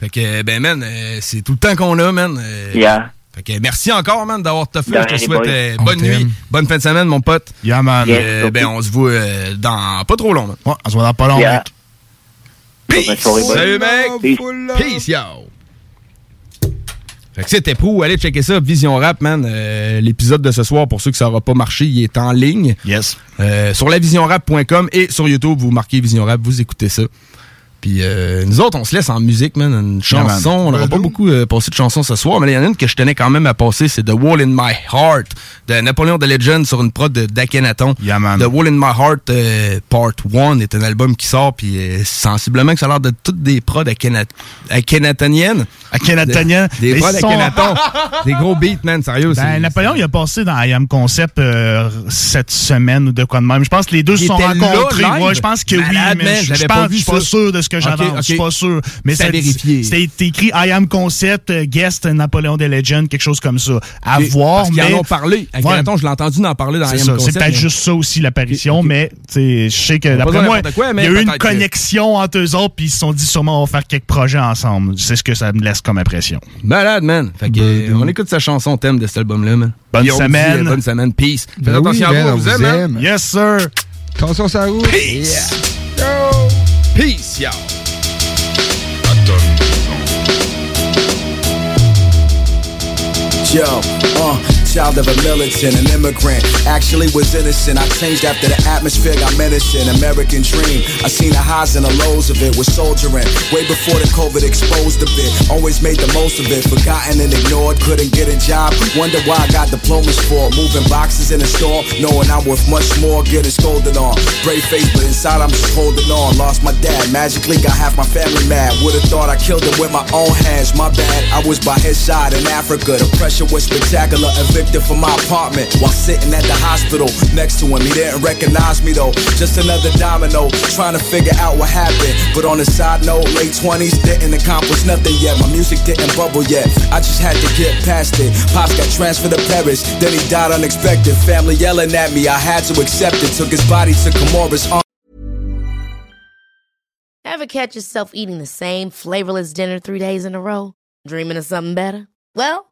Fait que, ben, man, euh, c'est tout le temps qu'on a, man. Euh, Yeah. Fait que merci encore, man, d'avoir toffé. De Je te souhaite euh, On bonne nuit, bonne fin de semaine, mon pote. Yeah, man. Yes, Euh, ben, on se voit euh, dans pas trop long, man. Ouais, on se voit dans pas long, Yeah. mec. Boys. Salut, mec. Peace, yo. Fait que c'était pro, allez checker ça, Vision Rap, man. Euh, L'épisode de ce soir, pour ceux que ça n'aura pas marché, il est en ligne. Yes. Euh, sur lavisionrap.com et sur YouTube, vous marquez Vision Rap, vous écoutez ça. Puis euh, nous autres, on se laisse en musique, man. Une Yeah, man. chanson. on n'aura pas beaucoup euh, passé de chansons ce soir, mais il y en a une que je tenais quand même à passer, c'est The Wall in My Heart de Napoléon the Legend sur une prod de d'Akhenaton. Yeah, man. The Wall in My Heart euh, Part 1 est un album qui sort, puis euh, sensiblement que ça a l'air de toutes des prods Akhenat- akhénatoniennes. Akhénatoniennes. Des prods sont- Akhenaton. (laughs) des gros beats, man, sérieux. Ben, Napoléon, il a passé dans I Am Concept euh, cette semaine ou de quoi de même. Je pense que les deux se sont rencontrés. Ouais, je pense que oui, mais je, pas suis pas ça. sûr de ce que j'avance. Je suis pas sûr. Mais C'est vérifier. C'était écrit I Am Concept, euh, guest Napoléon des Legends, quelque chose comme ça. À voir, Parce mais... en ont parlé. Je l'ai entendu en parler dans C'est I Am ça, c'est Concept, peut-être mais- juste ça aussi l'apparition, mais tu sais, je sais que d'après moi, il y a eu une connexion entre eux autres, puis ils se sont dit sûrement on va faire quelques projets ensemble. C'est ce que ça me laisse comme impression. Malade, man. Fait que, euh, on écoute sa chanson thème de cet album-là, man. Bonne dit, semaine. euh, bonne semaine. Peace. Faites Ben oui, attention à vous, on vous aime, hein? aime. Yes, sir. Attention, ça roule. Peace. Peace, yo. Yo, uh, child of a militant, an immigrant. Actually was innocent. I changed after the atmosphere got menacing. American dream. I seen the highs and the lows of it. Was soldiering way before the COVID exposed a bit. Always made the most of it. Forgotten and ignored. Couldn't get a job. Wonder why I got diplomas for. Moving boxes in a store. Knowing I'm worth much more. Getting scolded on. Brave face, but inside I'm just holding on. Lost my dad. Magically got half my family mad. Would've thought I killed him with my own hands. My bad. I was by his side in Africa. The pressure was spectacular. Evicted from my apartment while sitting at the hospital next to him. He didn't recognize me though. Just another domino. Trying to figure out what happened. But on the side note, late 20s didn't accomplish nothing yet. My music didn't bubble yet. I just had to get past it. Pops got transferred to Paris. Then he died unexpected. Family yelling at me. I had to accept it. Took his body to Comoros. Ever catch yourself eating the same flavorless dinner three days in a row? Dreaming of something better? Well,